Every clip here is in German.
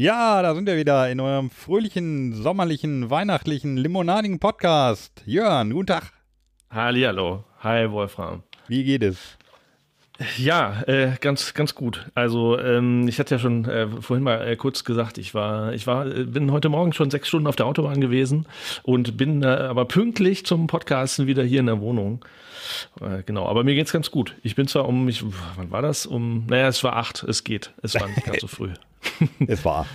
Ja, da sind wir wieder in eurem fröhlichen, sommerlichen, weihnachtlichen, limonadigen Podcast. Jörn, guten Tag. Hallihallo. Hi, Wolfram. Wie geht es? Ja, äh, ganz, ganz gut. Also ähm, ich hatte ja schon äh, vorhin mal äh, kurz gesagt, ich war, ich war, äh, bin heute Morgen schon sechs Stunden auf der Autobahn gewesen und bin äh, aber pünktlich zum Podcasten wieder hier in der Wohnung. Äh, genau, aber mir geht's ganz gut. Ich bin zwar um, ich, wann war das? Um, naja, es war acht. Es geht. Es war nicht ganz so früh. es war.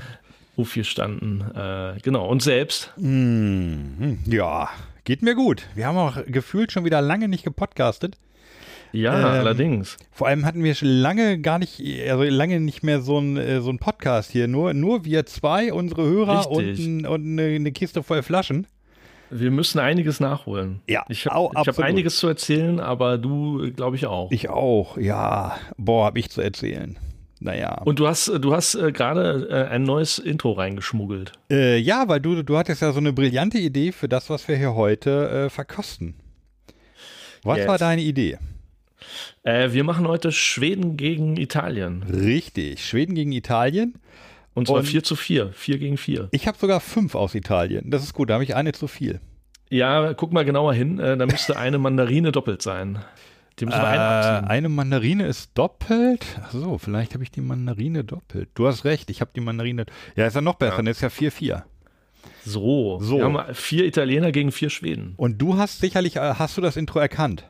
U4 standen. Äh, genau. Und selbst? Mm, ja, geht mir gut. Wir haben auch gefühlt schon wieder lange nicht gepodcastet. Ja, ähm, allerdings. Vor allem hatten wir schon lange gar nicht, also lange nicht mehr so ein, äh, so ein Podcast hier. Nur, nur wir zwei, unsere Hörer Richtig. und, und eine, eine Kiste voll Flaschen. Wir müssen einiges nachholen. Ja, ich habe hab einiges zu erzählen, aber du, glaube ich, auch. Ich auch, ja. Boah, hab ich zu erzählen. Naja. Und du hast, du hast äh, gerade äh, ein neues Intro reingeschmuggelt. Äh, ja, weil du, du hattest ja so eine brillante Idee für das, was wir hier heute äh, verkosten. Was Jetzt. war deine Idee? Äh, wir machen heute Schweden gegen Italien. Richtig, Schweden gegen Italien. Und zwar Und- 4 zu 4. 4 gegen 4. Ich habe sogar fünf aus Italien. Das ist gut, da habe ich eine zu viel. Ja, guck mal genauer hin. Äh, da müsste eine Mandarine doppelt sein. Die müssen wir Äh, einabziehen. eine Mandarine ist doppelt. Ach so, vielleicht habe ich die Mandarine doppelt. Du hast recht, ich habe die Mandarine. Ja, ist ja noch besser, Ja. dann ist ja 4-4. So. So. Wir haben vier Italiener gegen vier Schweden. Und du hast sicherlich, äh, hast du das Intro erkannt?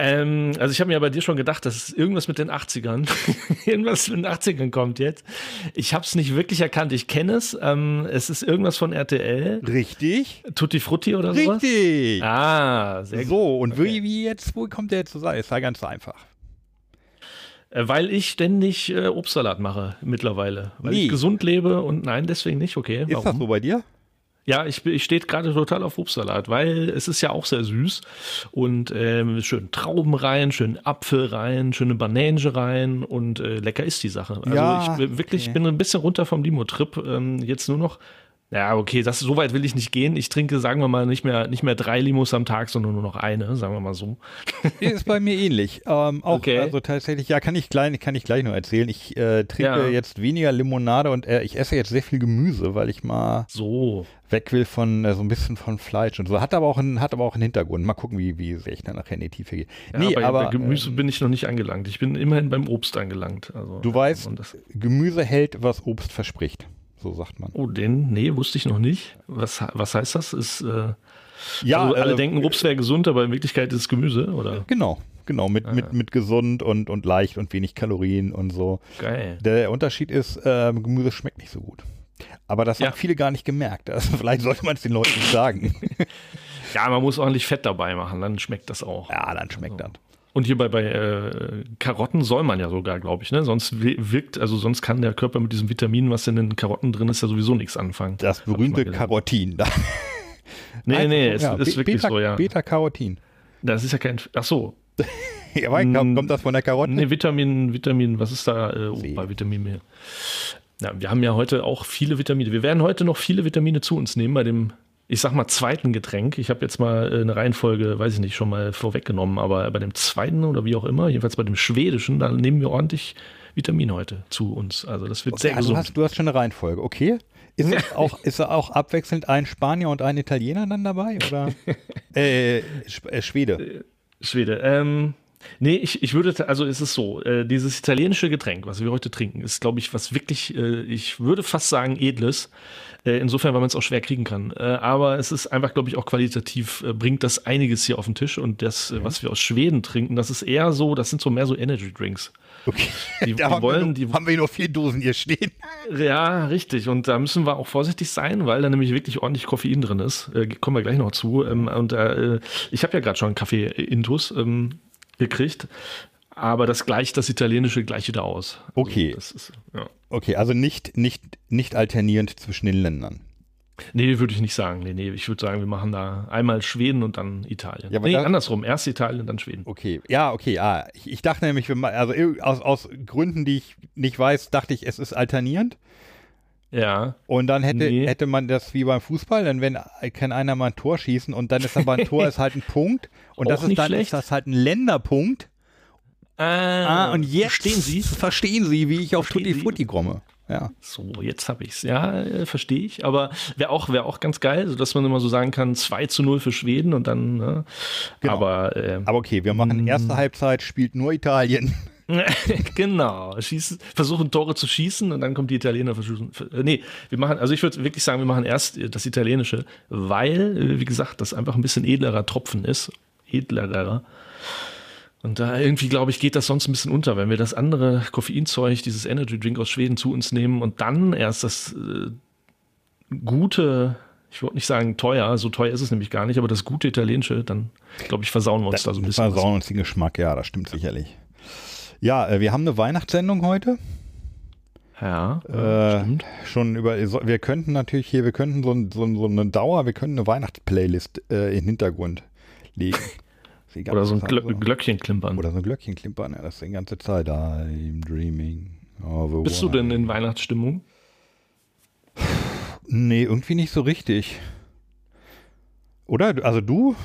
Ähm, also ich habe mir ja bei dir schon gedacht, dass es irgendwas mit den 80ern, irgendwas mit den 80ern kommt jetzt. Ich habe es nicht wirklich erkannt. Ich kenne es. Ähm, es ist irgendwas von RTL. Richtig. Tutti Frutti oder sowas? Richtig. Ah, sehr gut. so, und Okay. wie, jetzt, wo kommt der jetzt zu sein? Ist ja ganz einfach. Äh, Weil ich ständig äh, Obstsalat mache mittlerweile. Weil Nie. ich gesund lebe und nein, deswegen nicht. Okay, Ist das warum? so bei dir? Ja, ich, ich stehe gerade total auf Obstsalat, weil es ist ja auch sehr süß und ähm, schön Trauben rein, schön Apfel rein, schöne Banane rein und äh, lecker ist die Sache. Also Ja, ich bin wirklich okay. bin ein bisschen runter vom Limo-Trip. Ähm, jetzt nur noch, ja okay, das so weit will ich nicht gehen. Ich trinke, sagen wir mal, nicht mehr nicht mehr drei Limos am Tag, sondern nur noch eine, sagen wir mal so. Ist bei mir ähnlich. Ähm, auch, Okay. also tatsächlich, ja, kann ich gleich, kann ich gleich noch erzählen. Ich äh, trinke Ja. jetzt weniger Limonade und äh, ich esse jetzt sehr viel Gemüse, weil ich mal So, weg will von äh, so ein bisschen von Fleisch und so. Hat aber auch einen, hat aber auch einen Hintergrund. Mal gucken, wie, wie sehr ich dann nachher in die Tiefe gehe. ja, nee, bei, aber bei Gemüse ähm, bin ich noch nicht angelangt. Ich bin immerhin beim Obst angelangt. Also, du weißt, Gemüse hält, was Obst verspricht. So sagt man. Oh, den? Nee, wusste ich noch nicht. Was, was heißt das? Ist, äh, Ja, also alle äh, denken, Obst wäre gesund, aber in Wirklichkeit ist es Gemüse, oder? Genau, genau, mit, mit, mit gesund und, und leicht und wenig Kalorien und so. Geil. Der Unterschied ist, äh, Gemüse schmeckt nicht so gut. Aber das Ja. haben viele gar nicht gemerkt. Also vielleicht sollte man es den Leuten nicht sagen. Ja, man muss ordentlich Fett dabei machen, dann schmeckt das auch. ja, dann schmeckt das. Und hier bei, äh, Karotten soll man ja sogar, glaube ich, ne? Sonst wi- wirkt, also sonst kann der Körper mit diesem Vitamin, was in den Karotten drin ist, ja sowieso nichts anfangen. Das berühmte. Karotin. Nee, nee, Einfach es so, ist wirklich Beta, so, ja. Beta-Carotin. Das ist ja kein, ach so. Ja, weil, Mm, kommt das von der Karotte? Nee, Vitamin, Vitamin, was ist da äh, oh, bei Vitamin mehr? Ja, wir haben ja heute auch viele Vitamine. Wir werden heute noch viele Vitamine zu uns nehmen bei dem, ich sag mal, zweiten Getränk. Ich habe jetzt mal äh, eine Reihenfolge, weiß ich nicht, schon mal vorweggenommen, aber bei dem zweiten oder wie auch immer, jedenfalls bei dem schwedischen, da nehmen wir ordentlich Vitamine heute zu uns. Also das wird sehr ja, du, gesund. hast, du hast schon eine Reihenfolge, okay? Ist, es auch, ist da auch abwechselnd ein Spanier und ein Italiener dann dabei? Oder? äh, äh, Schwede. Schwede. Ähm, nee, ich, ich würde, also es ist so, äh, dieses italienische Getränk, was wir heute trinken, ist, glaube ich, was wirklich, äh, ich würde fast sagen, edles. Äh, insofern, weil man es auch schwer kriegen kann. Äh, aber es ist einfach, glaube ich, auch qualitativ, äh, bringt das einiges hier auf den Tisch. Und das, äh, was wir aus Schweden trinken, das ist eher so, das sind so mehr so Energy Drinks. Okay. Die- da die haben, wollen- wir die- nur, haben wir nur vier Dosen hier stehen. Ja, richtig. Und da müssen wir auch vorsichtig sein, weil da nämlich wirklich ordentlich Koffein drin ist. Kommen wir gleich noch zu. Ähm, und ich habe ja gerade schon einen Kaffee-Intus ähm, gekriegt. Aber das gleicht das Italienische gleich wieder aus. Also Okay. das ist, ja. Okay, also nicht, nicht, nicht alternierend zwischen den Ländern. Nee, würde ich nicht sagen. Nee, nee, ich würde sagen, wir machen da einmal Schweden und dann Italien. Ja, aber nee, andersrum. Erst Italien, dann Schweden. Okay, ja, okay, ah, ich, ich dachte nämlich, also aus, aus Gründen, die ich nicht weiß, dachte ich, es ist alternierend. Ja. Und dann hätte, Nee. hätte man das wie beim Fußball, dann wenn kann einer mal ein Tor schießen und dann ist aber ein Tor ist halt ein Punkt und das ist dann schlecht. ist das halt ein Länderpunkt. Ah, und jetzt Verstehen Sie? verstehen Sie, wie ich auf Tutti? Frutti komme. Ja. So, jetzt habe ich's. Ja, äh, verstehe ich. Aber wäre auch, wär auch ganz geil, sodass man immer so sagen kann, 2 zu 0 für Schweden und dann, ne? Genau. Aber, äh, Aber okay, wir machen erste Halbzeit, spielt nur Italien. genau, schießen, versuchen Tore zu schießen und dann kommt die Italiener versuchen. äh, Nee, wir machen, also ich würde wirklich sagen, wir machen erst äh, das Italienische, weil, äh, wie gesagt, das einfach ein bisschen edlerer Tropfen ist. Edlerer. Und da irgendwie, glaube ich, geht das sonst ein bisschen unter, wenn wir das andere Koffeinzeug, dieses Energy Drink aus Schweden zu uns nehmen und dann erst das äh, gute, ich wollte nicht sagen teuer, so teuer ist es nämlich gar nicht, aber das gute italienische, dann, glaube ich, versauen wir uns da so ein bisschen. was. Versauen uns den Geschmack, ja, das stimmt sicherlich. Ja, äh, wir haben eine Weihnachtssendung heute. Ja, Äh, stimmt. schon über, so- wir könnten natürlich hier, wir könnten so, ein- so, so eine Dauer, wir könnten eine Weihnachtsplaylist äh, in den Hintergrund legen. Oder so ein Glö Glöckchen klimpern. Oder so ein Glöckchen klimpern, ja, das ist die ganze Zeit. I'm dreaming of Bist du one- denn in Weihnachtsstimmung? Nee, irgendwie nicht so richtig. Oder? Also du?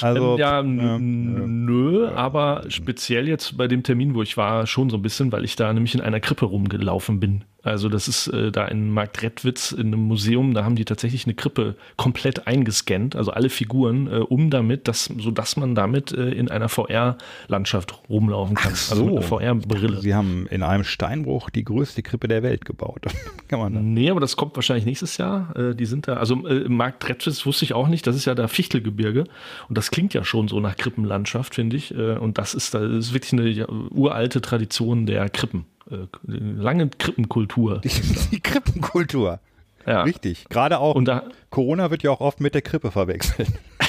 Also, ähm, ja, n- nö, aber speziell jetzt bei dem Termin, wo ich war, schon so ein bisschen, weil ich da nämlich in einer Krippe rumgelaufen bin. Also das ist äh, da in Marktredwitz in einem Museum, da haben die tatsächlich eine Krippe komplett eingescannt, also alle Figuren, äh, um damit, dass, sodass man damit äh, in einer VR-Landschaft rumlaufen kann. Also mit so. einer VR-Brille. Sie haben in einem Steinbruch die größte Krippe der Welt gebaut. Kann man dann. Nee, aber das kommt wahrscheinlich nächstes Jahr. Äh, die sind da, also äh, Markt Retschitz wusste ich auch nicht, das ist ja da Fichtelgebirge und das klingt ja schon so nach Krippenlandschaft, finde ich. Äh, und das ist, das ist wirklich eine uralte Tradition der Krippen. Äh, lange Krippenkultur. Die, die Krippenkultur. Ja. Richtig. Gerade auch, Und da, Corona wird ja auch oft mit der Krippe verwechselt.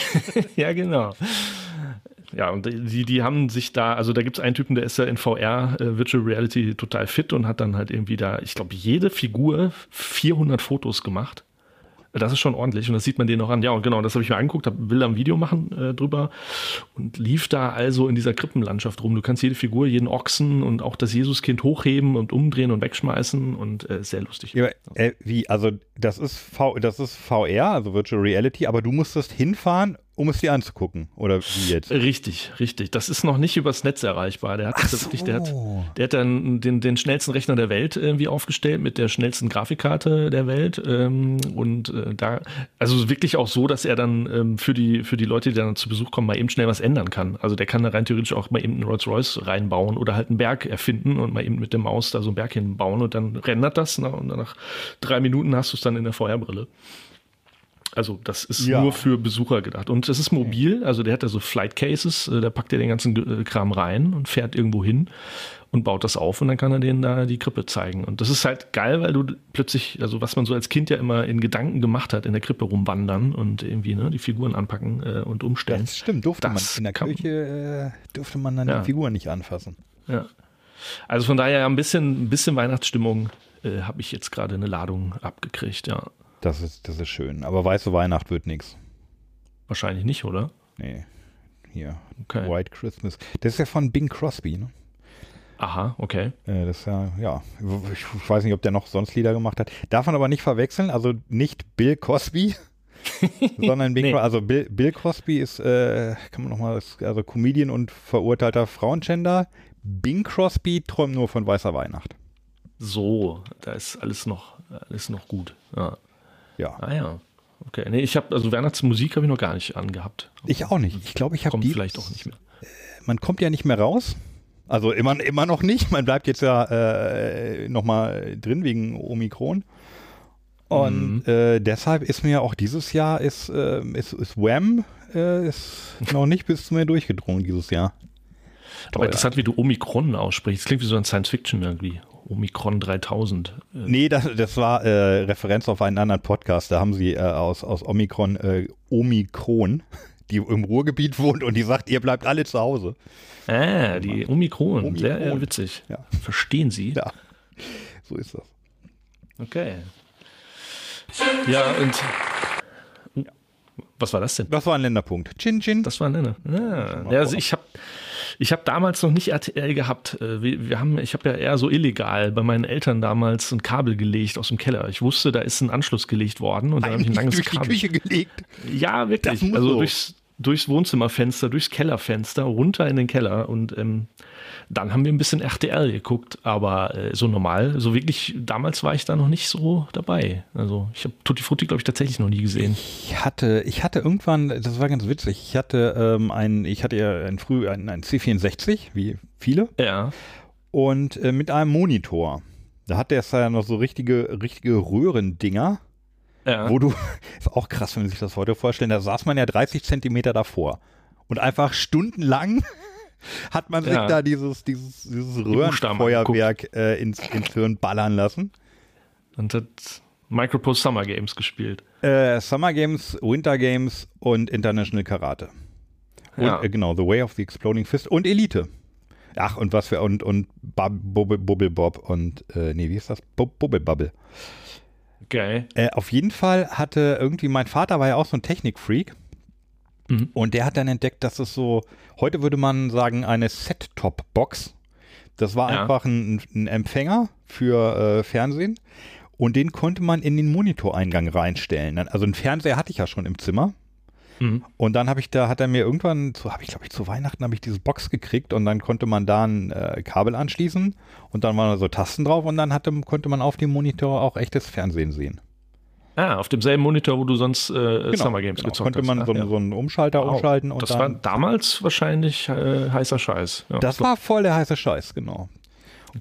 ja, genau. Ja, und die, die haben sich da, also da gibt es einen Typen, der ist ja in VR, äh, Virtual Reality, total fit und hat dann halt irgendwie da, ich glaube, jede Figur 400 Fotos gemacht. Das ist schon ordentlich und das sieht man denen auch an. Ja, und genau, das habe ich mir angeguckt, hab, will ein Video machen äh, drüber und lief da also in dieser Krippenlandschaft rum. Du kannst jede Figur, jeden Ochsen und auch das Jesuskind hochheben und umdrehen und wegschmeißen und äh, sehr lustig. Ja, äh, wie? Also, das ist, v, das ist VR, also Virtual Reality, aber du musstest hinfahren, um es dir anzugucken. Oder wie jetzt? Richtig, richtig. Das ist noch nicht übers Netz erreichbar. Der hat, das wirklich, der hat, der hat dann den, den schnellsten Rechner der Welt irgendwie aufgestellt mit der schnellsten Grafikkarte der Welt. Ähm, und äh, da, also wirklich auch so, dass er dann ähm, für, die, für die Leute, die dann zu Besuch kommen, mal eben schnell was ändern kann. Also der kann da rein theoretisch auch mal eben einen Rolls-Royce reinbauen oder halt einen Berg erfinden und mal eben mit der Maus da so einen Berg hinbauen und dann rendert das. Na, und nach drei Minuten hast du es dann in der VR-Brille. Also das ist Ja. nur für Besucher gedacht. Und es ist mobil, also der hat da so Flight Cases, äh, da packt er den ganzen äh, Kram rein und fährt irgendwo hin und baut das auf und dann kann er denen da die Krippe zeigen. Und das ist halt geil, weil du plötzlich, also was man so als Kind ja immer in Gedanken gemacht hat, in der Krippe rumwandern und irgendwie ne, die Figuren anpacken äh, und umstellen. Das stimmt, durfte Das man. In der Küche äh, durfte man dann Ja. die Figuren nicht anfassen. Ja. Also von daher ein bisschen, ein bisschen Weihnachtsstimmung äh, habe ich jetzt gerade eine Ladung abgekriegt, ja. Das ist, das ist schön. Aber weiße Weihnacht wird nichts. Wahrscheinlich nicht, oder? Nee. Hier. Okay. White Christmas. Das ist ja von Bing Crosby, ne? Aha, okay. Äh, Das ist ja, ja. Ich weiß nicht, ob der noch sonst Lieder gemacht hat. Darf man aber nicht verwechseln. Also nicht Bill Cosby, sondern Bing Nee. Cro- Also Bill, Bill Cosby ist, äh, kann man nochmal, also Comedian und verurteilter Frauenschänder. Bing Crosby träumt nur von weißer Weihnacht. So, da ist alles noch, alles noch gut. Ja. Ja. Ah ja. Okay. Nee, ich habe, also Weihnachtsmusik habe ich noch gar nicht angehabt. Ich auch nicht. Ich glaube, ich habe die. vielleicht auch nicht mehr. Man kommt ja nicht mehr raus. Also immer, immer noch nicht. Man bleibt jetzt ja äh, nochmal drin wegen Omikron. Und äh, deshalb ist mir auch dieses Jahr ist, äh, ist, ist Wham äh, ist noch nicht bis zu mir durchgedrungen dieses Jahr. Aber interessant, wie du Omikron aussprichst. Das klingt wie so ein Science-Fiction irgendwie. Omikron 3000. Äh, Nee, das, das war äh, Referenz auf einen anderen Podcast. Da haben sie äh, aus, aus Omikron äh, Omikron, die im Ruhrgebiet wohnt und die sagt, ihr bleibt alle zu Hause. Ah, die Omikron. Omikron. Sehr äh, witzig. Ja. Verstehen Sie? Ja, so ist das. Okay. Ja, und. Was war das denn? Das war ein Länderpunkt. Chin Chin. Das war eine. Ja, ja also ich habe ich hab damals noch nicht RTL gehabt. Äh, Wir, wir haben, ich habe ja eher so illegal bei meinen Eltern damals ein Kabel gelegt aus dem Keller. Ich wusste, da ist ein Anschluss gelegt worden und dann habe ich ein langes durch die Kabel. Küche gelegt. Ja, wirklich. Also so. durchs, durchs Wohnzimmerfenster, durchs Kellerfenster, runter in den Keller und ähm, dann haben wir ein bisschen RTL geguckt, aber äh, so normal, so wirklich, damals war ich da noch nicht so dabei. Also ich habe Tutti Frutti, glaube ich, tatsächlich noch nie gesehen. Ich hatte, ich hatte irgendwann, das war ganz witzig, ich hatte ähm, ein, ich hatte ja ein früh ein, ein C64, wie viele. Ja. Und äh, mit einem Monitor. Da hatte es ja noch so richtige, richtige Röhrendinger. Ja. Wo du, ist auch krass, wenn man sich das heute vorstellen, da saß man ja 30 Zentimeter davor. Und einfach stundenlang hat man sich Ja. da dieses, dieses, dieses Röhrenfeuerwerk äh, ins, ins Hirn ballern lassen. Und hat Micropost Summer Games gespielt. Äh, Summer Games, Winter Games und International Karate. Und, Ja. äh, genau, The Way of the Exploding Fist und Elite. Ach, und was für, und, und Bub, Bubble, Bubble Bob und, äh, nee, wie ist das? Bub, Bubble Bubble. Geil. Äh, auf jeden Fall hatte irgendwie, mein Vater war ja auch so ein Technikfreak. Mhm. Und der hat dann entdeckt, dass es so, heute würde man sagen, eine Set-Top-Box. Das war Ja. einfach ein, ein Empfänger für äh, Fernsehen. Und den konnte man in den Monitoreingang reinstellen. Also einen Fernseher hatte ich ja schon im Zimmer. Mhm. Und dann habe ich da, hat er mir irgendwann, so habe ich glaube ich zu Weihnachten habe ich diese Box gekriegt und dann konnte man da ein äh, Kabel anschließen und dann waren da so Tasten drauf und dann hatte, konnte man auf dem Monitor auch echtes Fernsehen sehen. Ah, auf demselben Monitor, wo du sonst äh, Summer Games genau. gezockt Konnte hast. man Ah, so, ja. so einen Umschalter Wow. umschalten und Das dann, war damals wahrscheinlich äh, heißer Scheiß. Ja. das war voll der heiße Scheiß, genau.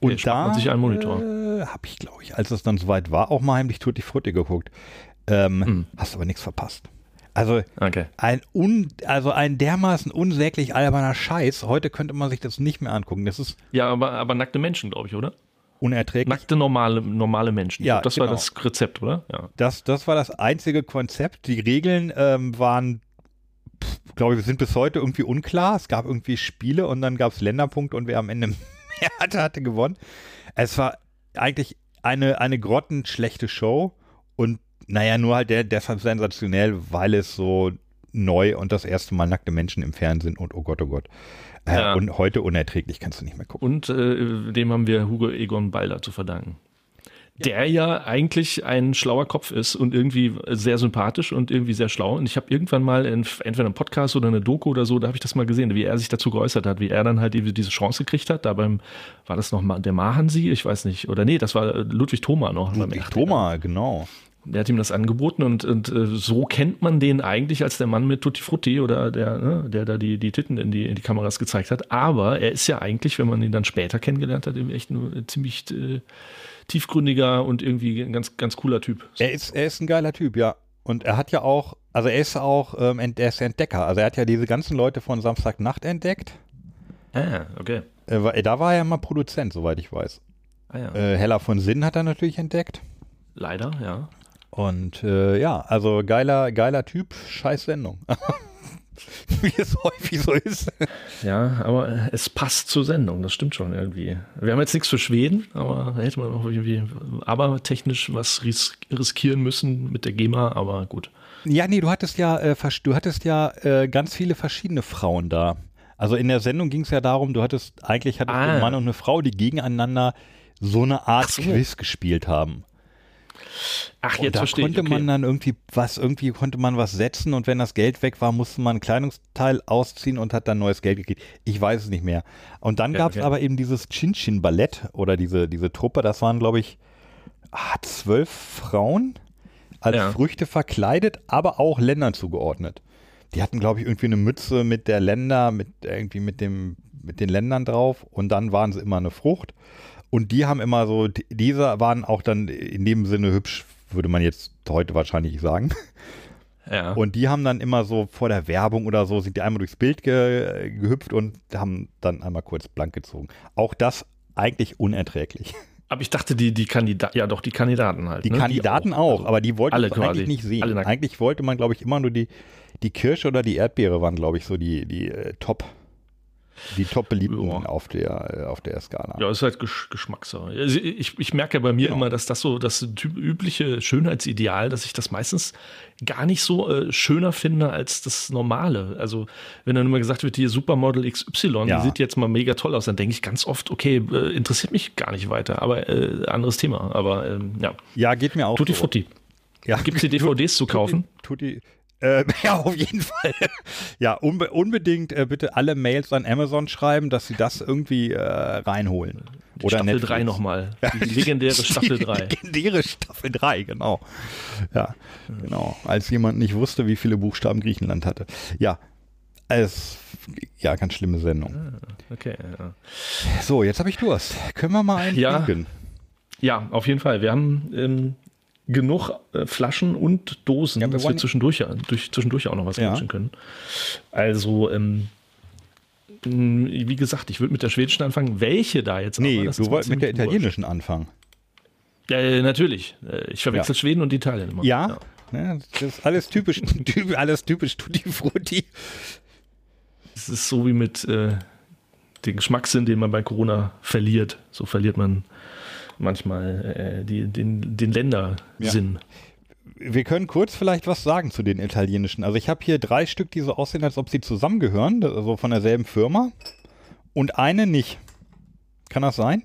und schnappt da man sich einen Monitor. Äh, habe ich, glaube ich, als es dann soweit war, auch mal heimlich Tutti Frutti geguckt. Ähm, Hm. Hast aber nichts verpasst. Also Okay. ein un, also ein dermaßen unsäglich alberner Scheiß. Heute könnte man sich das nicht mehr angucken. Das ist Ja, aber, aber nackte Menschen, glaube ich, oder? Unerträglich. Nackte normale, normale Menschen. Ja, das genau. war das Rezept, oder? Ja. Das, das war das einzige Konzept. Die Regeln ähm, waren, glaube ich, sind bis heute irgendwie unklar. Es gab irgendwie Spiele und dann gab es Länderpunkte und wer am Ende mehr hatte, hatte gewonnen. Es war eigentlich eine, eine grottenschlechte Show und naja, nur halt der, deshalb sensationell, weil es so neu und das erste Mal nackte Menschen im Fernsehen und oh Gott, oh Gott. Äh, Ja. Und heute unerträglich, kannst du nicht mehr gucken. Und äh, dem haben wir Hugo Egon Balder zu verdanken. Der ja eigentlich ein schlauer Kopf ist und irgendwie sehr sympathisch und irgendwie sehr schlau. Und ich habe irgendwann mal in, entweder einem Podcast oder eine Doku oder so, da habe ich das mal gesehen, wie er sich dazu geäußert hat, wie er dann halt diese Chance gekriegt hat. Da beim, war das noch mal der Mahansi? Ich weiß nicht. Oder nee, das war Ludwig Thoma noch. Ludwig. Thoma, genau. Der hat ihm das angeboten und, und äh, so kennt man den eigentlich als der Mann mit Tutti Frutti oder der, ne, der da die, die Titten in die, in die Kameras gezeigt hat. Aber er ist ja eigentlich, wenn man ihn dann später kennengelernt hat, echt ein ziemlich äh, tiefgründiger und irgendwie ein ganz, ganz cooler Typ. Er ist, er ist ein geiler Typ, ja. Und er hat ja auch, also er ist auch, ähm, er ist Entdecker. Also er hat ja diese ganzen Leute von Samstagnacht entdeckt. Ah, okay. Äh, da war er ja mal Produzent, soweit ich weiß. Ah ja. Äh, Heller von Sinn hat er natürlich entdeckt. Leider, ja. Und äh, ja, also geiler, geiler Typ, scheiß Sendung. Wie es häufig so ist. Ja, aber es passt zur Sendung, das stimmt schon irgendwie. Wir haben jetzt nichts für Schweden, aber da hätte man auch irgendwie aber technisch was ris riskieren müssen mit der GEMA, aber gut. Ja, nee, du hattest ja, äh, du hattest ja äh, ganz viele verschiedene Frauen da. Also in der Sendung ging es ja darum, du hattest, eigentlich hattest du Ah. einen Mann und eine Frau, die gegeneinander so eine Art so. Quiz gespielt haben. Ach, Und jetzt da verstehe ich. konnte Okay. man dann irgendwie was, irgendwie konnte man was setzen und wenn das Geld weg war, musste man ein Kleidungsteil ausziehen und hat dann neues Geld gekriegt. Ich weiß es nicht mehr. Und dann Okay, gab es okay. aber eben dieses Chin-Chin-Ballett oder diese, diese Truppe, das waren, glaube ich, ah, zwölf Frauen als Ja. Früchte verkleidet, aber auch Ländern zugeordnet. Die hatten, glaube ich, irgendwie eine Mütze mit der Länder, mit irgendwie mit dem, mit den Ländern drauf und dann waren sie immer eine Frucht. Und die haben immer so, die- diese waren auch dann in dem Sinne hübsch, würde man jetzt heute wahrscheinlich sagen. ja. Und die haben dann immer so vor der Werbung oder so, sind die einmal durchs Bild ge gehüpft und haben dann einmal kurz blank gezogen. Auch das eigentlich unerträglich. aber ich dachte, die, die Kandidaten, ja doch, die Kandidaten halt. Die ne? Kandidaten auch, Also, aber die wollten alle eigentlich nicht sehen. Alle eigentlich wollte man, glaube ich, immer nur die, die Kirsche oder die Erdbeere waren, glaube ich, so die, die äh, Top, die top beliebten Ja. auf der, äh, auf der Skala. Ja, ist halt Gesch Geschmackssache. Also ich, ich merke ja bei mir Genau. immer, dass das so das übliche Schönheitsideal, dass ich das meistens gar nicht so äh, schöner finde als das Normale. Also wenn dann immer gesagt wird, hier Supermodel XY, Ja. die sieht jetzt mal mega toll aus, dann denke ich ganz oft, okay, äh, interessiert mich gar nicht weiter, aber äh, anderes Thema. Aber ähm, ja, Ja, geht mir auch Tutti so. Frutti. Ja, Gibt es die DVDs zu kaufen? Tutti, Äh, ja, auf jeden Fall. ja, unbe unbedingt äh, bitte alle Mails an Amazon schreiben, dass sie das irgendwie äh, reinholen. Die Oder Staffel 3 nochmal. Die legendäre Staffel 3. Die legendäre Staffel 3, genau. Ja, genau. Als jemand nicht wusste, wie viele Buchstaben Griechenland hatte. Ja, es, ja, ganz schlimme Sendung. Ah, okay, ja. So, jetzt habe ich Durst. Können wir mal einen ja, Ja, auf jeden Fall. Wir haben ähm, genug äh, Flaschen und Dosen, ja, dass wir zwischendurch, durch, zwischendurch auch noch was ja. können. Also, ähm, wie gesagt, ich würde mit der schwedischen anfangen. Welche da jetzt? Nee, du wolltest mit der italienischen anfangen. Ja, äh, natürlich. Äh, ich verwechsel ja. Schweden und Italien immer. Ja, ja. das ist alles typisch, alles typisch Tutti Frutti. Es ist so wie mit äh, dem Geschmackssinn, den man bei Corona verliert. So verliert man manchmal äh, die, den, den Ländersinn. Ja. Wir können kurz vielleicht was sagen zu den italienischen. Also ich habe hier drei Stück, die so aussehen, als ob sie zusammengehören, also von derselben Firma. Und eine nicht. Kann das sein?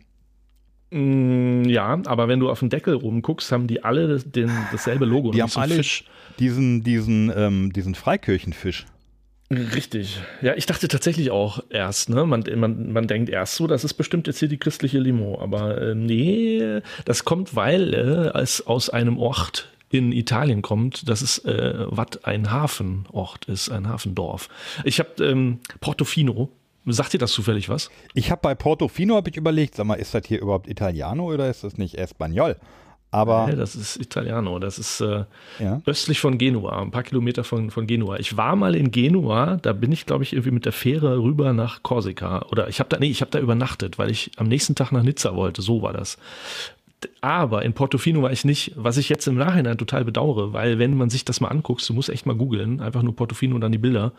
Mm, ja, aber wenn du auf den Deckel rumguckst, haben die alle den, dasselbe Logo. Die haben alle Fisch. diesen, diesen, ähm, diesen Freikirchenfisch. Richtig. Ja, ich dachte tatsächlich auch erst, ne? Man, man, man denkt erst so, das ist bestimmt jetzt hier die christliche Limo. Aber äh, nee, das kommt, weil äh, es aus einem Ort in Italien kommt, dass es äh, was ein Hafenort ist, ein Hafendorf. Ich habe ähm, Portofino. Sagt dir das zufällig was? Ich habe bei Portofino habe ich überlegt, sag mal, ist das hier überhaupt Italiano oder ist das nicht Espanol? Aber das ist Italiano. Das ist äh, ja. östlich von Genua, ein paar Kilometer von, von Genua. Ich war mal in Genua, da bin ich, glaube ich, irgendwie mit der Fähre rüber nach Korsika. Oder ich habe da, nee, ich habe da übernachtet, weil ich am nächsten Tag nach Nizza wollte. So war das. Aber in Portofino war ich nicht, was ich jetzt im Nachhinein total bedauere, weil wenn man sich das mal anguckt, du musst echt mal googeln, einfach nur Portofino und dann die Bilder.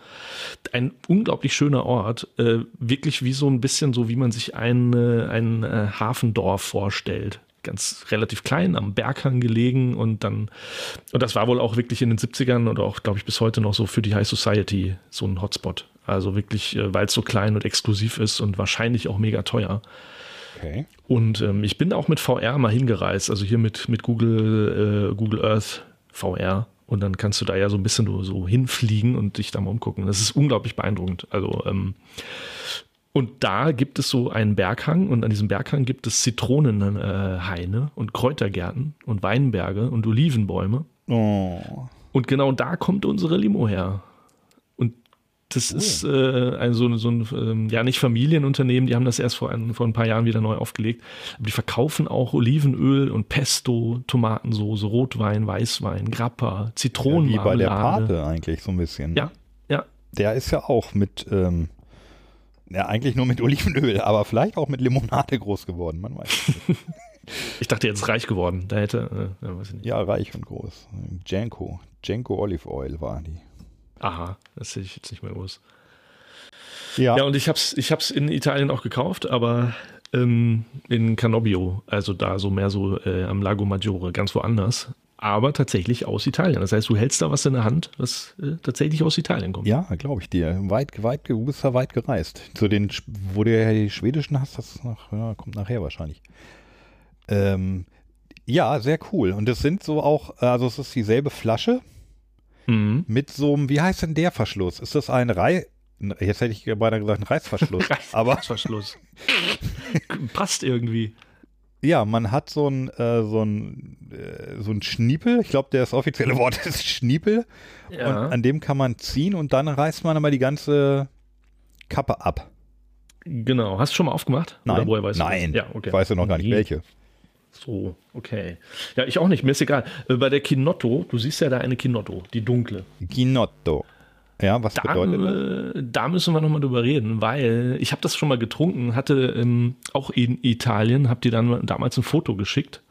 Ein unglaublich schöner Ort, äh, wirklich wie so ein bisschen so, wie man sich ein, äh, ein äh, Hafendorf vorstellt ganz relativ klein am Berghang gelegen und dann, und das war wohl auch wirklich in den 70ern oder auch, glaube ich, bis heute noch so für die High Society so ein Hotspot. Also wirklich, äh, weil es so klein und exklusiv ist und wahrscheinlich auch mega teuer. Okay. Und ähm, ich bin auch mit VR mal hingereist, also hier mit, mit Google, äh, Google Earth VR. Und dann kannst du da ja so ein bisschen so, so hinfliegen und dich da mal umgucken. Das ist unglaublich beeindruckend. Also ähm, und da gibt es so einen Berghang und an diesem Berghang gibt es Zitronenhaine und Kräutergärten und Weinberge und Olivenbäume. Oh. Und genau da kommt unsere Limo her. Und das oh. ist äh, ein, so, so ein, ähm, ja nicht Familienunternehmen, die haben das erst vor ein, vor ein paar Jahren wieder neu aufgelegt. Aber die verkaufen auch Olivenöl und Pesto, Tomatensoße, Rotwein, Weißwein, Grappa, Zitronen. Ja, wie bei der Pate eigentlich so ein bisschen. Ja, ja. Der ist ja auch mit ähm, ja, eigentlich nur mit Olivenöl, aber vielleicht auch mit Limonade groß geworden, man weiß nicht. ich dachte jetzt reich geworden. Da hätte, äh, ja, weiß ich nicht. Ja, reich und groß. Janko. Janko Olive Oil war die. Aha, das sehe ich jetzt nicht mehr groß. Ja. ja, und ich hab's, ich hab's in Italien auch gekauft, aber ähm, in Canobbio, also da so mehr so äh, am Lago Maggiore, ganz woanders aber tatsächlich aus Italien. Das heißt, du hältst da was in der Hand, was äh, tatsächlich aus Italien kommt. Ja, glaube ich dir. Weit, weit, du bist ja weit gereist. Zu den, wo du ja die schwedischen hast, das nach, ja, kommt nachher wahrscheinlich. Ähm, ja, sehr cool. Und es sind so auch, also es ist dieselbe Flasche mhm. mit so einem, wie heißt denn der Verschluss? Ist das ein Rei Jetzt hätte ich beinahe gesagt, ein Reißverschluss. Reißverschluss. Passt irgendwie. Ja, man hat so ein, äh, so ein, äh, so ein Schniepel. Ich glaube, das offizielle Wort ist Schniepel. Ja. Und an dem kann man ziehen und dann reißt man aber die ganze Kappe ab. Genau. Hast du schon mal aufgemacht? Nein. Oder woher weißt Nein. Ja, okay. Ich weiß ja noch gar nicht welche. So, okay. Ja, ich auch nicht. Mir ist egal. Äh, bei der Kinotto, du siehst ja da eine Kinotto, die dunkle. Kinotto. Ja, was da, bedeutet das? Äh, da müssen wir nochmal drüber reden, weil ich habe das schon mal getrunken, hatte ähm, auch in Italien, habt ihr dann damals ein Foto geschickt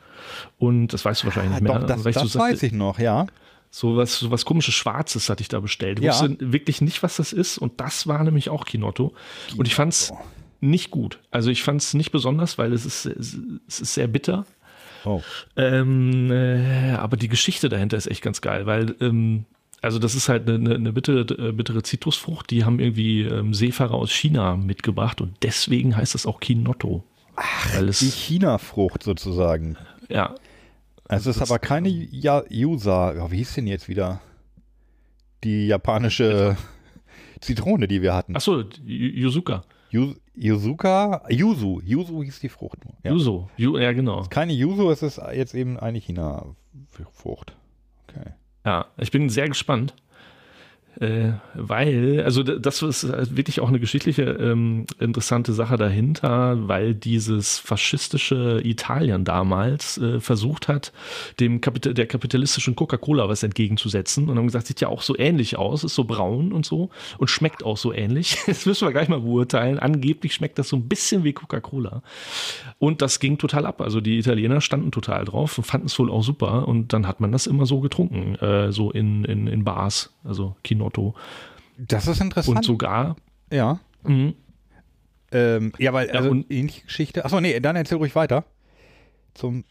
und das weißt du wahrscheinlich nicht mehr. Doch, das, das so weiß ich noch, ja. So was, so was komisches Schwarzes hatte ich da bestellt. Ich ja. wusste wirklich nicht, was das ist und das war nämlich auch Kinotto. Kinotto. Und ich fand es nicht gut. Also ich fand es nicht besonders, weil es ist, es ist sehr bitter. Oh. Ähm, äh, aber die Geschichte dahinter ist echt ganz geil, weil ähm, also das ist halt eine, eine bittere, äh, bittere Zitrusfrucht, die haben irgendwie ähm, Seefahrer aus China mitgebracht und deswegen heißt das auch Kinotto. Ach, die China-Frucht sozusagen. Ja. Es ist aber keine ja User, ja, wie hieß denn jetzt wieder? die japanische Zitrone, die wir hatten. Achso, Yuzuka. Yu, Yuzuka, Yuzu, Yuzu hieß die Frucht nur. Ja. Yuzu, Yu, ja genau. Keine Yuzu, es ist jetzt eben eine China-Frucht. Okay. Ja, ich bin sehr gespannt. Äh, weil, also das ist wirklich auch eine geschichtliche ähm, interessante Sache dahinter, weil dieses faschistische Italien damals äh, versucht hat, dem Kapit der kapitalistischen Coca-Cola was entgegenzusetzen und haben gesagt, sieht ja auch so ähnlich aus, ist so braun und so und schmeckt auch so ähnlich. Das müssen wir gleich mal beurteilen. Angeblich schmeckt das so ein bisschen wie Coca-Cola. Und das ging total ab. Also die Italiener standen total drauf und fanden es wohl auch super und dann hat man das immer so getrunken, äh, so in, in, in Bars, also Kino Otto. Das ist interessant. Und sogar. Ja. Mhm. Ähm, ja, weil, also ja, ähnliche Geschichte. Achso, nee, dann erzähl ruhig weiter. Zum.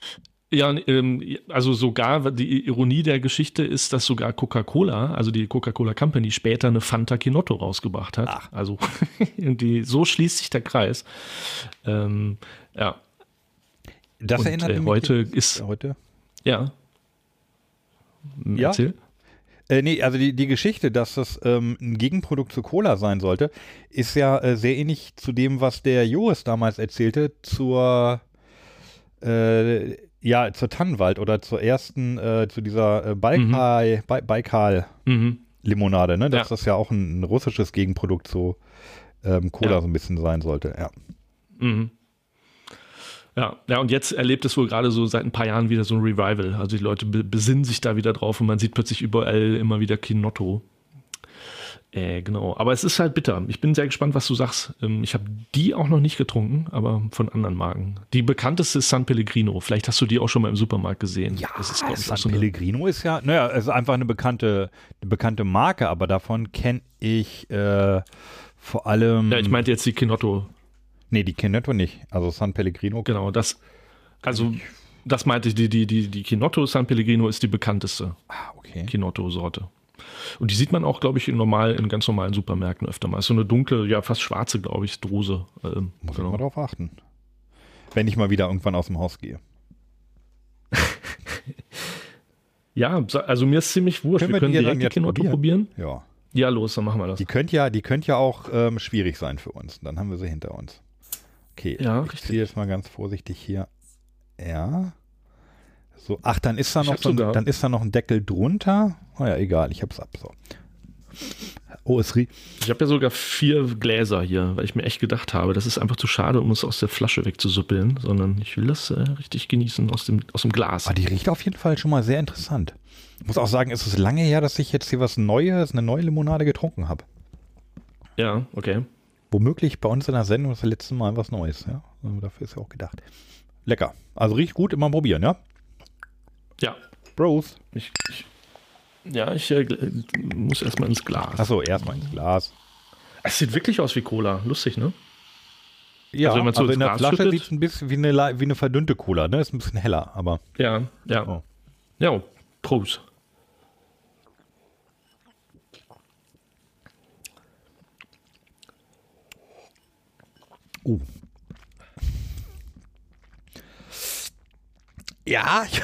Ja, ähm, also sogar die Ironie der Geschichte ist, dass sogar Coca-Cola, also die Coca-Cola Company, später eine Fanta Kinotto rausgebracht hat. Ach. Also die, so schließt sich der Kreis. Ähm, ja. Das Und, erinnert äh, mich heute ist heute. Ja. ja. Erzähl. Äh, nee, also die, die Geschichte, dass das ähm, ein Gegenprodukt zu Cola sein sollte, ist ja äh, sehr ähnlich zu dem, was der Joris damals erzählte, zur äh, ja, zur Tannenwald oder zur ersten, äh, zu dieser äh, Baikal, mhm. Baikal mhm. Limonade, ne? Dass ja. das ja auch ein, ein, russisches Gegenprodukt zu ähm, Cola ja. so ein bisschen sein sollte, ja. Mhm. Ja, ja, und jetzt erlebt es wohl gerade so seit ein paar Jahren wieder so ein Revival. Also die Leute besinnen sich da wieder drauf und man sieht plötzlich überall immer wieder Kinotto. Äh, genau. Aber es ist halt bitter. Ich bin sehr gespannt, was du sagst. Ähm, ich habe die auch noch nicht getrunken, aber von anderen Marken. Die bekannteste ist San Pellegrino. Vielleicht hast du die auch schon mal im Supermarkt gesehen. Ja, das ist, San so Pellegrino ist ja, naja, es ist einfach eine bekannte, eine bekannte Marke, aber davon kenne ich äh, vor allem. Ja, ich meinte jetzt die Kinotto. Nee, die Kinotto nicht. Also San Pellegrino. Genau, das. Also, das meinte ich, die, die, die, die Kinotto San Pellegrino ist die bekannteste ah, okay. Kinotto-Sorte. Und die sieht man auch, glaube ich, in, normal, in ganz normalen Supermärkten öfter mal. Ist so eine dunkle, ja, fast schwarze, glaube ich, Drose. Ähm, Muss genau. ich mal drauf achten. Wenn ich mal wieder irgendwann aus dem Haus gehe. ja, also mir ist ziemlich wurscht. Können wir, wir können direkt die Kinotto probieren? Ja. Ja, los, dann machen wir das. Die könnte ja, die könnte ja auch ähm, schwierig sein für uns. Dann haben wir sie hinter uns. Okay, ja, ich ziehe jetzt mal ganz vorsichtig hier. Ja. So, ach, dann ist da noch so ein, dann ist da noch ein Deckel drunter. Oh ja, egal, ich hab's ab. So. Oh, es riecht. Ich habe ja sogar vier Gläser hier, weil ich mir echt gedacht habe, das ist einfach zu schade, um es aus der Flasche wegzusuppeln, sondern ich will das äh, richtig genießen aus dem, aus dem Glas. Aber ah, die riecht auf jeden Fall schon mal sehr interessant. Ich muss auch sagen, es ist lange her, dass ich jetzt hier was Neues, eine neue Limonade getrunken habe. Ja, okay womöglich bei uns in der Sendung das letzte Mal was Neues. Ja? Also dafür ist ja auch gedacht. Lecker. Also riecht gut, immer probieren, ja? Ja. Bros. Ich, ich, ja, ich äh, muss erstmal ins Glas. Achso, erstmal ins Glas. Es sieht wirklich aus wie Cola. Lustig, ne? Ja, also, so also in der Glas Flasche sieht es ein bisschen wie eine, wie eine verdünnte Cola, ne? Ist ein bisschen heller, aber. Ja, ja. Oh. Ja, Prost. Oh. Ja, ich,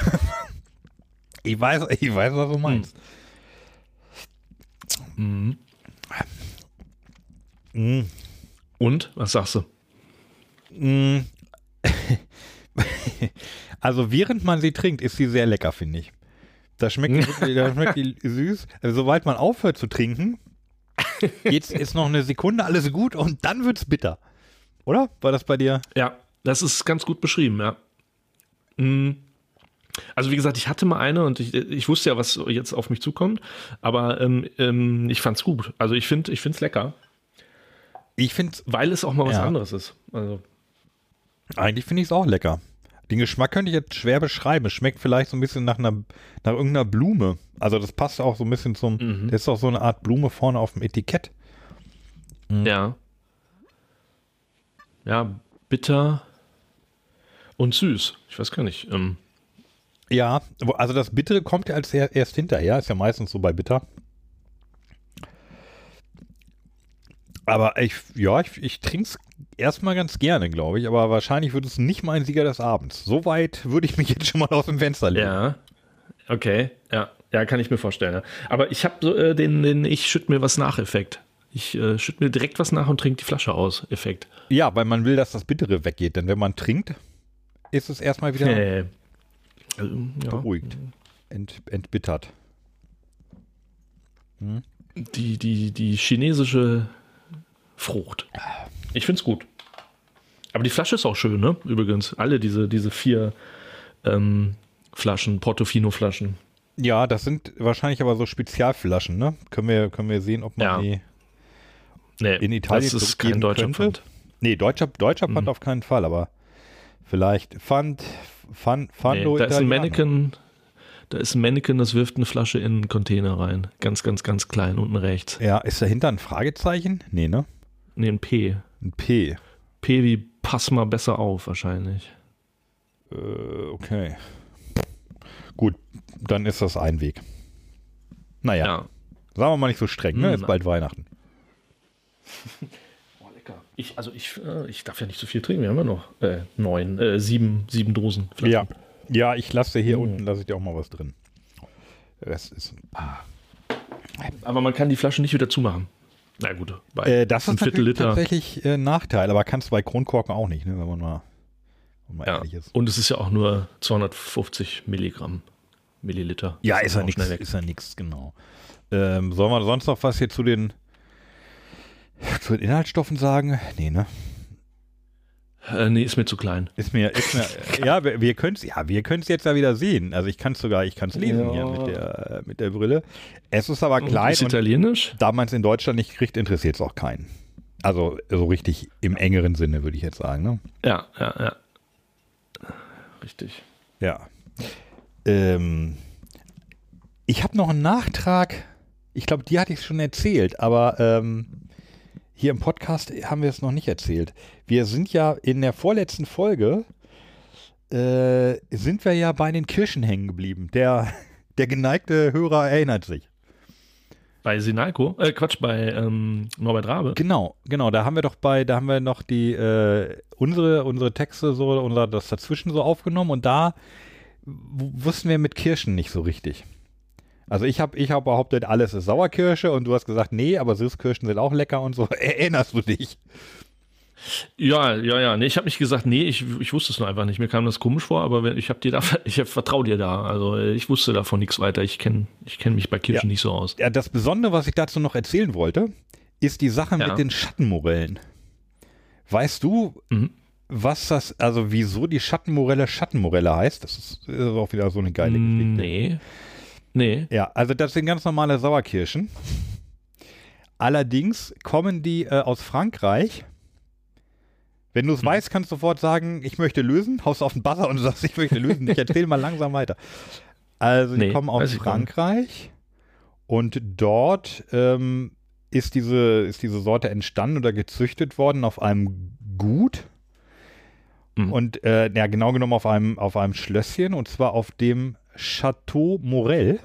ich, weiß, ich weiß, was du meinst. Mhm. Mhm. Und, was sagst du? Mhm. Also während man sie trinkt, ist sie sehr lecker, finde ich. Da schmeckt, die, da schmeckt die süß. Also, sobald man aufhört zu trinken, jetzt ist noch eine Sekunde alles gut und dann wird es bitter. Oder? War das bei dir? Ja, das ist ganz gut beschrieben, ja. Mhm. Also wie gesagt, ich hatte mal eine und ich, ich wusste ja, was jetzt auf mich zukommt, aber ähm, ähm, ich fand's gut. Also ich finde, ich lecker. Ich finde, weil es auch mal was ja. anderes ist. Also eigentlich finde ich es auch lecker. Den Geschmack könnte ich jetzt schwer beschreiben. Es schmeckt vielleicht so ein bisschen nach einer, nach irgendeiner Blume. Also das passt auch so ein bisschen zum, mhm. das ist auch so eine Art Blume vorne auf dem Etikett. Mhm. Ja ja, bitter und süß. Ich weiß gar nicht. Ähm. Ja, also das Bittere kommt ja als erst hinterher, ist ja meistens so bei Bitter. Aber ich, ja, ich, ich trinke es erstmal ganz gerne, glaube ich, aber wahrscheinlich wird es nicht mein Sieger des Abends. So weit würde ich mich jetzt schon mal aus dem Fenster legen. Ja, okay, ja. Ja, kann ich mir vorstellen. Ja. Aber ich habe so äh, den, den Ich schütte mir was nach Effekt. Ich äh, schütte mir direkt was nach und trinke die Flasche aus Effekt. Ja, weil man will, dass das Bittere weggeht. Denn wenn man trinkt, ist es erstmal wieder Äh, also, ja. beruhigt, ent, entbittert. Die, die, die chinesische Frucht. Ich find's gut. Aber die Flasche ist auch schön, ne? Übrigens. Alle diese, diese vier ähm, Flaschen, Portofino-Flaschen. Ja, das sind wahrscheinlich aber so Spezialflaschen, ne? Können wir, können wir sehen, ob man Ja. die Nee, in Italien das ist kein deutscher könnte. Pfand. Nee, deutscher, deutscher Pfand Mhm. auf keinen Fall, aber vielleicht Pfand, Pfand, Nee, Pfando da ist ein. Mannequin, da ist ein Mannequin, das wirft eine Flasche in einen Container rein. Ganz, ganz, ganz klein, unten rechts. Ja, ist dahinter ein Fragezeichen? Nee, ne? Nee, ein P. Ein P. P wie pass mal besser auf, wahrscheinlich. Äh, okay. Gut, dann ist das ein Weg. Naja, Ja. sagen wir mal nicht so streng, ne? Hm. Ist bald Weihnachten. Oh, lecker. Ich, also ich, äh, ich darf ja nicht so viel trinken. Wir haben ja noch äh, neun, äh, sieben, sieben Dosen. Flaschen. Ja. Ja, ich lasse hier Hm. unten, lasse ich dir auch mal was drin. Rest ist. Aber man kann die Flasche nicht wieder zumachen. Na gut, bei Äh, das ist Viertel Liter. tatsächlich äh, ein Nachteil, aber kannst du bei Kronkorken auch nicht, ne? Wenn man mal, wenn man mal Ja. ehrlich ist. Und es ist ja auch nur 250 Milligramm, Milliliter. Ja, Das ist ja nichts, schnell weg. ist ja nichts, genau. Ähm, sollen wir sonst noch was hier zu den zu den Inhaltsstoffen sagen? Nee, ne? Äh, nee, ist mir zu klein. Ist mir, ist mir ja, wir, wir können es ja, wir jetzt ja wieder sehen. Also ich kann es sogar, ich kann es lesen Ja. hier mit der, mit der Brille. Es ist aber klein ist und italienisch? da man es in Deutschland nicht kriegt, interessiert es auch keinen. Also so richtig im engeren Sinne, würde ich jetzt sagen. Ne? Ja, ja, ja. Richtig. Ja. Ähm, ich habe noch einen Nachtrag. Ich glaube, die hatte ich schon erzählt, aber ähm, hier im Podcast haben wir es noch nicht erzählt. Wir sind ja in der vorletzten Folge, äh, sind wir ja bei den Kirschen hängen geblieben. Der, der geneigte Hörer erinnert sich. Bei Sinalco, äh, Quatsch, bei ähm, Norbert Rabe. Genau, genau. Da haben wir doch bei, da haben wir noch die äh, unsere unsere Texte so unser das dazwischen so aufgenommen und da wussten wir mit Kirschen nicht so richtig. Also ich habe ich hab behauptet, alles ist Sauerkirsche und du hast gesagt, nee, aber Süßkirschen sind auch lecker und so. Erinnerst du dich? Ja, ja, ja. Nee, ich habe nicht gesagt, nee, ich, ich wusste es nur einfach nicht. Mir kam das komisch vor, aber ich habe dir da, ich vertraue dir da. Also äh, ich wusste davon nichts weiter. Ich kenne ich kenn mich bei Kirschen Ja. nicht so aus. Ja, das Besondere, was ich dazu noch erzählen wollte, ist die Sache Ja. mit den Schattenmorellen. Weißt du, Mhm. was das, also wieso die Schattenmorelle Schattenmorelle heißt? Das ist, ist auch wieder so eine geile Geschichte. Nee. Nee. Ja, also das sind ganz normale Sauerkirschen. Allerdings kommen die äh, aus Frankreich. Wenn du es weißt, kannst du sofort sagen, ich möchte lösen, haust auf den Buzzer und sagst, ich möchte lösen. Ich erzähle mal langsam weiter. Also die Nee, kommen aus. Frankreich und dort ähm, ist, diese, ist diese Sorte entstanden oder gezüchtet worden auf einem Gut. Mhm. Und äh, ja, genau genommen auf einem, auf einem Schlösschen und zwar auf dem Chateau Morel.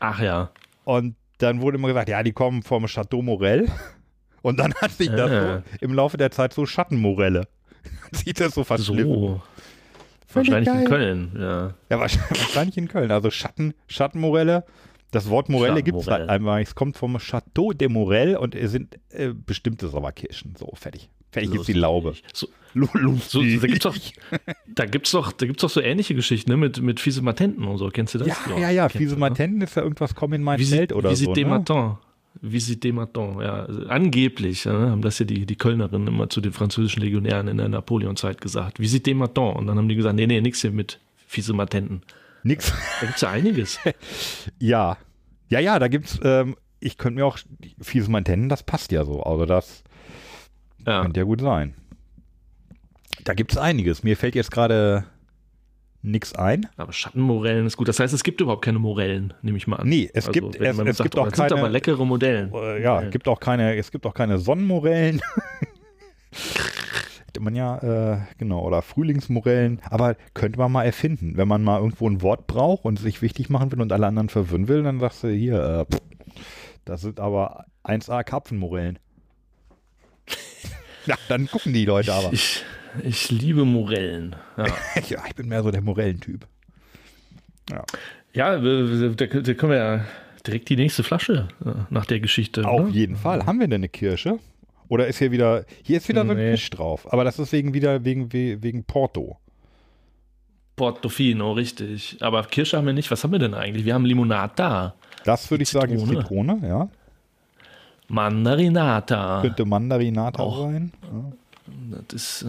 Ach ja. Und dann wurde immer gesagt, ja, die kommen vom Chateau Morel. Und dann hat sich das Ah. so im Laufe der Zeit so Schattenmorelle. Sieht das so verschliffen. So. Wahrscheinlich in Köln, ja. Ja, wahrscheinlich, in Köln. Also Schatten, Schattenmorelle. Das Wort Morelle gibt es halt einmal. Es kommt vom Chateau de Morel und es sind äh, bestimmte Sauerkirschen. So, fertig. Fertig ist die Laube. So, so, da gibt's doch, da gibt's doch, da gibt's doch so ähnliche Geschichten, ne, mit, mit fiese Matenten und so. Kennst du das? ja, ja, ja. kennst Fiese ne? Matenten ist ja irgendwas, komm in mein Zelt oder Visit so. des Ne? Matins. Visit des Matins, ja. Also angeblich ja, haben das ja die, die Kölnerinnen immer zu den französischen Legionären in der Napoleonzeit gesagt. Visit des Matins. Und dann haben die gesagt, nee, nee, nix hier mit fiese Matenten. Nix. Da gibt's ja einiges. Ja. Ja, ja, da gibt's, ähm, ich könnte mir auch fiese Mantennen, das passt ja so. Also das Ja. könnte ja gut sein. Da gibt's einiges. Mir fällt jetzt gerade nix ein. Aber Schattenmorellen ist gut. Das heißt, es gibt überhaupt keine Morellen, nehme ich mal an. Nee, es gibt- wenn es- es gibt auch keine- aber leckere Modellen. Äh, ja, Ja. gibt auch keine, es gibt auch keine Sonnenmorellen. Hätte man ja, äh, genau, oder Frühlingsmorellen, aber könnte man mal erfinden. Wenn man mal irgendwo ein Wort braucht und sich wichtig machen will und alle anderen verwirren will, dann sagst du hier, äh, pff, das sind aber 1A Karpfenmorellen. ja, dann gucken die Leute aber. Ich, ich liebe Morellen. Ja. ja, ich bin mehr so der Morellentyp. Ja, da, da können wir ja direkt die nächste Flasche äh, nach der Geschichte. Auf oder? jeden Fall. Haben wir denn eine Kirsche? Oder ist hier wieder, hier ist wieder nee. so ein Fisch drauf. Aber das ist wegen wieder, wegen, wegen Porto. Portofino, richtig. Aber Kirsche haben wir nicht. Was haben wir denn eigentlich? Wir haben Limonade da. Das würde ich sagen, ist Zitrone, ja. Mandarinata. Könnte Mandarinata auch sein. Ja. Das ist. Äh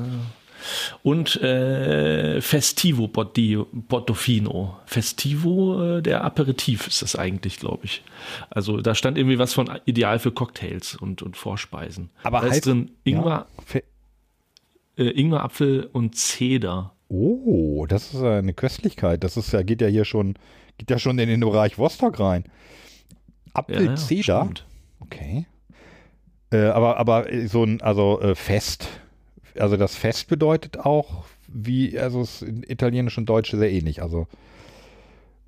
und äh, Festivo Portofino. Festivo, äh, der Aperitif ist das eigentlich, glaube ich. Also da stand irgendwie was von ideal für Cocktails und, und Vorspeisen. Aber da heißt, ist drin Ingwer, ja, äh, Ingwer, Apfel und Zeder. Oh, das ist eine Köstlichkeit. Das ist ja, geht ja hier schon, geht ja schon in den Bereich Vostok rein. Apfelzeder. Ja, ja, okay. Äh, aber, aber so ein, also äh, fest also das Fest bedeutet auch, wie, also es ist in Italienisch und Deutsch sehr ähnlich. Also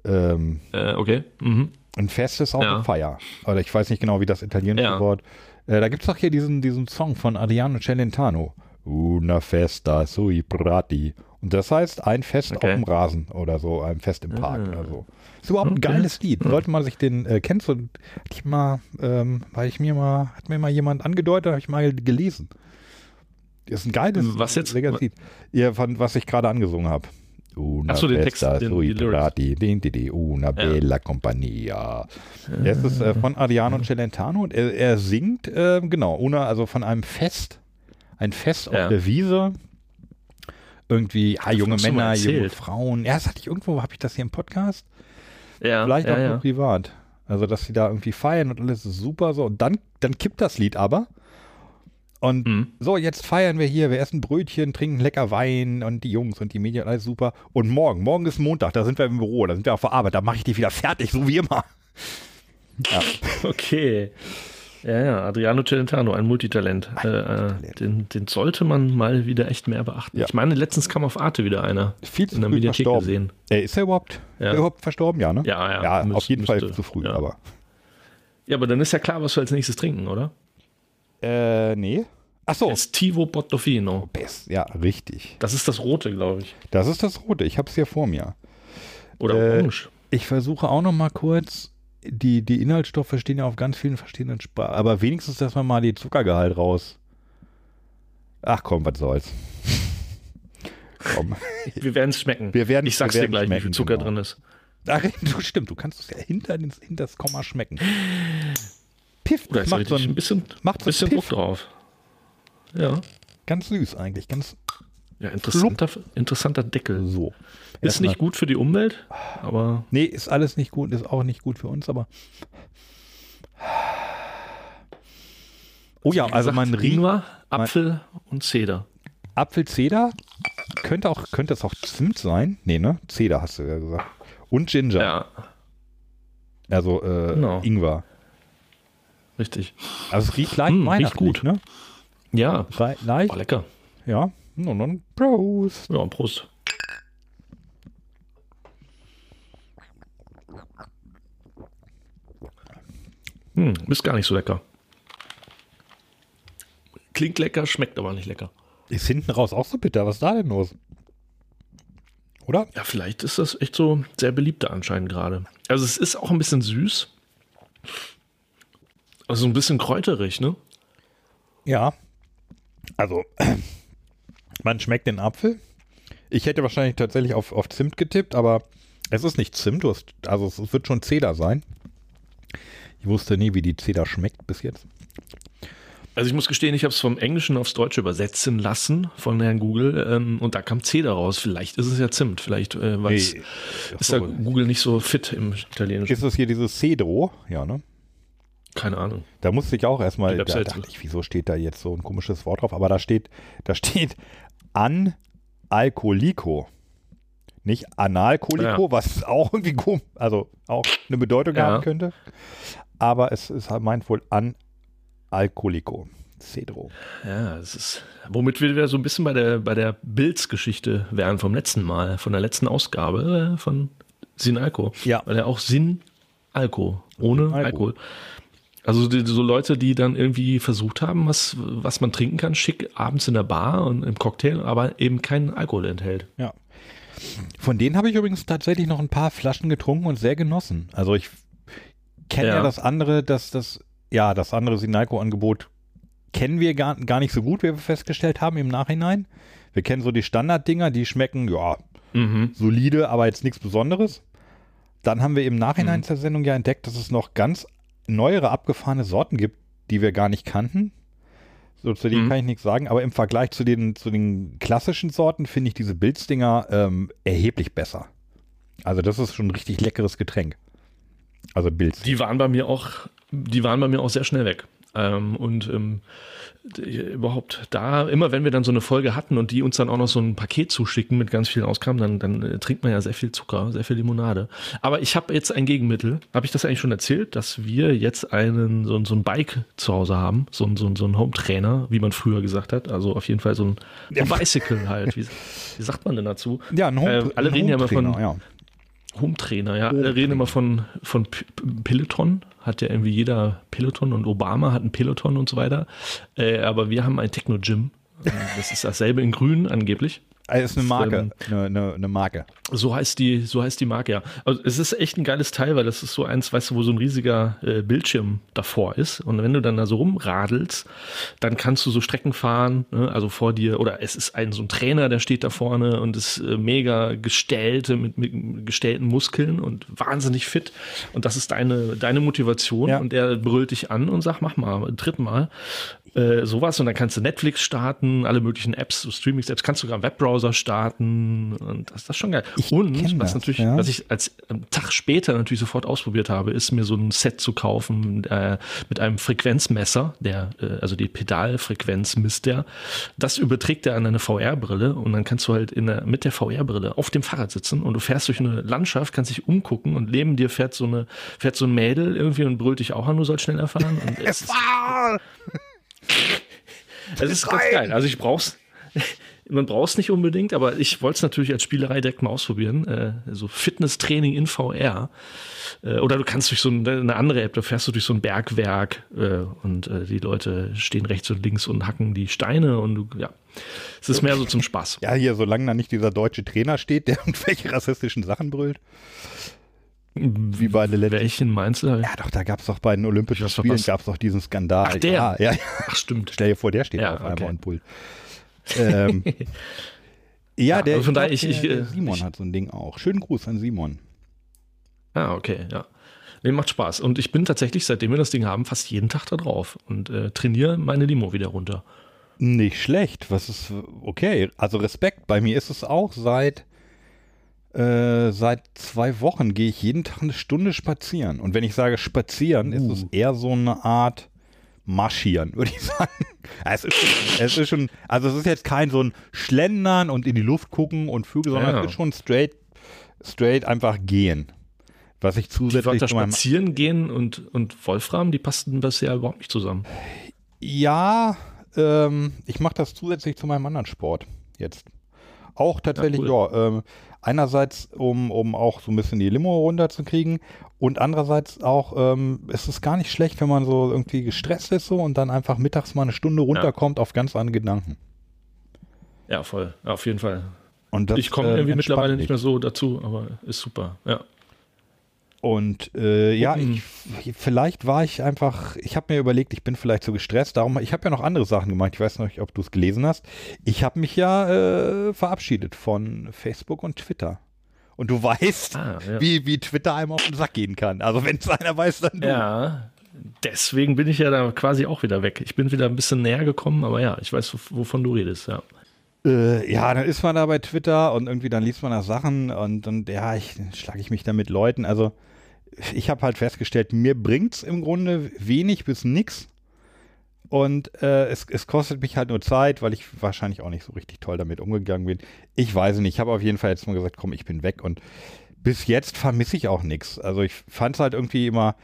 ähm, äh, okay. Mhm. Ein Fest ist auch ja. eine Feier. Oder ich weiß nicht genau, wie das italienische ja. Wort. Äh, da gibt es doch hier diesen, diesen Song von Adriano Celentano. Una festa sui prati. Und das heißt ein Fest okay. auf dem Rasen oder so, ein Fest im Park ah. oder so. Ist überhaupt ein geiles Lied. Sollte man sich den, äh, kennst du, ich mal, ähm, weil ich mir mal, hat mir mal jemand angedeutet, habe ich mal gelesen. Das ist ein geiles was jetzt? Lied. Ja, von, was ich gerade angesungen habe. Una Achso, den Text, den, sui die din, di, di, una ja. bella compagnia. Das ist äh, von Adriano Celentano und er, er singt, äh, genau, una, also von einem Fest, ein Fest ja. auf der Wiese. Irgendwie, ah, junge Männer, junge Frauen. Ja, das hatte ich irgendwo, habe ich das hier im Podcast? Ja. Vielleicht ja, auch nur privat. Also, dass sie da irgendwie feiern und alles ist super so. Und dann, dann kippt das Lied aber. Und mhm. so, jetzt feiern wir hier, wir essen Brötchen, trinken lecker Wein und die Jungs und die Medien, alles super. Und morgen, morgen ist Montag, da sind wir im Büro, da sind wir auf der Arbeit, da mache ich die wieder fertig, so wie immer. Ja. Okay. Ja, ja, Adriano Celentano, ein Multitalent. Ein äh, äh, Multitalent. Den, den, sollte man mal wieder echt mehr beachten. Ja. Ich meine, letztens kam auf Arte wieder einer. Viel zu in der Mediathek verstorben. gesehen. Äh, ist er überhaupt, ja. überhaupt verstorben? Ja, ne? Ja, ja. ja müsst, auf jeden müsste, Fall zu früh, ja. aber. Ja, aber dann ist ja klar, was wir als nächstes trinken, oder? Äh, nee. Ach so. Estivo Portofino. Best, ja, richtig. Das ist das Rote, glaube ich. Das ist das Rote. Ich habe es hier vor mir. Oder äh, Orange. Ich versuche auch noch mal kurz. Die, die Inhaltsstoffe stehen ja auf ganz vielen verschiedenen Sprachen. Aber wenigstens, dass man mal die Zuckergehalt raus. Ach komm, was soll's. komm. Wir werden es schmecken. Wir werden, ich sag's dir gleich, wie viel Zucker genau. drin ist. Ach, du, stimmt, du kannst es ja hinter, hinter das Komma schmecken. Piff, Oder macht so ein, ein bisschen, macht so bisschen Druck drauf. Ja. Ganz süß eigentlich, ganz. Ja, interessanter, interessanter Deckel. So. Ist nicht gut für die Umwelt, aber. Nee, ist alles nicht gut, ist auch nicht gut für uns, aber. Oh ja, also man riecht. Ingwer, Apfel und Zeder. Apfel, Zeder. Könnte auch, könnte es auch Zimt sein? Nee, ne? Zeder hast du ja gesagt. Und Ginger. Ja. Also äh, genau. Ingwer. Richtig. Also es riecht leicht hm, riecht gut. ne? Ja. Leicht. War lecker. Ja. Nun, nun, Prost. Ja, Prost. Hm, ist gar nicht so lecker. Klingt lecker, schmeckt aber nicht lecker. Ist hinten raus auch so bitter? Was ist da denn los? Oder? Ja, vielleicht ist das echt so sehr beliebter anscheinend gerade. Also es ist auch ein bisschen süß. Also ein bisschen kräuterig, ne? Ja, also, man schmeckt den Apfel. Ich hätte wahrscheinlich tatsächlich auf, auf Zimt getippt, aber es ist nicht Zimt, hast, also es wird schon Zeder sein. Ich wusste nie, wie die Zeder schmeckt bis jetzt. Also ich muss gestehen, ich habe es vom Englischen aufs Deutsche übersetzen lassen von Herrn Google ähm, und da kam Zeder raus. Vielleicht ist es ja Zimt, vielleicht äh, weiß, nee, ist da Google nicht so fit im Italienischen. Ist es hier dieses Cedro? Ja, ne? Keine Ahnung. Da musste ich auch erstmal, da dachte ich, wieso steht da jetzt so ein komisches Wort drauf? Aber da steht, da steht an Alkoliko. Nicht Analkoliko, ja. was auch irgendwie also auch eine Bedeutung ja. haben könnte. Aber es ist halt meint wohl an Alkoliko. Cedro. Ja, es ist, womit wir wieder so ein bisschen bei der, bei der Bilds-Geschichte wären vom letzten Mal, von der letzten Ausgabe äh, von Sinalco. Ja. Weil er auch Sin Alko, ohne Alko. Alkohol. Also die, so Leute, die dann irgendwie versucht haben, was, was man trinken kann, schick abends in der Bar und im Cocktail, aber eben keinen Alkohol enthält. Ja. Von denen habe ich übrigens tatsächlich noch ein paar Flaschen getrunken und sehr genossen. Also ich kenne ja. Ja. das andere, dass das, ja, das andere Sinalco-Angebot kennen wir gar, gar nicht so gut, wie wir festgestellt haben im Nachhinein. Wir kennen so die Standarddinger, die schmecken, ja, Mhm. solide, aber jetzt nichts Besonderes. Dann haben wir im Nachhinein Mhm. zur Sendung ja entdeckt, dass es noch ganz neuere abgefahrene Sorten gibt, die wir gar nicht kannten. So, zu denen Mhm. kann ich nichts sagen, aber im Vergleich zu den, zu den klassischen Sorten finde ich diese Bilzdinger ähm, erheblich besser. Also das ist schon ein richtig leckeres Getränk. Also Bilz. Die waren bei mir auch, die waren bei mir auch sehr schnell weg. Ähm, und ähm, überhaupt da, immer wenn wir dann so eine Folge hatten und die uns dann auch noch so ein Paket zuschicken mit ganz vielen Ausgaben, dann, dann äh, trinkt man ja sehr viel Zucker, sehr viel Limonade. Aber ich habe jetzt ein Gegenmittel. Habe ich das eigentlich schon erzählt, dass wir jetzt einen so, ein- so ein Bike zu Hause haben, so ein, so so ein Home-Trainer, wie man früher gesagt hat. Also auf jeden Fall so ein, Ja. ein Bicycle halt. Wie, wie sagt man denn dazu? Ja, ein Home, Äh, alle ein reden ja immer von- ja. Home-Trainer, ja. Alle reden immer von, von P- Peloton. Hat ja irgendwie jeder Peloton und Obama hat ein Peloton und so weiter. Äh, aber wir haben ein Techno-Gym. Äh, Das ist dasselbe in grün angeblich. Also ist eine Marke. ähm, eine, eine, eine Marke. So heißt die, so heißt die Marke, ja. Also es ist echt ein geiles Teil, weil das ist so eins, weißt du, wo so ein riesiger äh, Bildschirm davor ist. Und wenn du dann da so rumradelst, dann kannst du so Strecken fahren, ne? also vor dir, oder es ist ein so ein Trainer, der steht da vorne und ist äh, mega gestellte, mit, mit gestellten Muskeln und wahnsinnig fit. Und das ist deine, deine Motivation. Ja. Und der brüllt dich an und sagt, mach mal, tritt mal. Äh, sowas und dann kannst du Netflix starten, alle möglichen Apps, so Streaming-Apps, kannst sogar einen Webbrowser starten und das, das ist schon geil. Ich und was das, natürlich, ja. was ich als ähm, Tag später natürlich sofort ausprobiert habe, ist mir so ein Set zu kaufen äh, mit einem Frequenzmesser, der äh, also die Pedalfrequenz misst der. Das überträgt er an eine VR-Brille und dann kannst du halt in der, mit der VR-Brille auf dem Fahrrad sitzen und du fährst durch eine Landschaft, kannst dich umgucken und neben dir fährt so eine fährt so ein Mädel irgendwie und brüllt dich auch an, du sollst schneller fahren. Es ist es ist ganz geil. Also ich brauch's. Man braucht es nicht unbedingt, aber ich wollte es natürlich als Spielerei direkt mal ausprobieren. Äh, so Fitnesstraining in VR. Äh, oder du kannst durch so ein, eine andere App, da fährst du durch so ein Bergwerk äh, und äh, die Leute stehen rechts und links und hacken die Steine und du, ja. Es ist mehr so zum Spaß. Ja, hier, solange da nicht dieser deutsche Trainer steht, der irgendwelche rassistischen Sachen brüllt. Wie bei den letzten. Welchen meinst du? Ja, doch, da gab es doch bei den Olympischen Spielen gab es doch diesen Skandal. Ach, der? Ja, ja, Ach, stimmt. Stell dir vor, der steht Ja, auf einmal okay. und pullt. Ähm, ja, Ja, der, also von daher, ich- ich, der, der äh, Simon ich- hat so ein Ding auch. Schönen Gruß an Simon. Ah, okay, ja. Nee, macht Spaß. Und ich bin tatsächlich, seitdem wir das Ding haben, fast jeden Tag da drauf und äh, trainiere meine Limo wieder runter. Nicht schlecht. Was ist okay? Also Respekt. Bei mir ist es auch seit äh, seit zwei Wochen gehe ich jeden Tag eine Stunde spazieren. Und wenn ich sage spazieren, ist es eher so eine Art marschieren, würde ich sagen. Es ist, schon, es ist schon, also es ist jetzt kein so ein Schlendern und in die Luft gucken und Vögel, sondern Ja. es ist schon straight, straight einfach gehen. Was ich Die zusätzlich meinem spazieren gehen und, und Wolfram, die passten bisher überhaupt nicht zusammen. Ja, ähm, ich mache das zusätzlich zu meinem anderen Sport jetzt. Auch tatsächlich, Ja, ja, ähm, einerseits, um, um auch so ein bisschen die Limo runterzukriegen und andererseits auch, ähm, es ist gar nicht schlecht, wenn man so irgendwie gestresst ist so und dann einfach mittags mal eine Stunde runterkommt auf ganz andere Gedanken. Ja, voll. Ja, auf jeden Fall. Und das, ich komme ähm, irgendwie entspannt mittlerweile nicht mehr so dazu, aber ist super. Ja. Und äh, ja, Mhm. ich, vielleicht war ich einfach, ich habe mir überlegt, ich bin vielleicht so gestresst, darum, ich habe ja noch andere Sachen gemacht, ich weiß nicht, ob du es gelesen hast. Ich habe mich ja äh, verabschiedet von Facebook und Twitter. Und du weißt, Ah, ja. wie, wie Twitter einem auf den Sack gehen kann. Also wenn es einer weiß, dann du. Ja, deswegen bin ich ja da quasi auch wieder weg. Ich bin wieder ein bisschen näher gekommen, aber ja, ich weiß, wov- wovon du redest, ja. Äh, ja, dann ist man da bei Twitter und irgendwie dann liest man da Sachen und, und ja, ich schlage ich mich da mit Leuten. Also ich habe halt festgestellt, mir bringt's im Grunde wenig bis nix. Und äh, es, es kostet mich halt nur Zeit, weil ich wahrscheinlich auch nicht so richtig toll damit umgegangen bin. Ich weiß nicht, ich habe auf jeden Fall jetzt mal gesagt, komm, ich bin weg und bis jetzt vermisse ich auch nichts. Also ich fand es halt irgendwie immer,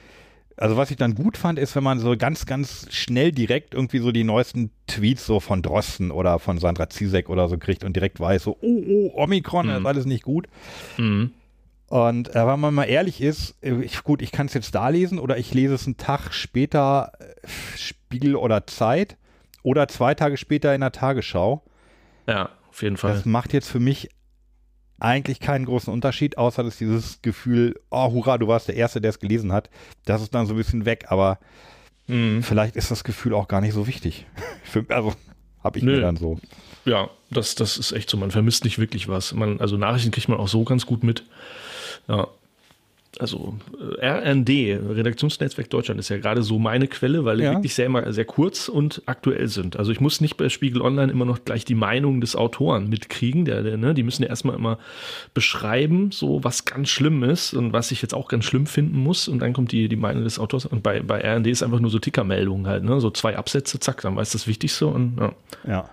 also was ich dann gut fand, ist, wenn man so ganz, ganz schnell direkt irgendwie so die neuesten Tweets so von Drosten oder von Sandra Zizek oder so kriegt und direkt weiß so, oh, oh, Omikron, das ist alles nicht gut. Mhm. Und äh, wenn man mal ehrlich ist, äh, ich, gut, ich kann es jetzt da lesen oder ich lese es einen Tag später äh, Spiegel oder Zeit oder zwei Tage später in der Tagesschau. Ja, auf jeden Fall. Das macht jetzt für mich eigentlich keinen großen Unterschied, außer dass dieses Gefühl, oh hurra, du warst der Erste, der es gelesen hat. Das ist dann so ein bisschen weg, aber mhm. vielleicht ist das Gefühl auch gar nicht so wichtig. Für, also habe ich Nö. mir dann so. Ja, das, das ist echt so. Man vermisst nicht wirklich was. Man, also Nachrichten kriegt man auch so ganz gut mit. Ja, also äh, RND, Redaktionsnetzwerk Deutschland, ist ja gerade so meine Quelle, weil die ja. wirklich sehr, immer sehr kurz und aktuell sind. Also ich muss nicht bei Spiegel Online immer noch gleich die Meinung des Autoren mitkriegen. Der, der, ne, die müssen ja erstmal immer beschreiben, so was ganz schlimm ist und was ich jetzt auch ganz schlimm finden muss. Und dann kommt die, die Meinung des Autors. Und bei, bei RND ist einfach nur so Tickermeldungen halt, ne? So zwei Absätze, zack, dann weiß das Wichtigste und ja. ja.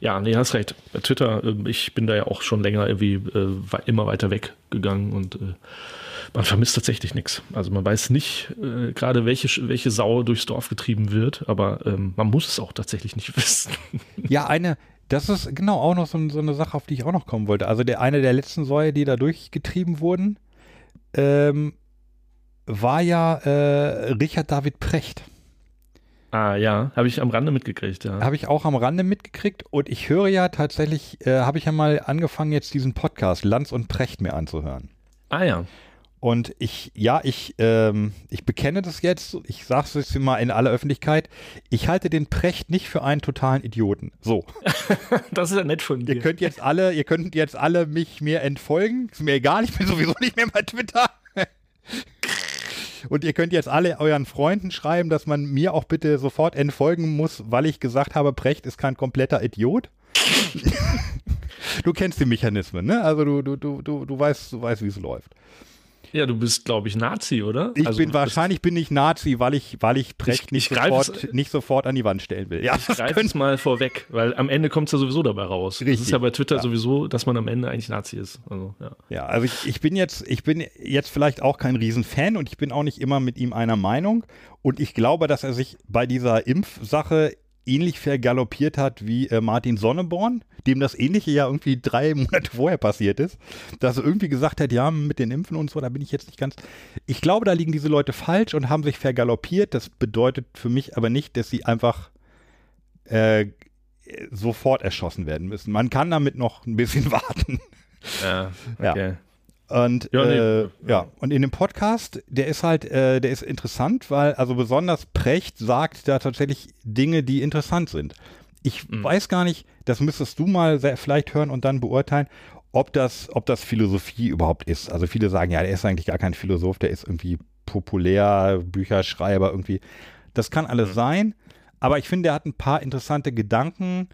Ja, nee, hast recht. Twitter, ähm, ich bin da ja auch schon länger irgendwie äh, immer weiter weggegangen und äh, man vermisst tatsächlich nichts. Also man weiß nicht äh, gerade, welche, welche Sau durchs Dorf getrieben wird, aber ähm, man muss es auch tatsächlich nicht wissen. Ja, eine, das ist genau auch noch so, so, eine Sache, auf die ich auch noch kommen wollte. Also der, eine der letzten Säue, die da durchgetrieben wurden, ähm, war ja äh, Richard David Precht. Ah ja, habe ich am Rande mitgekriegt, ja. Habe ich auch am Rande mitgekriegt und ich höre ja tatsächlich, äh, habe ich ja mal angefangen, jetzt diesen Podcast Lanz und Precht mir anzuhören. Ah ja. Und ich, ja, ich, ähm, ich bekenne das jetzt, ich sage es jetzt mal in aller Öffentlichkeit, ich halte den Precht nicht für einen totalen Idioten. So. das ist ja nett von dir. Ihr könnt jetzt alle, ihr könnt jetzt alle mich mir entfolgen, ist mir egal, ich bin sowieso nicht mehr bei Twitter. Und ihr könnt jetzt alle euren Freunden schreiben, dass man mir auch bitte sofort entfolgen muss, weil ich gesagt habe, Precht ist kein kompletter Idiot. du kennst die Mechanismen, ne? Also du, du, du, du, du weißt, du weißt, wie es läuft. Ja, du bist, glaube ich, Nazi, oder? Ich also, bin wahrscheinlich bin ich Nazi, weil ich, weil ich Brecht ich, nicht, ich sofort, nicht sofort an die Wand stellen will. Ja, ich greife es mal vorweg, weil am Ende kommt es ja sowieso dabei raus. Richtig. Das ist ja bei Twitter ja. sowieso, dass man am Ende eigentlich Nazi ist. Also, ja. ja, also ich, ich bin jetzt, ich bin jetzt vielleicht auch kein Riesenfan und ich bin auch nicht immer mit ihm einer Meinung. Und ich glaube, dass er sich bei dieser Impfsache ähnlich vergaloppiert hat wie äh, Martin Sonneborn, dem das ähnliche ja irgendwie drei Monate vorher passiert ist, dass er irgendwie gesagt hat, ja, mit den Impfen und so, da bin ich jetzt nicht ganz. Ich glaube, da liegen diese Leute falsch und haben sich vergaloppiert. Das bedeutet für mich aber nicht, dass sie einfach äh, sofort erschossen werden müssen. Man kann damit noch ein bisschen warten. Ja, okay. Ja. Und ja, nee. äh, ja, und in dem Podcast, der ist halt, äh, der ist interessant, weil also besonders Precht sagt da tatsächlich Dinge, die interessant sind. Ich mhm. weiß gar nicht, das müsstest du mal sehr, vielleicht hören und dann beurteilen, ob das, ob das Philosophie überhaupt ist. Also viele sagen, ja, der ist eigentlich gar kein Philosoph, der ist irgendwie populär, Bücherschreiber irgendwie. Das kann alles mhm. sein, aber ich finde, er hat ein paar interessante Gedanken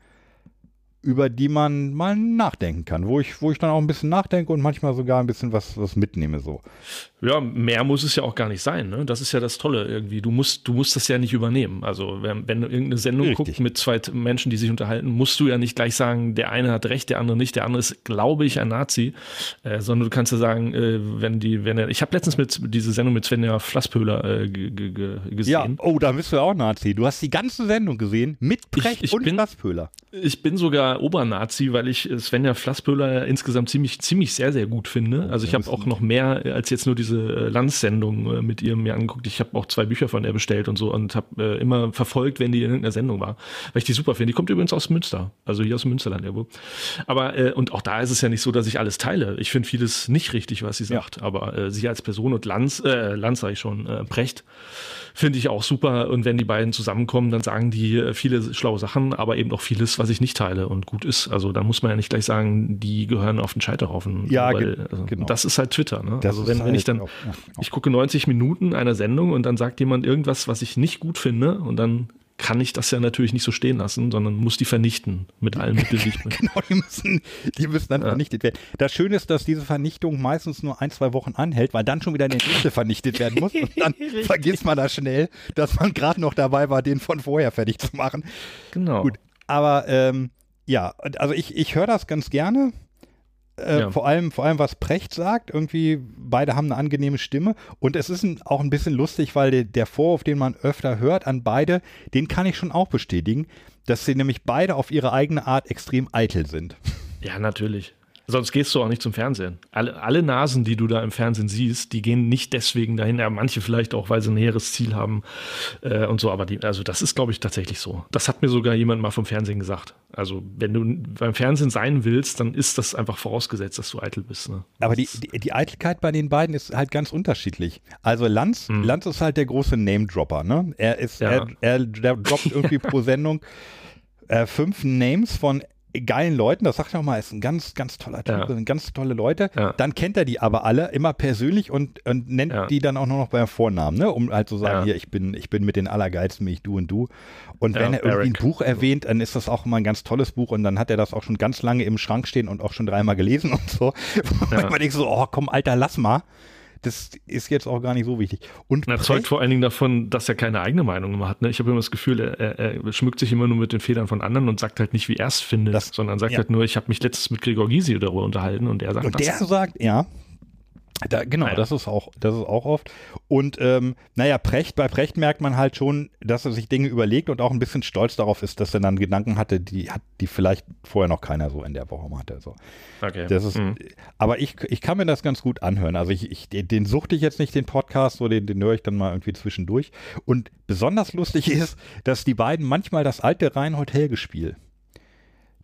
über die man mal nachdenken kann, wo ich, wo ich dann auch ein bisschen nachdenke und manchmal sogar ein bisschen was, was mitnehme so. Ja, mehr muss es ja auch gar nicht sein. Ne? Das ist ja das Tolle irgendwie. Du musst, du musst das ja nicht übernehmen. Also wenn, wenn du irgendeine Sendung Richtig. guckst mit zwei Menschen, die sich unterhalten, musst du ja nicht gleich sagen, der eine hat recht, der andere nicht, der andere ist, glaube ich, ein Nazi, äh, sondern du kannst ja sagen, äh, wenn die, wenn er, ich habe letztens mit diese Sendung mit Svenja Flasspöhler äh, gesehen. Ja, oh, da bist du ja auch Nazi. Du hast die ganze Sendung gesehen mit Precht ich, ich und bin, Flasspöhler. Ich bin sogar Obernazi, weil ich Svenja Flasspöhler insgesamt ziemlich, ziemlich sehr, sehr gut finde. Also ich habe auch noch mehr als jetzt nur diese äh, Landsendung äh, mit ihr mir angeguckt. Ich habe auch zwei Bücher von ihr bestellt und so und habe äh, immer verfolgt, wenn die in irgendeiner Sendung war, weil ich die super finde. Die kommt übrigens aus Münster, also hier aus Münsterland irgendwo. Aber äh, und auch da ist es ja nicht so, dass ich alles teile. Ich finde vieles nicht richtig, was sie sagt. Ja. Aber äh, sie als Person und Lanz, äh, Lanz sage ich schon, äh, Precht, finde ich auch super. Und wenn die beiden zusammenkommen, dann sagen die äh, viele schlaue Sachen, aber eben auch vieles, was ich nicht teile und gut ist. Also da muss man ja nicht gleich sagen, die gehören auf den Scheiterhaufen. Ja, weil, also, genau. Das ist halt Twitter. Ne? also wenn, halt wenn ich dann, auch, ja, ich gucke 90 Minuten einer Sendung und dann sagt jemand irgendwas, was ich nicht gut finde und dann kann ich das ja natürlich nicht so stehen lassen, sondern muss die vernichten mit allen Mitteln, die ich bin. genau, die müssen, die müssen dann ja. vernichtet werden. Das Schöne ist, dass diese Vernichtung meistens nur ein, zwei Wochen anhält, weil dann schon wieder der nächste vernichtet werden muss und dann vergisst man das schnell, dass man gerade noch dabei war, den von vorher fertig zu machen. Genau. Gut, aber ähm, ja, also ich, ich höre das ganz gerne. Äh, ja. vor, allem, vor allem, was Precht sagt, irgendwie, beide haben eine angenehme Stimme. Und es ist ein, auch ein bisschen lustig, weil der, der Vorwurf, den man öfter hört an beide, den kann ich schon auch bestätigen, dass sie nämlich beide auf ihre eigene Art extrem eitel sind. Ja, natürlich. Sonst gehst du auch nicht zum Fernsehen. Alle, alle Nasen, die du da im Fernsehen siehst, die gehen nicht deswegen dahin. Ja, manche vielleicht auch, weil sie ein näheres Ziel haben äh, und so. Aber die, also das ist, glaube ich, tatsächlich so. Das hat mir sogar jemand mal vom Fernsehen gesagt. Also wenn du beim Fernsehen sein willst, dann ist das einfach vorausgesetzt, dass du eitel bist. Ne? Aber die, die, die, Eitelkeit bei den beiden ist halt ganz unterschiedlich. Also Lanz, hm. Lanz ist halt der große Name-Dropper. Ne? Er ist, ja. er, er, droppt irgendwie pro Sendung äh, fünf Names von geilen Leuten, das sagt er auch mal, ist ein ganz, ganz toller Typ, ja. sind ganz tolle Leute. Ja. Dann kennt er die aber alle immer persönlich und, und nennt ja. die dann auch nur noch beim Vornamen, ne? um halt zu sagen, hier, ich bin, ich bin mit den Allergeilsten, mich du und du. Und wenn er irgendwie Eric. ein Buch erwähnt, dann ist das auch immer ein ganz tolles Buch und dann hat er das auch schon ganz lange im Schrank stehen und auch schon dreimal gelesen und so. Und man denkt so, oh komm, Alter, lass mal das ist jetzt auch gar nicht so wichtig. Und er zeugt vor allen Dingen davon, dass er keine eigene Meinung immer hat. Ne? Ich habe immer das Gefühl, er, er, schmückt sich immer nur mit den Federn von anderen und sagt halt nicht, wie er es findet, das, sondern sagt ja. halt nur, ich habe mich letztens mit Gregor Gysi darüber unterhalten und er sagt Und der sagt, ja, da, genau, naja. das ist auch, das ist auch oft. Und ähm, naja, Precht, bei Precht merkt man halt schon, dass er sich Dinge überlegt und auch ein bisschen stolz darauf ist, dass er dann Gedanken hatte, die hat, die vielleicht vorher noch keiner so in der Woche hatte. So. Okay. Das ist, mhm. Aber ich, ich kann mir das ganz gut anhören. Also ich, ich den suchte ich jetzt nicht, den Podcast, so den, den höre ich dann mal irgendwie zwischendurch. Und besonders lustig ist, dass die beiden manchmal das alte Reinhold Helge Spiel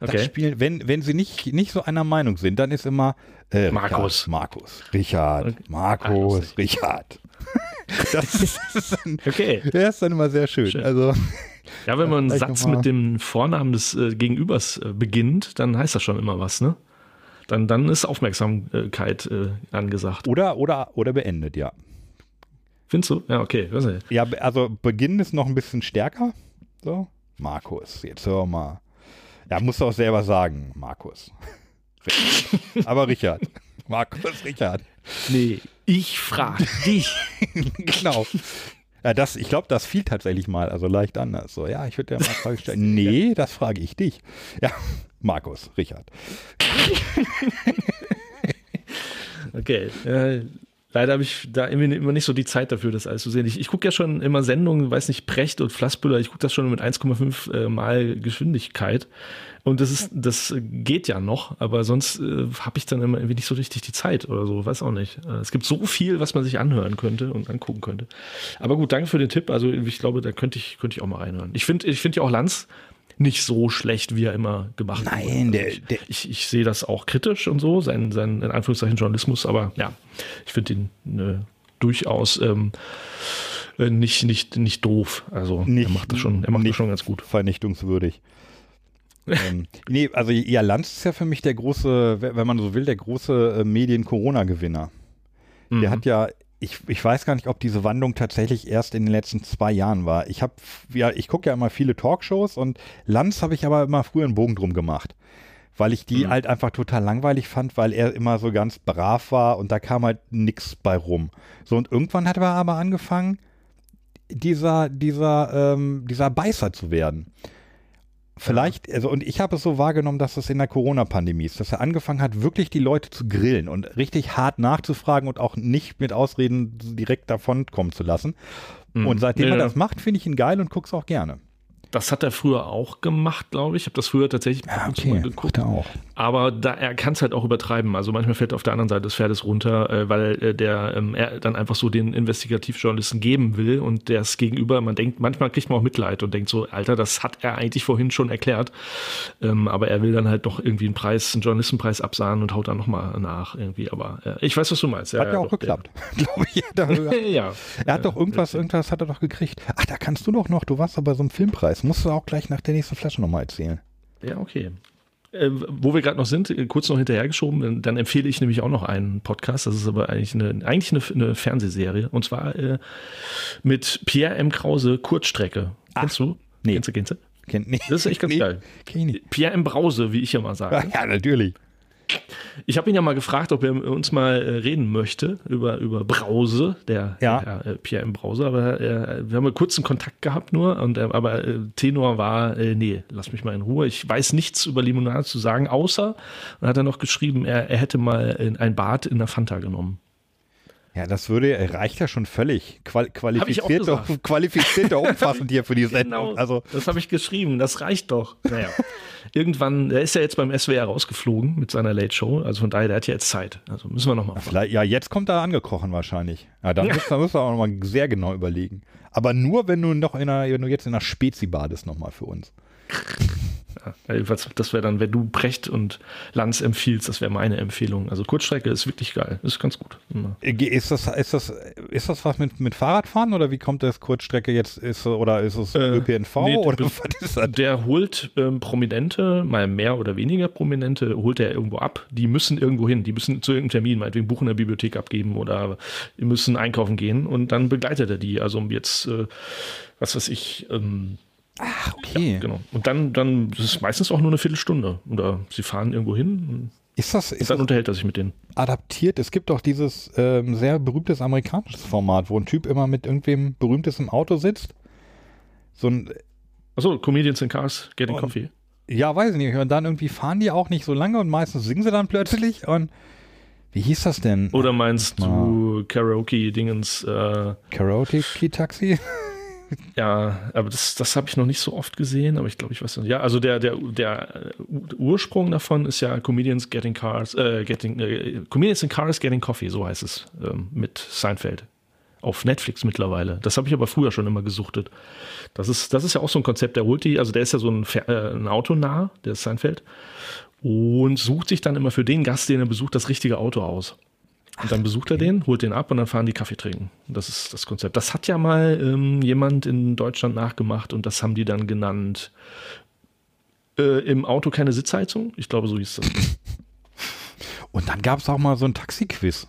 Okay. Das spielen, wenn, wenn sie nicht, nicht so einer Meinung sind, dann ist immer äh, Markus. Markus, Richard, okay. Markus, Ach, Richard. das ist dann, okay. Der ist dann immer sehr schön. schön. Also, ja, wenn man einen Satz mit dem Vornamen des äh, Gegenübers äh, beginnt, dann heißt das schon immer was, ne? Dann, dann ist Aufmerksamkeit äh, angesagt. Oder, oder, oder beendet, ja. Findest du? Ja, okay. Ja, also Beginn ist noch ein bisschen stärker. So. Markus, jetzt hör mal. Ja, musst du auch selber sagen, Markus. Aber Richard. Markus, Richard. Nee, ich frage dich. genau. Ja, das, ich glaube, das fiel tatsächlich mal, also leicht anders. So, ja, ich würde ja mal Frage stellen. Nee, das frage ich dich. Ja, Markus, Richard. okay. Äh, leider habe ich da immer nicht so die Zeit dafür, das alles zu sehen. Ich, ich gucke ja schon immer Sendungen, weiß nicht, Precht und Flassbüller, ich gucke das schon mit 1,5 äh, Mal Geschwindigkeit. Und das ist, das geht ja noch, aber sonst äh, habe ich dann immer irgendwie nicht so richtig die Zeit oder so, weiß auch nicht. Äh, es gibt so viel, was man sich anhören könnte und angucken könnte. Aber gut, danke für den Tipp. Also ich glaube, da könnte ich, könnte ich auch mal reinhören. Ich finde, ich finde ja auch Lanz nicht so schlecht, wie er immer gemacht Nein, wurde. Nein, der, also ich, ich, ich, sehe das auch kritisch und so, sein, sein in Anführungszeichen Journalismus, aber ja, ich finde ihn ne, durchaus ähm, äh, nicht, nicht, nicht doof. Also nicht, er macht das schon, er macht das schon ganz gut. Vernichtungswürdig. ähm, nee, also ja, Lanz ist ja für mich der große, wenn man so will, der große äh, Medien-Corona-Gewinner. Mhm. Der hat ja ich, ich weiß gar nicht, ob diese Wandlung tatsächlich erst in den letzten zwei Jahren war. Ich habe, ja, ich gucke ja immer viele Talkshows und Lanz habe ich aber immer früher einen Bogen drum gemacht. Weil ich die mhm. halt einfach total langweilig fand, weil er immer so ganz brav war und da kam halt nichts bei rum. So, und irgendwann hat er aber angefangen, dieser, dieser, ähm, dieser Beißer zu werden. Vielleicht, also und ich habe es so wahrgenommen, dass es in der Corona-Pandemie ist, dass er angefangen hat, wirklich die Leute zu grillen und richtig hart nachzufragen und auch nicht mit Ausreden direkt davon kommen zu lassen. Mhm. Und seitdem ja. er das macht, finde ich ihn geil und gucke es auch gerne. Das hat er früher auch gemacht, glaube ich. Ich habe das früher tatsächlich ja, okay. geguckt. Auch. Aber da, er kann es halt auch übertreiben. Also manchmal fällt er auf der anderen Seite des Pferdes runter, äh, weil äh, der ähm, er dann einfach so den Investigativjournalisten geben will und der es gegenüber, man denkt, manchmal kriegt man auch Mitleid und denkt so, Alter, das hat er eigentlich vorhin schon erklärt. Ähm, aber er will dann halt doch irgendwie einen Preis, einen Journalistenpreis absahnen und haut dann nochmal nach irgendwie. Aber äh, ich weiß, was du meinst. Ja, hat ja, auch doch, geklappt, glaube ich. ja. Er hat doch irgendwas, irgendwas hat er doch gekriegt. Ach, da kannst du doch noch, du warst doch bei so einem Filmpreis musst du auch gleich nach der nächsten Flasche nochmal erzählen. Ja, okay. Äh, wo wir gerade noch sind, äh, kurz noch hinterhergeschoben, dann empfehle ich nämlich auch noch einen Podcast. Das ist aber eigentlich eine, eigentlich eine, eine Fernsehserie. Und zwar äh, mit Pierre M. Krause, Kurzstrecke. Ach, Kennst du? Nee. Kennst du, kennst du? Kennt nicht. Das ist echt ganz nee, geil. Pierre M. Brause, wie ich ja mal sage. Ja, natürlich. Ich habe ihn ja mal gefragt, ob er uns mal äh, reden möchte über, über Brause, der, ja. der äh, Pierre M. Brause, aber äh, wir haben einen kurzen Kontakt gehabt nur, und, aber Tenor war, nee, lass mich mal in Ruhe. Ich weiß nichts über Limonade zu sagen, außer, und hat er noch geschrieben, er, er hätte mal ein Bad in der Fanta genommen. Ja, das würde reicht ja schon völlig. Qual qualifiziert, doch, qualifiziert doch umfassend hier für die Sendung. Genau, also. Das habe ich geschrieben, das reicht doch. Naja. irgendwann, der ist ja jetzt beim SWR rausgeflogen mit seiner Late Show. Also von daher, der hat ja jetzt Zeit. Also müssen wir nochmal. Ja, ja, jetzt kommt er angekrochen wahrscheinlich. Ja, dann müssen, müssen wir auch nochmal sehr genau überlegen. Aber nur, wenn du noch in einer, wenn du jetzt in einer Spezi badest nochmal für uns. Ja, das wäre dann, wenn du Brecht und Lanz empfiehlst, das wäre meine Empfehlung. Also Kurzstrecke ist wirklich geil, ist ganz gut. Immer. Ist das, ist das, ist das was mit, mit Fahrradfahren oder wie kommt das Kurzstrecke jetzt? Ist, oder ist es äh, ÖPNV? Nee, oder was ist das? Der holt ähm, Prominente, mal mehr oder weniger Prominente, holt er irgendwo ab. Die müssen irgendwo hin, die müssen zu irgendeinem Termin, meinetwegen Buch in der Bibliothek abgeben oder die müssen einkaufen gehen und dann begleitet er die. Also um jetzt, äh, was weiß ich, ähm, Ach, okay. Ja, genau. Und dann, dann ist es meistens auch nur eine Viertelstunde. Oder sie fahren irgendwo hin. Ist das, ist dann das unterhält er sich mit denen. Adaptiert. Es gibt doch dieses ähm, sehr berühmtes amerikanisches Format, wo ein Typ immer mit irgendwem Berühmtes im Auto sitzt. So ein. Achso, Comedians in Cars Getting und, Coffee. Ja, weiß ich nicht. Und dann irgendwie fahren die auch nicht so lange und meistens singen sie dann plötzlich und. Wie hieß das denn? Oder meinst du Karaoke-Dingens? Äh, Karaoke-Taxi? Ja, aber das, das habe ich noch nicht so oft gesehen, aber ich glaube, ich weiß nicht. Ja, also der, der, der Ursprung davon ist ja Comedians Getting Cars, äh, Getting, äh, Comedians in Cars Getting Coffee, so heißt es, ähm, mit Seinfeld. Auf Netflix mittlerweile. Das habe ich aber früher schon immer gesuchtet. Das ist, das ist ja auch so ein Konzept, der holt die, also der ist ja so ein, äh, ein Auto nah, der ist Seinfeld, und sucht sich dann immer für den Gast, den er besucht, das richtige Auto aus. Und dann besucht er den, holt den ab und dann fahren die Kaffee trinken. Das ist das Konzept. Das hat ja mal ähm, jemand in Deutschland nachgemacht und das haben die dann genannt. Äh, Im Auto keine Sitzheizung? Ich glaube, so hieß das. Und dann gab es auch mal so ein Taxi-Quiz.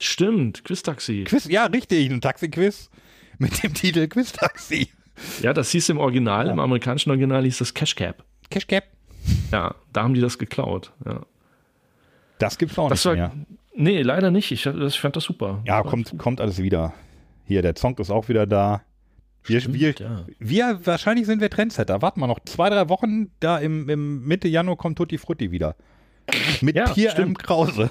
Stimmt, Quiz-Taxi. Quiz, ja, richtig, ein Taxi-Quiz mit dem Titel Quiz-Taxi. Ja, das hieß im Original, ja. im amerikanischen Original hieß das Cash Cab. Cash Cab. Ja, da haben die das geklaut. Ja. Das gibt's auch das nicht war, mehr. Nee, leider nicht. Ich, ich fand das super. Ja, kommt, kommt alles wieder. Hier, der Song ist auch wieder da. Wir, Stimmt, wir, ja. wir, wahrscheinlich sind wir Trendsetter. Warten wir noch zwei, drei Wochen, da im, im Mitte Januar kommt Tutti Frutti wieder. Mit ja, Pierre M. Krause.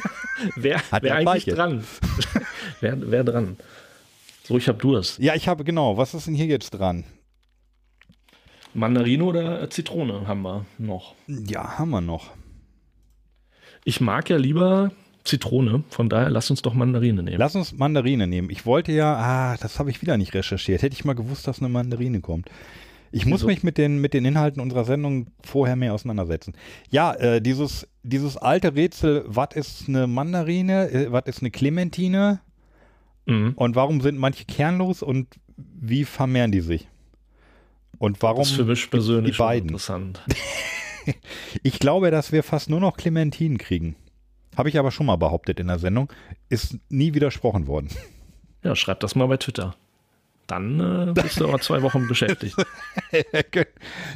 wer wer eigentlich dran? wer, wer dran? So, ich hab Durst. Ja, ich habe, genau. Was ist denn hier jetzt dran? Mandarine oder Zitrone haben wir noch. Ja, haben wir noch. Ich mag ja lieber Zitrone. Von daher lass uns doch Mandarine nehmen. Lass uns Mandarine nehmen. Ich wollte ja, ah, das habe ich wieder nicht recherchiert. Hätte ich mal gewusst, dass eine Mandarine kommt. Ich muss mich mit den, mit den Inhalten unserer Sendung vorher mehr auseinandersetzen. Ja, äh, dieses, dieses alte Rätsel, was ist eine Mandarine, äh, was ist eine Clementine mhm. und warum sind manche kernlos und wie vermehren die sich? Und warum das ist für mich persönlich die beiden? interessant. ich glaube, dass wir fast nur noch Clementinen kriegen. Habe ich aber schon mal behauptet in der Sendung. Ist nie widersprochen worden. Ja, schreib das mal bei Twitter. Dann äh, bist du aber zwei Wochen beschäftigt.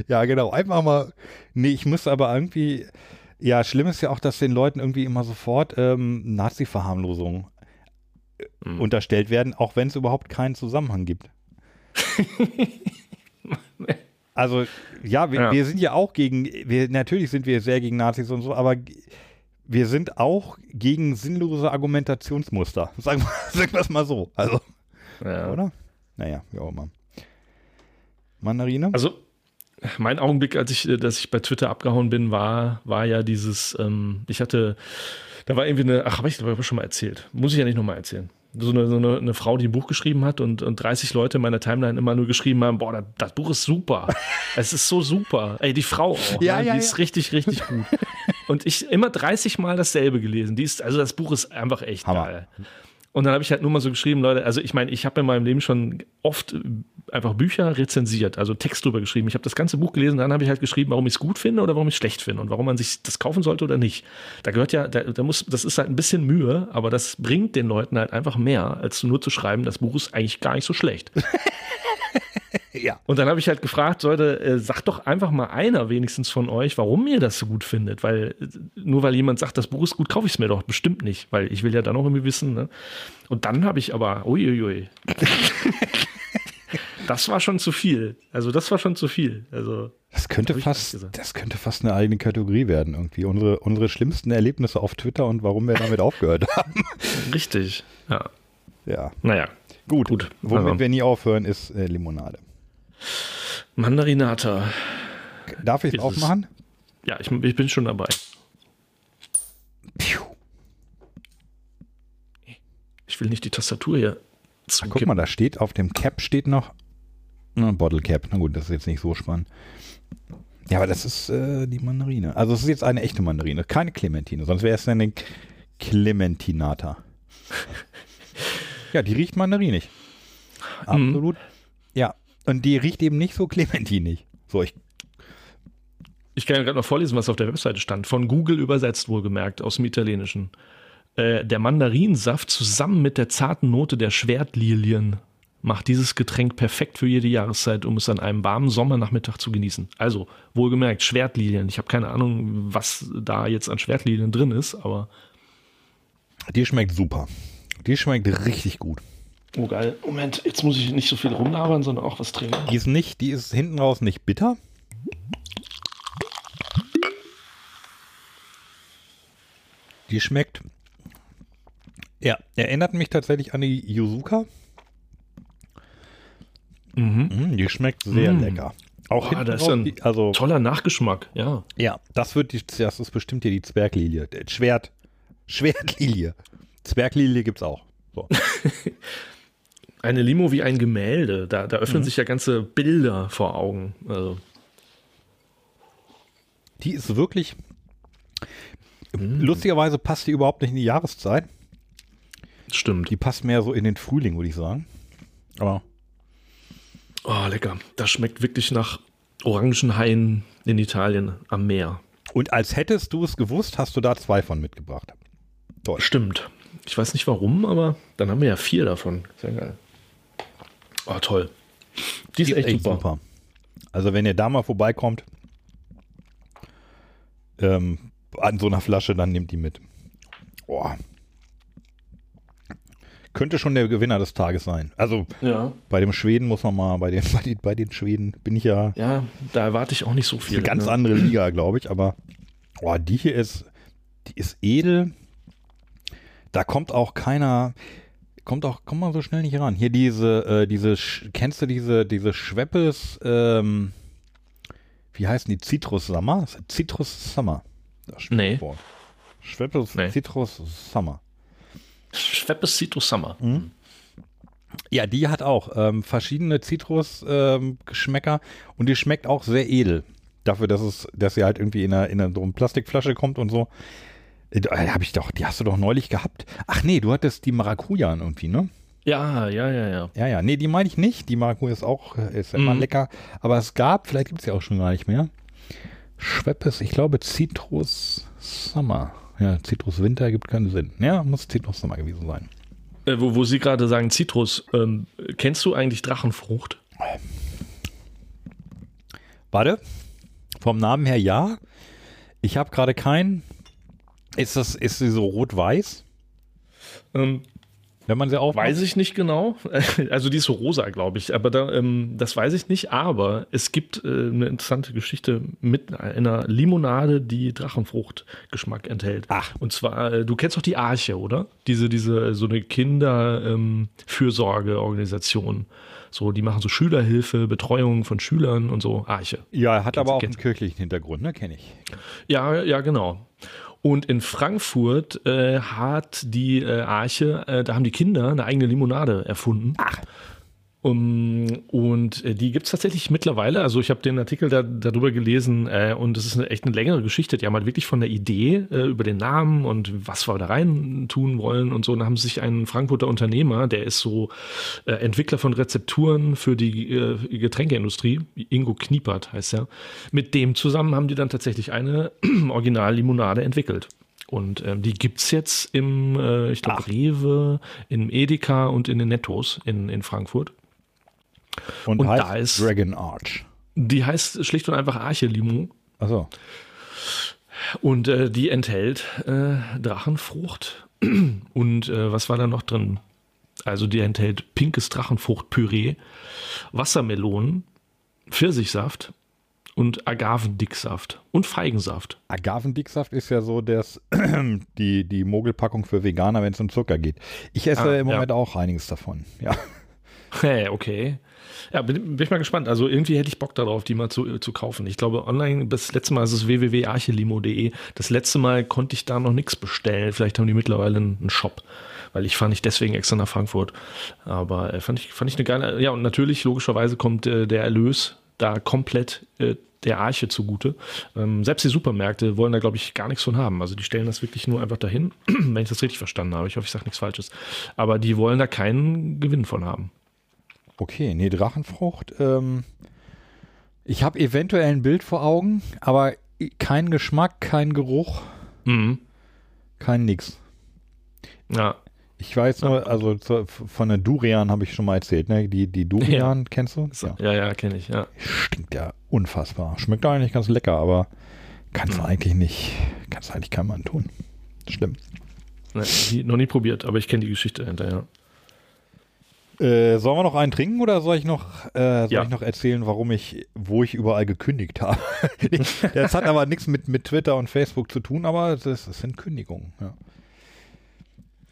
ja, genau. Einfach mal. Nee, ich muss aber irgendwie. Ja, schlimm ist ja auch, dass den Leuten irgendwie immer sofort ähm, Nazi-Verharmlosung mhm. unterstellt werden, auch wenn es überhaupt keinen Zusammenhang gibt. Also ja wir, ja wir, sind ja auch gegen, wir, natürlich sind wir sehr gegen Nazis und so, aber wir sind auch gegen sinnlose Argumentationsmuster. Sagen wir es mal so. Also, ja. oder? Naja, wie auch immer. Mandarine? Also, mein Augenblick, als ich, dass ich bei Twitter abgehauen bin, war, war ja dieses, ähm, ich hatte, da war irgendwie eine, ach, habe ich das schon mal erzählt. Muss ich ja nicht nochmal erzählen so eine, so eine, eine, Frau, die ein Buch geschrieben hat und, und 30 Leute in meiner Timeline immer nur geschrieben haben, boah, das, das Buch ist super. es ist so super. Ey, die Frau auch, ja, ne? ja, die ja. ist richtig, richtig gut. Und ich immer 30 Mal dasselbe gelesen. Die ist, also das Buch ist einfach echt Hammer. geil. Und dann habe ich halt nur mal so geschrieben, Leute, also ich meine, ich habe in meinem Leben schon oft einfach Bücher rezensiert, also Text drüber geschrieben. Ich habe das ganze Buch gelesen, dann habe ich halt geschrieben, warum ich es gut finde oder warum ich es schlecht finde und warum man sich das kaufen sollte oder nicht. Da gehört ja, da, da, muss, das ist halt ein bisschen Mühe, aber das bringt den Leuten halt einfach mehr, als nur zu schreiben, das Buch ist eigentlich gar nicht so schlecht. ja. Und dann habe ich halt gefragt, Leute, äh, sagt doch einfach mal einer wenigstens von euch, warum ihr das so gut findet. Weil nur weil jemand sagt, das Buch ist gut, kaufe ich es mir doch bestimmt nicht, weil ich will ja dann auch irgendwie wissen. Ne? Und dann habe ich aber, uiuiui. das war schon zu viel. Also das war schon zu viel. Also das könnte fast, das könnte fast eine eigene Kategorie werden irgendwie. Unsere, unsere schlimmsten Erlebnisse auf Twitter und warum wir damit aufgehört haben. Richtig, ja. Ja. Naja. Gut. Gut. Womit also. wir nie aufhören, ist äh, Limonade. Mandarinata. Darf ich es. aufmachen? Ja, ich, ich bin schon dabei. Piu. Ich will nicht die Tastatur hier Ah, Guck mal, da steht auf dem Cap steht noch ein Bottle Cap. Na gut, das ist jetzt nicht so spannend. Ja, aber das ist äh, die Mandarine. Also es ist jetzt eine echte Mandarine, keine Clementine. Sonst wäre es eine Clementinata. ja, die riecht mandarinig. Absolut. Ja, und die riecht eben nicht so clementinig. So, ich Ich kann ja gerade noch vorlesen, was auf der Webseite stand. Von Google übersetzt, wohlgemerkt, aus dem Italienischen. Äh, der Mandarinsaft zusammen mit der zarten Note der Schwertlilien macht dieses Getränk perfekt für jede Jahreszeit, um es an einem warmen Sommernachmittag zu genießen. Also, wohlgemerkt, Schwertlilien. Ich habe keine Ahnung, was da jetzt an Schwertlilien drin ist, aber. Die schmeckt super. Die schmeckt richtig gut. Oh geil. Moment, jetzt muss ich nicht so viel rumlabern, sondern auch was trinken. Die ist nicht, die ist hinten raus nicht bitter. Die schmeckt. Ja, erinnert mich tatsächlich an die Yuzuka. Mhm. Mm, die schmeckt sehr Mm. lecker. Auch Boah, hinten das ist raus, ein die, also Toller Nachgeschmack, ja. ja, das wird die, das ist bestimmt hier die Zwerglilie, Schwert, Schwertlilie. Zwerglilie gibt's auch. So. Eine Limo wie ein Gemälde. Da, da öffnen sich ja ganze Bilder vor Augen. Also, Die ist wirklich. Lustigerweise passt die überhaupt nicht in die Jahreszeit. stimmt. Die passt mehr so in den Frühling, würde ich sagen. Aber Oh, lecker. Das schmeckt wirklich nach Orangenhain in Italien am Meer. und als hättest du es gewusst, hast du da zwei von mitgebracht. Toll. Stimmt. Ich weiß nicht warum, aber dann haben wir ja vier davon. Sehr geil. Oh, toll. Die ist, echt, super. Also wenn ihr da mal vorbeikommt ähm, an so einer Flasche, dann nehmt die mit. Boah. Könnte schon der Gewinner des Tages sein. Also Ja. bei dem Schweden muss man mal, bei den, bei den, bei den Schweden bin ich ja Ja, da erwarte ich auch nicht so viel. eine ganz ne? andere Liga, glaube ich. Aber boah, die hier ist, die ist edel. Da kommt auch keiner, kommt auch, kommt man so schnell nicht ran. Hier diese, äh, diese, kennst du diese, diese Schweppes, ähm, wie heißen die? Citrus Summer? Citrus Summer. Das Nee. vor. Schweppes Nee. Citrus Summer. Schweppes Citrus Summer. Ja, die hat auch ähm, verschiedene Zitrus-Geschmäcker und die schmeckt auch sehr edel. Dafür, dass es, dass sie halt irgendwie in einer, in einer so einer Plastikflasche kommt und so. Äh, da hab ich doch, die hast du doch neulich gehabt. Ach nee, du hattest die Maracuja irgendwie, ne? Ja, ja, ja, ja. Ja, ja. Nee, die meine ich nicht. Die Maracuja ist auch, äh, ist immer Mhm. lecker. Aber es gab, vielleicht gibt es ja auch schon gar nicht mehr. Schweppes, ich glaube Citrus Summer. Ja, Citrus Winter gibt keinen Sinn. Ja, muss Citrus Summer gewesen sein. Äh, wo, wo Sie gerade sagen Zitrus, ähm, kennst du eigentlich Drachenfrucht? Warte. Vom Namen her ja. Ich habe gerade keinen. Ist das, ist sie so rot-weiß? Ähm, Wenn man sie aufmacht? Weiß ich nicht genau. Also die ist so rosa, glaube ich. Aber da, ähm, das weiß ich nicht. Aber es gibt äh, eine interessante Geschichte mit einer Limonade, die Drachenfruchtgeschmack enthält. Ach. Und zwar, äh, du kennst doch die Arche, oder? Diese, diese, so eine Kinderfürsorgeorganisation. so, die machen so Schülerhilfe, Betreuung von Schülern und so. Arche. Ja, hat aber auch Kennst- einen kirchlichen Hintergrund, ne? Kenne ich. Ja, ja, genau. Und in Frankfurt äh, hat die äh, Arche, äh, da haben die Kinder eine eigene Limonade erfunden. Ach. Um, und äh, die gibt's tatsächlich mittlerweile. Also ich habe den Artikel da, darüber gelesen äh, und es ist eine, echt eine längere Geschichte. Die haben halt wirklich von der Idee äh, über den Namen und was wir da rein tun wollen und so. Und da haben sich ein Frankfurter Unternehmer, der ist so äh, Entwickler von Rezepturen für die äh, Getränkeindustrie, Ingo Kniepert heißt er. Mit dem zusammen haben die dann tatsächlich eine Original-Limonade entwickelt. Und ähm, die gibt's jetzt im, äh, ich glaube. Rewe, im Edeka und in den Nettos in, in Frankfurt. Und, Und heißt da ist- Dragon Arch. Die heißt schlicht und einfach Arche Limo Achso. und äh, die enthält äh, Drachenfrucht. Und äh, was war da noch drin? Also die enthält pinkes Drachenfruchtpüree, Wassermelonen, Pfirsichsaft und Agavendicksaft und Feigensaft. Agavendicksaft ist ja so das, die, die Mogelpackung für Veganer, wenn es um Zucker geht. Ich esse Ah, im ja. Moment auch einiges davon. Ja. Hey, okay. Ja, bin, bin, ich mal gespannt. Also irgendwie hätte ich Bock darauf, die mal zu, zu kaufen. Ich glaube, online, das letzte Mal ist es www.archelimo.de. Das letzte Mal konnte ich da noch nichts bestellen. Vielleicht haben die mittlerweile einen Shop, weil ich fahre nicht deswegen extra nach Frankfurt. Aber äh, fand, ich, fand ich eine geile, ja, und natürlich, logischerweise kommt äh, der Erlös da komplett äh, der Arche zugute. Ähm, selbst die Supermärkte wollen da, glaube ich, gar nichts von haben. Also die stellen das wirklich nur einfach dahin, wenn ich das richtig verstanden habe. Ich hoffe, ich sage nichts Falsches. Aber die wollen da keinen Gewinn von haben. Okay, nee, Drachenfrucht. Ähm, ich habe eventuell ein Bild vor Augen, aber kein Geschmack, kein Geruch, mhm. kein nix. Ja. Ich weiß nur, also zu, von der Durian habe ich schon mal erzählt, ne? Die, die Durian, ja. kennst du? Ja, ja, ja kenne ich, ja. Stinkt ja unfassbar. Schmeckt eigentlich ganz lecker, aber kannst du mhm. eigentlich nicht, kannst du eigentlich keinem Mann tun. Schlimm. Nee, noch nie probiert, aber ich kenne die Geschichte dahinter, ja. Äh, sollen wir noch einen trinken oder soll ich noch, äh, soll ja. ich noch erzählen, warum ich, wo ich überall gekündigt habe? das hat aber nichts mit, mit Twitter und Facebook zu tun, aber das, das sind Kündigungen. Ja.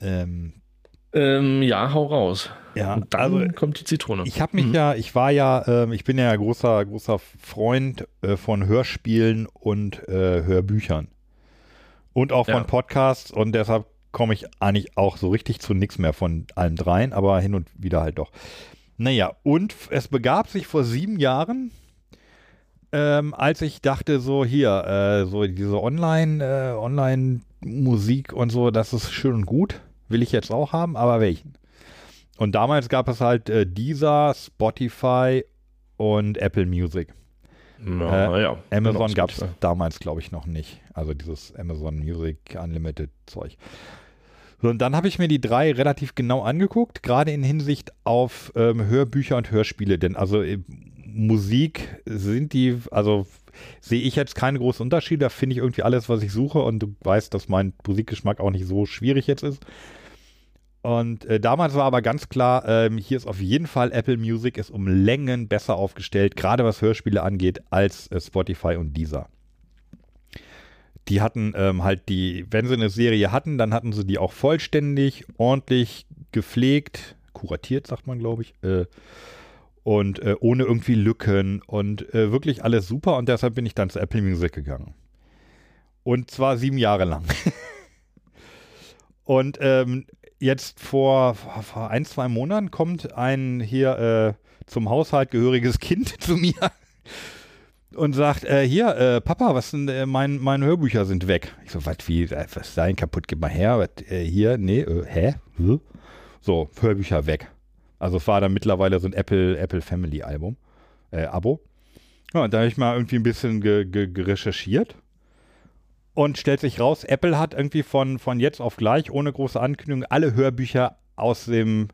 Ähm, ähm, ja, hau raus. Ja, Und dann also, kommt die Zitrone. Ich habe mich mhm. ja, ich war ja, äh, ich bin ja großer, großer Freund äh, von Hörspielen und äh, Hörbüchern. Und auch von ja. Podcasts und deshalb komme ich eigentlich auch so richtig zu nichts mehr von allen dreien, aber hin und wieder halt doch. Naja, und es begab sich vor sieben Jahren, ähm, als ich dachte, so hier, äh, so diese Online, äh, Online-Musik und so, das ist schön und gut will ich jetzt auch haben, aber welchen? Und damals gab es halt äh, Deezer, Spotify und Apple Music. Na, äh, ja, Amazon gab es damals, glaube ich, noch nicht. Also dieses Amazon Music Unlimited Zeug. So, und dann habe ich mir die drei relativ genau angeguckt, gerade in Hinsicht auf ähm, Hörbücher und Hörspiele. Denn also äh, Musik sind die, also sehe ich jetzt keine großen Unterschiede. Da finde ich irgendwie alles, was ich suche. Und du weißt, dass mein Musikgeschmack auch nicht so schwierig jetzt ist. Und äh, damals war aber ganz klar, ähm, hier ist auf jeden Fall Apple Music ist um Längen besser aufgestellt, gerade was Hörspiele angeht, als äh, Spotify und Deezer. Die hatten ähm, halt die, wenn sie eine Serie hatten, dann hatten sie die auch vollständig, ordentlich gepflegt, kuratiert, sagt man, glaube ich. Äh, und äh, ohne irgendwie Lücken und äh, wirklich alles super und deshalb bin ich dann zu Apple Music gegangen. Und zwar sieben Jahre lang. und ähm, jetzt vor, vor ein, zwei Monaten kommt ein hier äh, zum Haushalt gehöriges Kind zu mir und sagt, äh, hier, äh, Papa, was sind, äh, mein, meine Hörbücher sind weg. Ich so, was, wie, äh, was ist dein kaputt, gib mal her, was, äh, hier, nee, äh, hä? So, Hörbücher weg. Also es war dann mittlerweile so ein Apple, Apple Family Album, Abo. Ja, und da habe ich mal irgendwie ein bisschen ge, ge, recherchiert und stellt sich raus, Apple hat irgendwie von, von jetzt auf gleich, ohne große Ankündigung, alle Hörbücher aus dem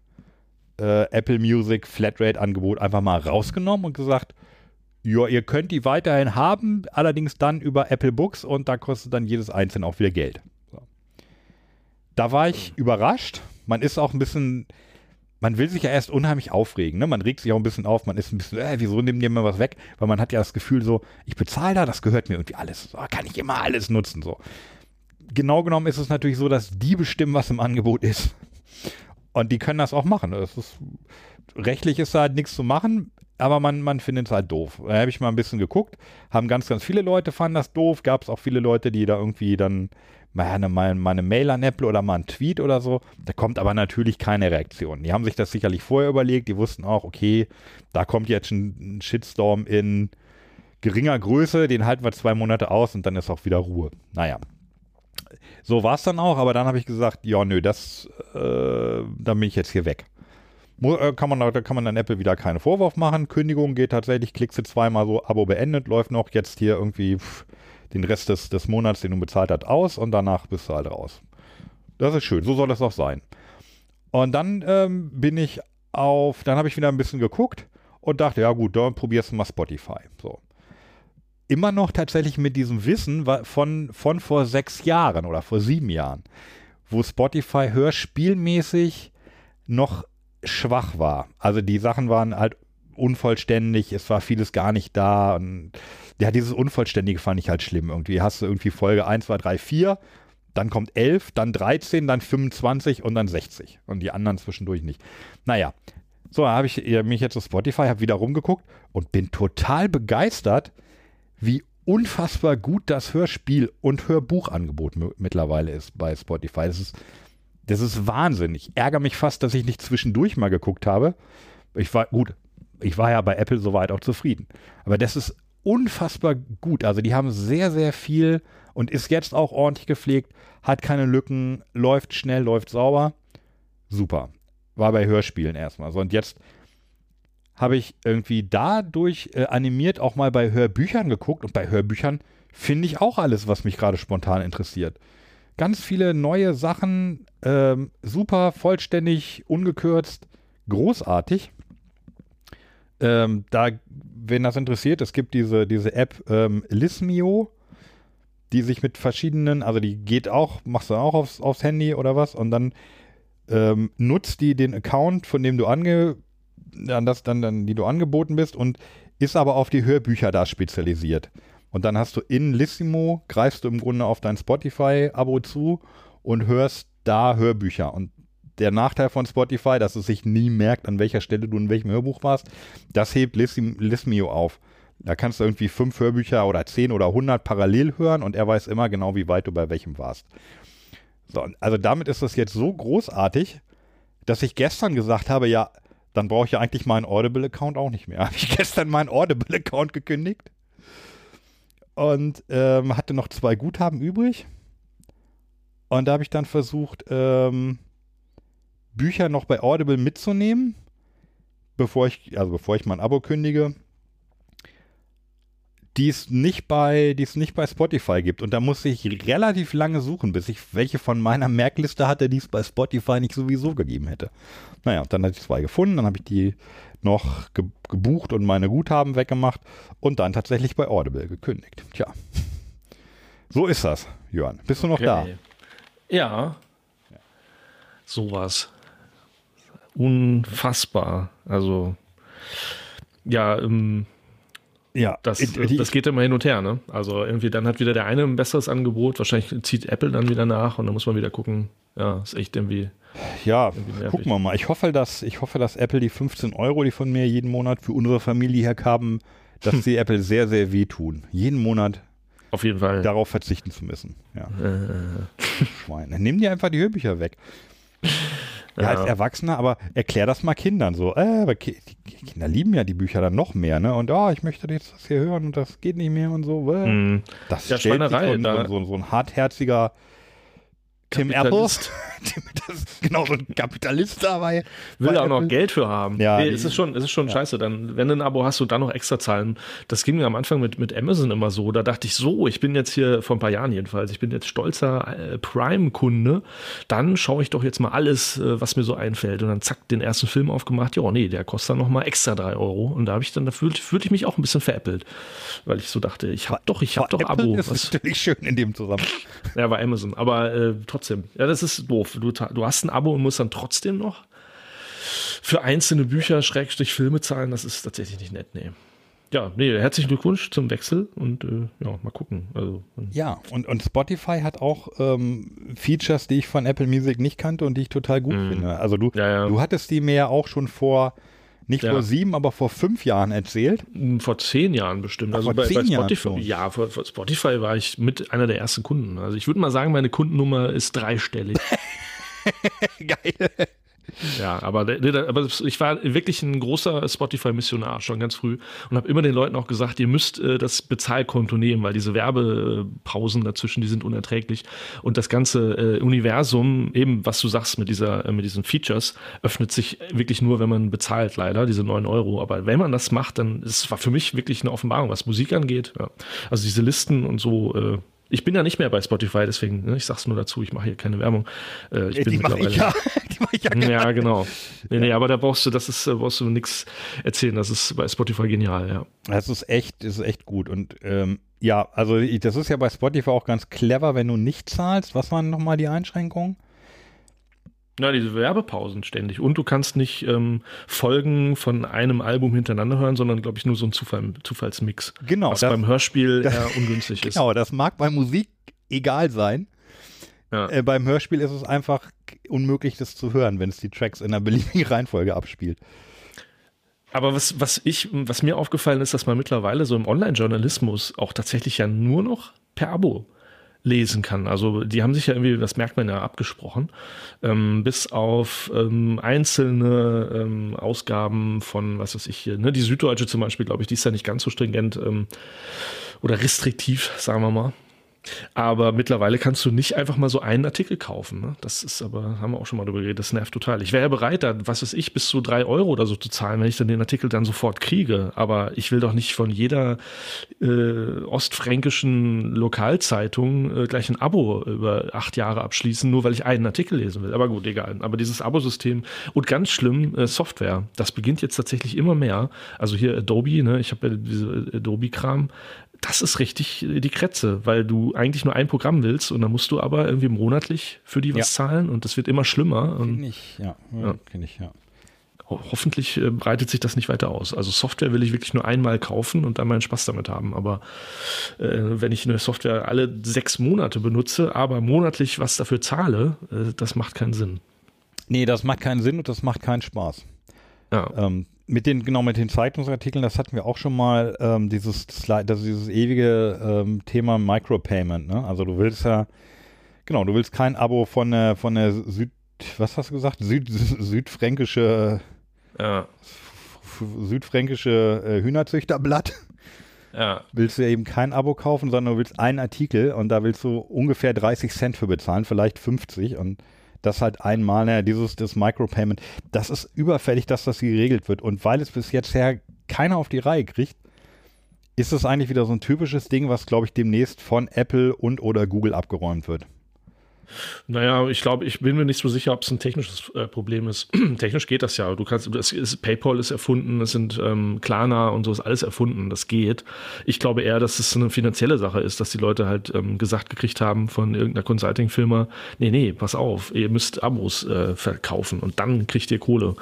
äh, Apple Music Flatrate Angebot einfach mal rausgenommen und gesagt, ja, ihr könnt die weiterhin haben, allerdings dann über Apple Books und da kostet dann jedes einzelne auch wieder Geld. So. Da war ich überrascht. Man ist auch ein bisschen, man will sich ja erst unheimlich aufregen, ne? Man regt sich auch ein bisschen auf, man ist ein bisschen, äh, wieso nimmt ihr mir was weg? Weil man hat ja das Gefühl so, ich bezahle da, das gehört mir irgendwie alles. So, kann ich immer alles nutzen, so. Genau genommen ist es natürlich so, dass die bestimmen, was im Angebot ist. Und die können das auch machen. Das ist, rechtlich ist da halt nichts zu machen, aber man, man findet es halt doof. Da habe ich mal ein bisschen geguckt, haben ganz, ganz viele Leute fanden das doof, gab es auch viele Leute, die da irgendwie dann mal eine, mal, Mail an Apple oder mal ein Tweet oder so. Da kommt aber natürlich keine Reaktion. Die haben sich das sicherlich vorher überlegt. Die wussten auch, okay, da kommt jetzt ein, ein Shitstorm in geringer Größe, den halten wir zwei Monate aus und dann ist auch wieder Ruhe. Naja. So war es dann auch, aber dann habe ich gesagt, ja, nö, das, äh, dann bin ich jetzt hier weg. Äh, kann man, da kann man dann Apple wieder keinen Vorwurf machen. Kündigung geht tatsächlich, klickst du zweimal so, Abo beendet, läuft noch jetzt hier irgendwie pff, den Rest des, des Monats, den du bezahlt hast, aus und danach bist du halt raus. Das ist schön, so soll das auch sein. Und dann ähm, bin ich auf, dann habe ich wieder ein bisschen geguckt und dachte, ja gut, dann probierst du mal Spotify. So. Immer noch tatsächlich mit diesem Wissen von, von vor sechs Jahren oder vor sieben Jahren, wo Spotify hörspielmäßig noch schwach war. Also die Sachen waren halt unvollständig, es war vieles gar nicht da und ja, dieses Unvollständige fand ich halt schlimm. Irgendwie hast du irgendwie Folge 1, 2, 3, 4, dann kommt 11, dann 13, dann 25 und dann 60 und die anderen zwischendurch nicht. Naja, So, habe ich mich jetzt auf Spotify, habe wieder rumgeguckt und bin total begeistert, wie unfassbar gut das Hörspiel- und Hörbuchangebot mittlerweile ist bei Spotify. Das ist, das ist Wahnsinn. Ich ärgere mich fast, dass ich nicht zwischendurch mal geguckt habe. Ich war, gut, ich war ja bei Apple soweit auch zufrieden. Aber das ist unfassbar gut. Also die haben sehr, sehr viel und ist jetzt auch ordentlich gepflegt, hat keine Lücken, läuft schnell, läuft sauber. Super. War bei Hörspielen erstmal. So, und jetzt habe ich irgendwie dadurch äh, animiert auch mal bei Hörbüchern geguckt und bei Hörbüchern finde ich auch alles, was mich gerade spontan interessiert. Ganz viele neue Sachen, ähm, super, vollständig, ungekürzt, großartig. Ähm, da, wenn das interessiert, es gibt diese, diese App ähm, Lismio, die sich mit verschiedenen, also die geht auch, machst du auch aufs, aufs Handy oder was und dann ähm, nutzt die den Account, von dem du ange, an das dann, dann, die du angeboten bist und ist aber auf die Hörbücher da spezialisiert. Und dann hast du in Lissimo, greifst du im Grunde auf dein Spotify-Abo zu und hörst da Hörbücher. Und der Nachteil von Spotify, dass es sich nie merkt, an welcher Stelle du in welchem Hörbuch warst, das hebt Lissimo auf. Da kannst du irgendwie fünf Hörbücher oder zehn oder hundert parallel hören und er weiß immer genau, wie weit du bei welchem warst. So, also damit ist das jetzt so großartig, dass ich gestern gesagt habe, ja, dann brauche ich ja eigentlich meinen Audible-Account auch nicht mehr. Habe ich gestern meinen Audible-Account gekündigt und ähm, hatte noch zwei Guthaben übrig. Und da habe ich dann versucht, ähm, Bücher noch bei Audible mitzunehmen, bevor ich, also bevor ich mein Abo kündige die es nicht bei, die es nicht bei Spotify gibt. Und da muss ich relativ lange suchen, bis ich welche von meiner Merkliste hatte, die es bei Spotify nicht sowieso gegeben hätte. Naja, dann hatte ich zwei gefunden, dann habe ich die noch ge gebucht und meine Guthaben weggemacht und dann tatsächlich bei Audible gekündigt. Tja. So ist das, Jörn. Bist du noch okay. da? Ja. ja. Sowas. Unfassbar. Also, ja, ähm, ja, das, die, das geht immer hin und her, ne? Also irgendwie dann hat wieder der eine ein besseres Angebot, wahrscheinlich zieht Apple dann wieder nach und dann muss man wieder gucken. Ja, ist echt irgendwie. Ja, irgendwie gucken wir mal. Ich hoffe, dass, ich hoffe, dass Apple die 15 Euro, die von mir jeden Monat für unsere Familie herkamen, dass sie Apple sehr, sehr wehtun. Jeden Monat auf jeden Fall. Darauf verzichten zu müssen. Ja. Äh. Schweine. Nimm dir einfach die Hörbücher weg. Ja, als Erwachsener, aber erklär das mal Kindern so. Äh, aber die Kinder lieben ja die Bücher dann noch mehr, ne? Und oh, ich möchte jetzt das hier hören und das geht nicht mehr und so. Äh. Das ja, stellt sich so, so, so, ein hartherziger Tim Apple, genau so ein Kapitalist dabei. Will auch noch Geld für haben. Ja, nee, es ist schon, es ist schon ja. scheiße. Dann, wenn du ein Abo hast und dann noch extra zahlen. Das ging mir am Anfang mit, mit Amazon immer so. Da dachte ich so, ich bin jetzt hier vor ein paar Jahren jedenfalls, ich bin jetzt stolzer äh, Prime-Kunde. Dann schaue ich doch jetzt mal alles, äh, was mir so einfällt. Und dann zack, den ersten Film aufgemacht. Ja, nee, der kostet dann noch mal extra drei Euro. Und da habe ich dann, da fühlte fühlt ich mich auch ein bisschen veräppelt. Weil ich so dachte, ich habe doch, ich habe doch Apple Abo. Das ist natürlich schön in dem Zusammenhang. Ja, war Amazon. Aber äh, trotzdem. Ja, das ist doof. Du, du hast ein Abo und musst dann trotzdem noch für einzelne Bücher, Schrägstrich Filme zahlen. Das ist tatsächlich nicht nett, nee. Ja, nee, herzlichen Glückwunsch zum Wechsel und äh, ja, mal gucken. Also, ja, und, und Spotify hat auch ähm, Features, die ich von Apple Music nicht kannte und die ich total gut mm. finde. Also du, ja, ja. du hattest die mir ja auch schon vor nicht ja. vor sieben, aber vor fünf Jahren erzählt. Hm, vor zehn Jahren bestimmt. also bei, bei Spotify, Jahren ja, vor, vor, Spotify war ich mit einer der ersten Kunden. Also ich würde mal sagen, meine Kundennummer ist dreistellig. Geil. Ja, aber, aber ich war wirklich ein großer Spotify-Missionar schon ganz früh und habe immer den Leuten auch gesagt, ihr müsst äh, das Bezahlkonto nehmen, weil diese Werbepausen dazwischen, die sind unerträglich. Und das ganze äh, Universum, eben was du sagst mit dieser, äh, mit diesen Features, öffnet sich wirklich nur, wenn man bezahlt, leider, diese neun Euro. Aber wenn man das macht, dann es war für mich wirklich eine Offenbarung, was Musik angeht. Ja. Also diese Listen und so, äh, ich bin ja nicht mehr bei Spotify, deswegen, ne, ich sag's nur dazu, ich mache hier keine Werbung. Äh, ich bin die mache ich ja. die mach ich ja, ja genau. Nee, nee, aber da brauchst du, das ist, äh, brauchst du nichts erzählen. Das ist bei Spotify genial, ja. Das ist echt, das ist echt gut. Und ähm, ja, also das ist ja bei Spotify auch ganz clever, wenn du nicht zahlst. Was waren nochmal die Einschränkungen? Ja, diese Werbepausen ständig. Und du kannst nicht ähm, Folgen von einem Album hintereinander hören, sondern, glaube ich, nur so ein Zufall, Zufallsmix. Genau. Was das, beim Hörspiel das, eher ungünstig ist. Genau, das mag bei Musik egal sein. Ja. Äh, beim Hörspiel ist es einfach unmöglich, das zu hören, wenn es die Tracks in einer beliebigen Reihenfolge abspielt. Aber was, was ich, was mir aufgefallen ist, dass man mittlerweile so im Online-Journalismus auch tatsächlich ja nur noch per Abo lesen kann. Also die haben sich ja irgendwie, das merkt man ja, abgesprochen, ähm, bis auf ähm, einzelne ähm, Ausgaben von, was weiß ich hier, ne, die Süddeutsche zum Beispiel, glaube ich, die ist ja nicht ganz so stringent ähm, oder restriktiv, sagen wir mal. Aber mittlerweile kannst du nicht einfach mal so einen Artikel kaufen. Ne? Das ist aber, haben wir auch schon mal drüber geredet, das nervt total. Ich wäre ja bereit, da, was weiß ich, bis zu drei Euro oder so zu zahlen, wenn ich dann den Artikel dann sofort kriege. Aber ich will doch nicht von jeder äh, ostfränkischen Lokalzeitung äh, gleich ein Abo über acht Jahre abschließen, nur weil ich einen Artikel lesen will. Aber gut, egal. Aber dieses Abosystem und ganz schlimm, äh, Software, das beginnt jetzt tatsächlich immer mehr. Also hier Adobe, ne, ich habe ja diese Adobe-Kram, das ist richtig die Kretze, weil du eigentlich nur ein Programm willst und dann musst du aber irgendwie monatlich für die was ja. zahlen und das wird immer schlimmer. Kenn ich, ja. ja. Kenn ich, ja. Hoffentlich äh, breitet sich das nicht weiter aus. Also Software will ich wirklich nur einmal kaufen und dann meinen Spaß damit haben. Aber äh, wenn ich eine Software alle sechs Monate benutze, aber monatlich was dafür zahle, äh, das macht keinen Sinn. Nee, das macht keinen Sinn und das macht keinen Spaß. Ja. Ähm, mit den, genau, mit den Zeitungsartikeln, das hatten wir auch schon mal, ähm, dieses, das, dieses ewige ähm, Thema Micropayment, ne? Also du willst ja, genau, du willst kein Abo von der, von der Süd, was hast du gesagt? Süd, südfränkische, ja. südfränkische äh, Hühnerzüchterblatt. Ja. Willst du ja eben kein Abo kaufen, sondern du willst einen Artikel und da willst du ungefähr 30 Cent für bezahlen, vielleicht 50 und das halt einmal, naja, dieses das Micropayment, das ist überfällig, dass das geregelt wird. Und weil es bis jetzt her keiner auf die Reihe kriegt, ist es eigentlich wieder so ein typisches Ding, was, glaube ich, demnächst von Apple und oder Google abgeräumt wird. Naja, ich glaube, ich bin mir nicht so sicher, ob es ein technisches äh, Problem ist. Technisch geht das ja. Du kannst, das ist, PayPal ist erfunden, es sind ähm, Klarna und so ist alles erfunden. Das geht. Ich glaube eher, dass es eine finanzielle Sache ist, dass die Leute halt ähm, gesagt gekriegt haben von irgendeiner Consulting-Firma, nee, nee, pass auf, ihr müsst Abos äh, verkaufen und dann kriegt ihr Kohle.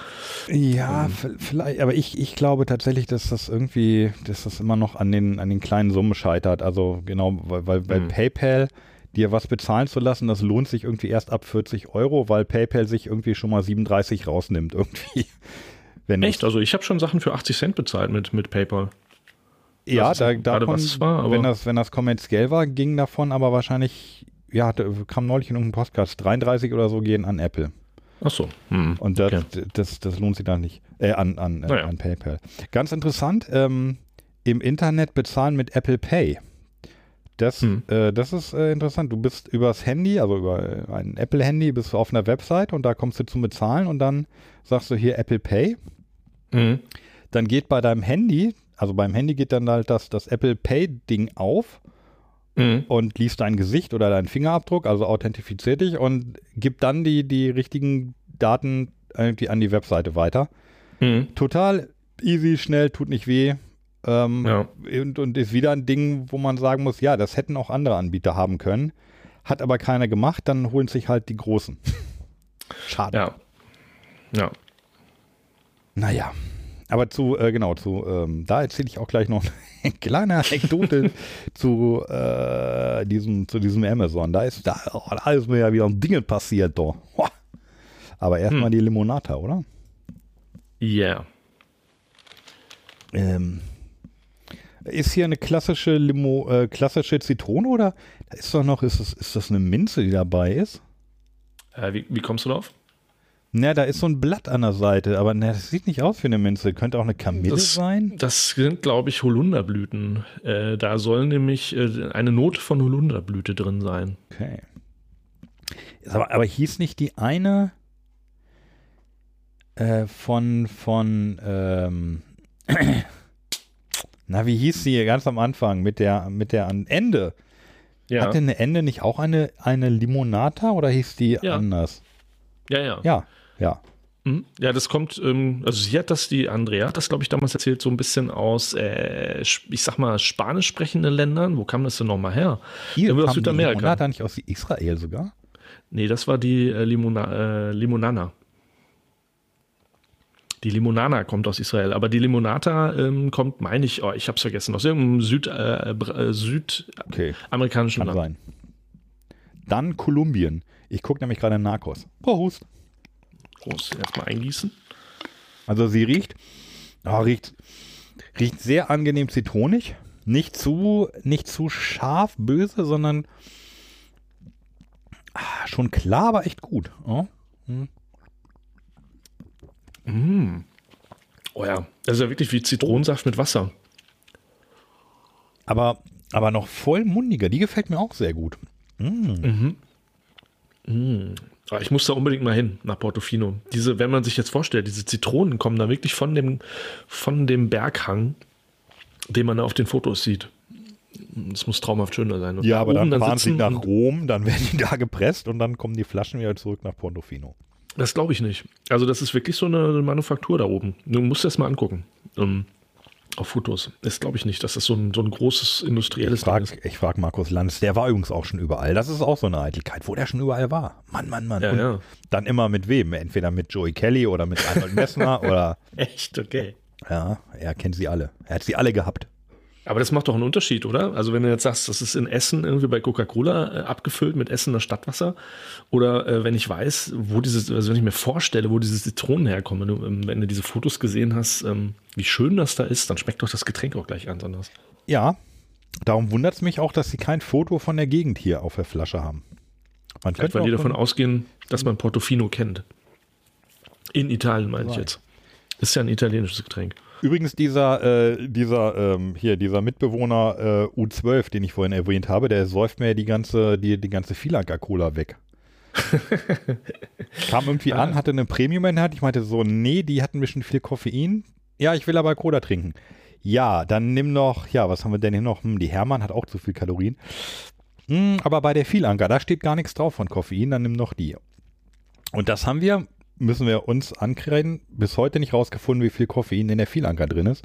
Ja, ähm. vielleicht, aber ich, ich glaube tatsächlich, dass das irgendwie, dass das immer noch an den, an den kleinen Summen scheitert. Also genau, weil, weil, weil hm. PayPal dir was bezahlen zu lassen, das lohnt sich irgendwie erst ab 40 Euro, weil PayPal sich irgendwie schon mal 37 rausnimmt irgendwie. Wenn Echt? Also ich habe schon Sachen für 80 Cent bezahlt mit, mit PayPal. Ja, da, davon, war, wenn, das, wenn das kommerziell war, ging davon aber wahrscheinlich, ja, da kam neulich in irgendeinem Podcast, 33 oder so gehen an Apple. Ach so. Hm. Und das, okay. das, das, lohnt sich dann nicht. Äh, an, an, naja. an PayPal. Ganz interessant, ähm, im Internet bezahlen mit Apple Pay. Das, hm. äh, das ist äh, interessant. Du bist übers Handy, also über äh, ein Apple-Handy, bist du auf einer Website und da kommst du zum Bezahlen und dann sagst du hier Apple Pay. Mhm. Dann geht bei deinem Handy, also beim Handy geht dann halt das, das Apple Pay-Ding auf mhm. und liest dein Gesicht oder deinen Fingerabdruck, also authentifiziert dich und gibt dann die, die richtigen Daten irgendwie an die Webseite weiter. Mhm. Total easy, schnell, tut nicht weh. Ähm, ja. und, und ist wieder ein Ding, wo man sagen muss, ja, das hätten auch andere Anbieter haben können. Hat aber keiner gemacht, dann holen sich halt die Großen. Schade. Ja. Ja. Naja. Aber zu, äh, genau, zu, ähm, da erzähle ich auch gleich noch eine kleine Anekdote zu, äh, diesem, zu diesem Amazon. Da ist, da, oh, da ist mir ja wieder ein Ding passiert, doch. Aber erstmal hm. die Limonata, oder? Ja. Yeah. Ähm, ist hier eine klassische Limo, äh, klassische Zitrone oder ist doch noch, ist das, ist das eine Minze, die dabei ist? Äh, wie, wie kommst du drauf? Na, da ist so ein Blatt an der Seite, aber na, das sieht nicht aus wie eine Minze. Könnte auch eine Kamille das, sein? Das sind, glaube ich, Holunderblüten. Äh, da soll nämlich äh, eine Note von Holunderblüte drin sein. Okay. Aber, aber hieß nicht die eine äh, von, von, ähm, na, wie hieß sie ganz am Anfang mit der, mit der an Ende? Ja. Hatte eine Ende nicht auch eine, eine Limonata oder hieß die ja. anders? Ja, ja. Ja, ja. Mhm. Ja, das kommt, ähm, also sie hat das, die Andrea hat das, glaube ich, damals erzählt, so ein bisschen aus, äh, ich sag mal, spanisch sprechenden Ländern. Wo kam das denn nochmal her? Hier aus Südamerika. Limonata nicht aus Israel sogar? Nee, das war die äh, Limona, äh, Limonana. Die Limonana kommt aus Israel, aber die Limonata ähm, kommt, meine ich, oh, ich habe es vergessen, aus irgendeinem Süd, äh, äh, südamerikanischen okay. Land. Sein. Dann Kolumbien. Ich gucke nämlich gerade Narcos. Prost. Prost. Erstmal eingießen. Also sie riecht Oh, riecht, riecht sehr angenehm zitronig. Nicht zu, nicht zu scharf, böse, sondern ah, schon klar, aber echt gut. Oh. Hm. Mm. Oh ja, das ist ja wirklich wie Zitronensaft mit Wasser. Aber, aber noch voll mundiger. Die gefällt mir auch sehr gut. Mm. Mm. Ich muss da unbedingt mal hin nach Portofino. Diese, wenn man sich jetzt vorstellt, diese Zitronen kommen da wirklich von dem, von dem Berghang, den man da auf den Fotos sieht. Das muss traumhaft schöner sein. Und ja, aber dann, dann fahren sie nach Rom, dann werden die da gepresst und dann kommen die Flaschen wieder zurück nach Portofino. Das glaube ich nicht. Also das ist wirklich so eine Manufaktur da oben. Du musst das mal angucken. Um, auf Fotos. Das glaube ich nicht, dass das so ein, so ein großes industrielles ich frag, ist. Ich frage Markus Lanz, der war übrigens auch schon überall. Das ist auch so eine Eitelkeit, wo der schon überall war. Mann, Mann, Mann. Ja, ja. Dann immer mit wem? Entweder mit Joey Kelly oder mit Arnold Messner oder. Echt, okay. Ja, er kennt sie alle. Er hat sie alle gehabt. Aber das macht doch einen Unterschied, oder? Also wenn du jetzt sagst, das ist in Essen irgendwie bei Coca-Cola äh, abgefüllt mit Essener Stadtwasser oder äh, wenn ich weiß, wo dieses, also wenn ich mir vorstelle, wo diese Zitronen herkommen, wenn du, ähm, wenn du diese Fotos gesehen hast, ähm, wie schön das da ist, dann schmeckt doch das Getränk auch gleich ganz anders. Ja, darum wundert es mich auch, dass sie kein Foto von der Gegend hier auf der Flasche haben. Man Vielleicht, weil die davon ausgehen, dass man Portofino kennt. In Italien meine ich jetzt. Ist ja ein italienisches Getränk. Übrigens dieser, äh, dieser, ähm, hier, dieser Mitbewohner äh, U12, den ich vorhin erwähnt habe, der säuft mir die ganze, die, die ganze Filanka-Cola weg. Kam irgendwie an, hatte eine Premium-Einheit. Ich meinte so, nee, die hatten ein bisschen viel Koffein. Ja, ich will aber Cola trinken. Ja, dann nimm noch, ja, was haben wir denn hier noch? Hm, die Hermann hat auch zu viel Kalorien. Hm, aber bei der Vielanker, da steht gar nichts drauf von Koffein, dann nimm noch die. Und das haben wir müssen wir uns ankreiden. Bis heute nicht rausgefunden, wie viel Koffein in der Vielanker drin ist.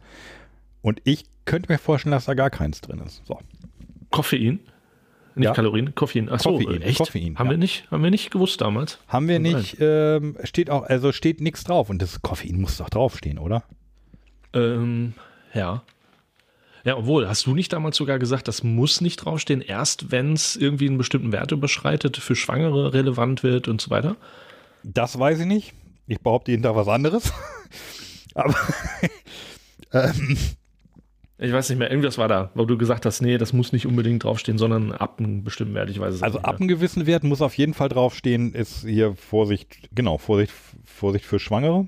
Und ich könnte mir vorstellen, dass da gar keins drin ist. So. Koffein? Nicht ja. Kalorien, Koffein. Achso, Koffein, echt? Koffein, haben, ja. wir nicht, haben wir nicht gewusst damals? Haben wir nicht. Ähm, steht auch, also steht nichts drauf. Und das Koffein muss doch draufstehen, oder? Ähm, ja. Ja, obwohl, hast du nicht damals sogar gesagt, das muss nicht draufstehen, erst wenn es irgendwie einen bestimmten Wert überschreitet, für Schwangere relevant wird und so weiter? Das weiß ich nicht. Ich behaupte jeden Tag was anderes. Aber ähm, ich weiß nicht mehr, irgendwas war da, wo du gesagt hast, nee, das muss nicht unbedingt draufstehen, sondern ab einem bestimmten Wert, ich weiß es Also ab einem gewissen Wert muss auf jeden Fall draufstehen, ist hier Vorsicht, genau, Vorsicht, Vorsicht für Schwangere.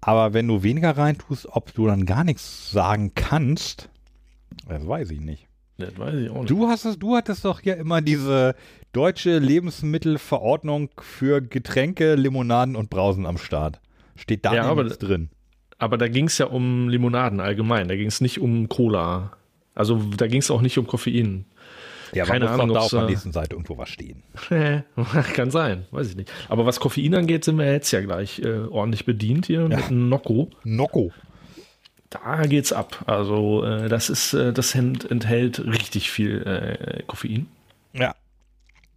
Aber wenn du weniger reintust, ob du dann gar nichts sagen kannst, das weiß ich nicht. Das weiß ich auch nicht. Du hast es, du hattest doch ja immer diese deutsche Lebensmittelverordnung für Getränke, Limonaden und Brausen am Start. Steht da ja, aber, drin. Aber da ging es ja um Limonaden allgemein. Da ging es nicht um Cola. Also da ging es auch nicht um Koffein. Ja, Keine muss Ahnung, da auf der nächsten Seite irgendwo was stehen. Kann sein, weiß ich nicht. Aber was Koffein angeht, sind wir jetzt ja gleich äh, ordentlich bedient hier ja. mit Nocco. Nocco. Da geht's ab. Also äh, das ist, äh, das enthält richtig viel äh, Koffein. Ja.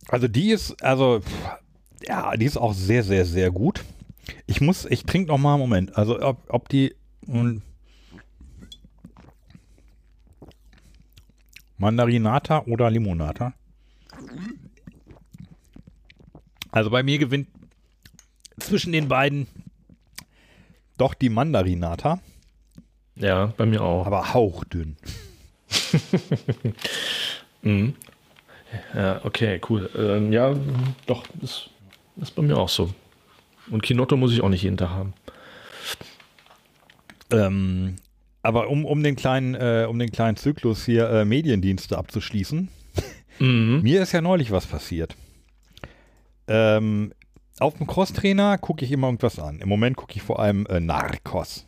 Also die ist, also ja, die ist auch sehr, sehr, sehr gut. Ich muss, ich trinke noch mal einen Moment. Also ob, ob die mh, hm, Mandarinata oder Limonata. Also bei mir gewinnt zwischen den beiden doch die Mandarinata. Ja, bei mir auch. Aber hauchdünn. mhm. Ja, okay, cool. Ähm, ja, doch, das ist bei mir auch so. Und Kinotto muss ich auch nicht jeden Tag haben. Ähm, aber um, um, den kleinen, äh, um den kleinen Zyklus hier äh, Mediendienste abzuschließen, mhm. mir ist ja neulich was passiert. Ähm, auf dem Crosstrainer gucke ich immer irgendwas an. Im Moment gucke ich vor allem äh, Narcos,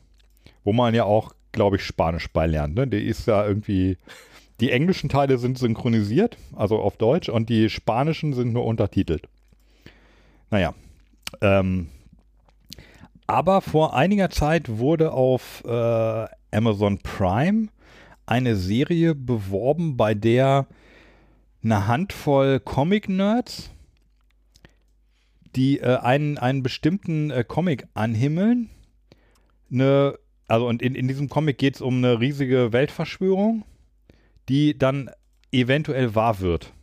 wo man ja auch glaube ich, Spanisch beilernt. Ne? Der ist ja irgendwie. Die englischen Teile sind synchronisiert, also auf Deutsch, und die spanischen sind nur untertitelt. Naja. Ähm, aber vor einiger Zeit wurde auf äh, Amazon Prime eine Serie beworben, bei der eine Handvoll Comic-Nerds, die äh, einen, einen bestimmten äh, Comic anhimmeln, eine also und in, in diesem Comic geht es um eine riesige Weltverschwörung, die dann eventuell wahr wird.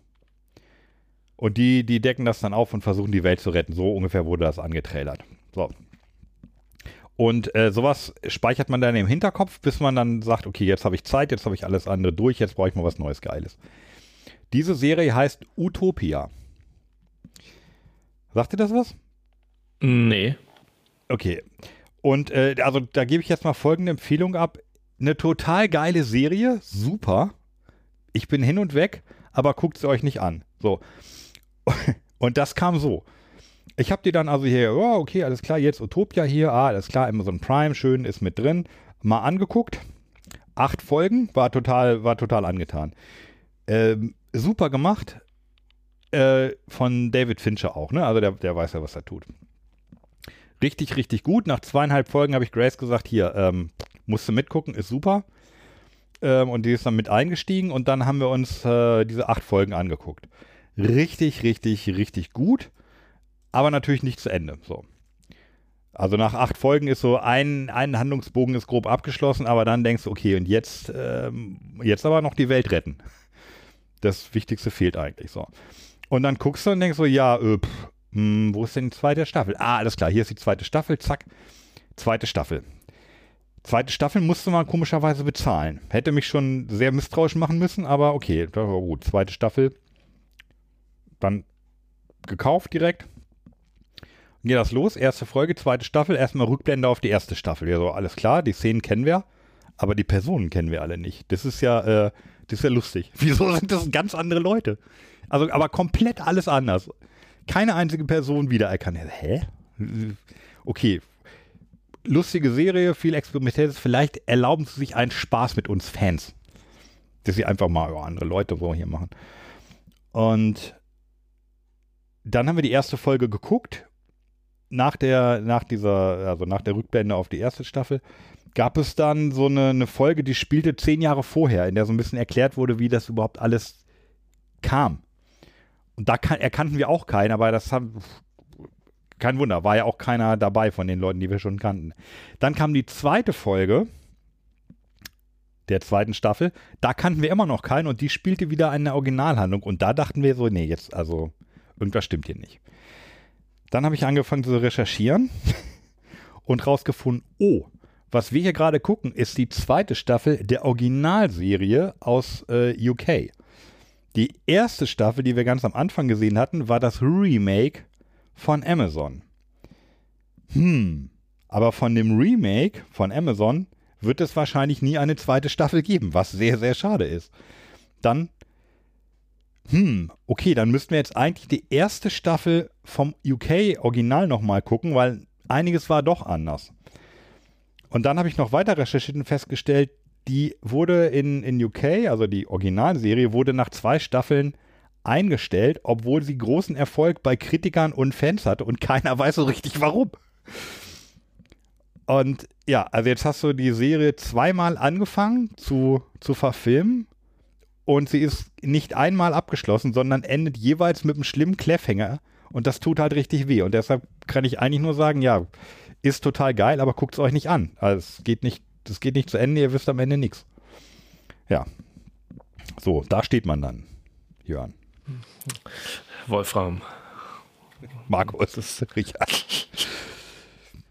Und die, die decken das dann auf und versuchen die Welt zu retten. So ungefähr wurde das angetrailert. So. Und äh, sowas speichert man dann im Hinterkopf, bis man dann sagt, okay, jetzt habe ich Zeit, jetzt habe ich alles andere durch, jetzt brauche ich mal was Neues, Geiles. Diese Serie heißt Utopia. Sagt ihr das was? Nee. Okay. Und äh, also da gebe ich jetzt mal folgende Empfehlung ab. Eine total geile Serie, super. Ich bin hin und weg, aber guckt sie euch nicht an. So. Und das kam so. Ich habe die dann also hier, oh, okay, alles klar, jetzt Utopia hier, ah, alles klar, Amazon Prime, schön, ist mit drin. Mal angeguckt. Acht Folgen, war total, war total angetan. Ähm, super gemacht. Äh, von David Fincher auch, ne? Also der, der weiß ja, was er tut. Richtig, richtig gut. Nach zweieinhalb Folgen habe ich Grace gesagt, hier, ähm, musst du mitgucken, ist super. Ähm, und die ist dann mit eingestiegen und dann haben wir uns äh, diese acht Folgen angeguckt. Richtig, richtig, richtig gut aber natürlich nicht zu Ende. So. Also nach acht Folgen ist so ein, ein Handlungsbogen ist grob abgeschlossen, aber dann denkst du, okay, und jetzt, ähm, jetzt aber noch die Welt retten. Das Wichtigste fehlt eigentlich so. Und dann guckst du und denkst so, ja, äh, mh, hm, wo ist denn die zweite Staffel? Ah, alles klar, hier ist die zweite Staffel, zack, zweite Staffel. Zweite Staffel musste man komischerweise bezahlen. Hätte mich schon sehr misstrauisch machen müssen, aber okay, das war gut. Zweite Staffel, dann gekauft direkt geht das los, erste Folge, zweite Staffel, erstmal Rückblende auf die erste Staffel. Ja, so, alles klar, die Szenen kennen wir, aber die Personen kennen wir alle nicht. Das ist ja, äh, das ist ja lustig. Wieso sind das ganz andere Leute? Also, aber komplett alles anders. Keine einzige Person wiedererkannt. Hä? Okay. Lustige Serie, viel Experimentelles. Vielleicht erlauben sie sich einen Spaß mit uns Fans. Dass sie einfach mal über andere Leute so hier machen. Und dann haben wir die erste Folge geguckt nach der, nach dieser, also nach der Rückblende auf die erste Staffel, gab es dann so eine, eine Folge, die spielte zehn Jahre vorher, in der so ein bisschen erklärt wurde, wie das überhaupt alles kam. Und da kann, erkannten wir auch keinen, aber das haben, kein Wunder, war ja auch keiner dabei von den Leuten, die wir schon kannten. Dann kam die zweite Folge der zweiten Staffel, da kannten wir immer noch keinen und die spielte wieder eine Originalhandlung und da dachten wir so, nee, jetzt, also irgendwas stimmt hier nicht. Dann habe ich angefangen zu recherchieren und rausgefunden, oh, was wir hier gerade gucken, ist die zweite Staffel der Originalserie aus äh, UK. Die erste Staffel, die wir ganz am Anfang gesehen hatten, war das Remake von Amazon. Hm, aber von dem Remake von Amazon wird es wahrscheinlich nie eine zweite Staffel geben, was sehr, sehr schade ist. Dann hm, okay, dann müssten wir jetzt eigentlich die erste Staffel vom UK-Original nochmal gucken, weil einiges war doch anders. Und dann habe ich noch weiter recherchiert und festgestellt, die wurde in, in UK, also die Originalserie, wurde nach zwei Staffeln eingestellt, obwohl sie großen Erfolg bei Kritikern und Fans hatte und keiner weiß so richtig warum. Und ja, also jetzt hast du die Serie zweimal angefangen zu, zu verfilmen und sie ist nicht einmal abgeschlossen, sondern endet jeweils mit einem schlimmen Cliffhanger und das tut halt richtig weh und deshalb kann ich eigentlich nur sagen, ja, ist total geil, aber guckt es euch nicht an. Also es geht nicht, es geht nicht zu Ende, ihr wisst am Ende nichts. Ja. So, da steht man dann, Jörn. Wolfram. Markus, das ist Richard.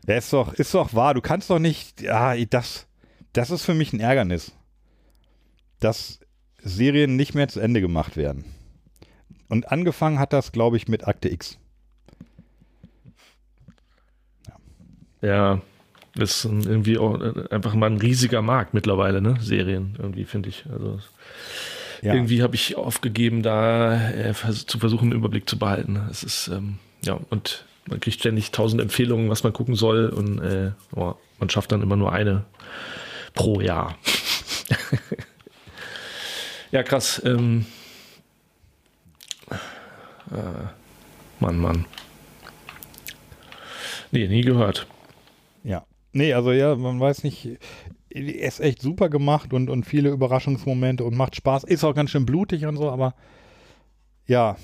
Ja, ist doch, ist doch wahr. Du kannst doch nicht, ja, das, das ist für mich ein Ärgernis. Das Serien nicht mehr zu Ende gemacht werden. Und angefangen hat das, glaube ich, mit Akte X. Ja. ja, ist irgendwie auch äh, einfach mal ein riesiger Markt mittlerweile, ne? Serien, irgendwie, finde ich. Also ja. irgendwie habe ich aufgegeben, da äh, zu versuchen, einen Überblick zu behalten. Es ist, ähm, ja, und man kriegt ständig tausend Empfehlungen, was man gucken soll, und äh, oh, man schafft dann immer nur eine pro Jahr. Ja, krass. Ähm, äh, Mann, Mann. Nee, nie gehört. Ja. Nee, also ja, man weiß nicht. Ist echt super gemacht und, und viele Überraschungsmomente und macht Spaß. Ist auch ganz schön blutig und so, aber ja,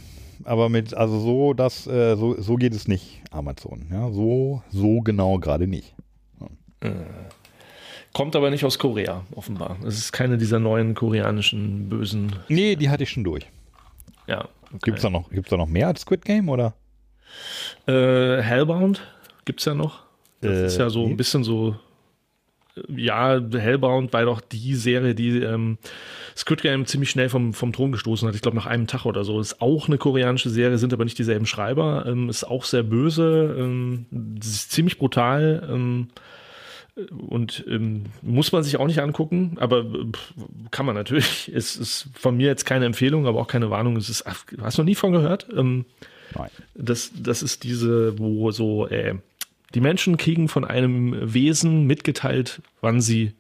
aber mit, also so, das, äh, so, so geht es nicht, Amazon. Ja, so, so genau gerade nicht. Ja. Äh. Kommt aber nicht aus Korea, offenbar. Es ist keine dieser neuen koreanischen bösen. Nee, die hatte ich schon durch. Ja. Okay. Gibt es da, noch, da noch mehr als Squid Game oder? Äh, Hellbound gibt es ja noch. Das äh, ist ja so ein bisschen so ja, Hellbound war doch die Serie, die ähm, Squid Game ziemlich schnell vom, vom Thron gestoßen hat. Ich glaube, nach einem Tag oder so. Ist auch eine koreanische Serie, sind aber nicht dieselben Schreiber. Ähm, ist auch sehr böse, ähm, ist ziemlich brutal. Ähm, und ähm, muss man sich auch nicht angucken, aber äh, kann man natürlich. Es ist von mir jetzt keine Empfehlung, aber auch keine Warnung. Es ist, hast du noch nie von gehört? Ähm, Nein. Das, das ist diese, wo so äh, die Menschen kriegen von einem Wesen mitgeteilt, wann sie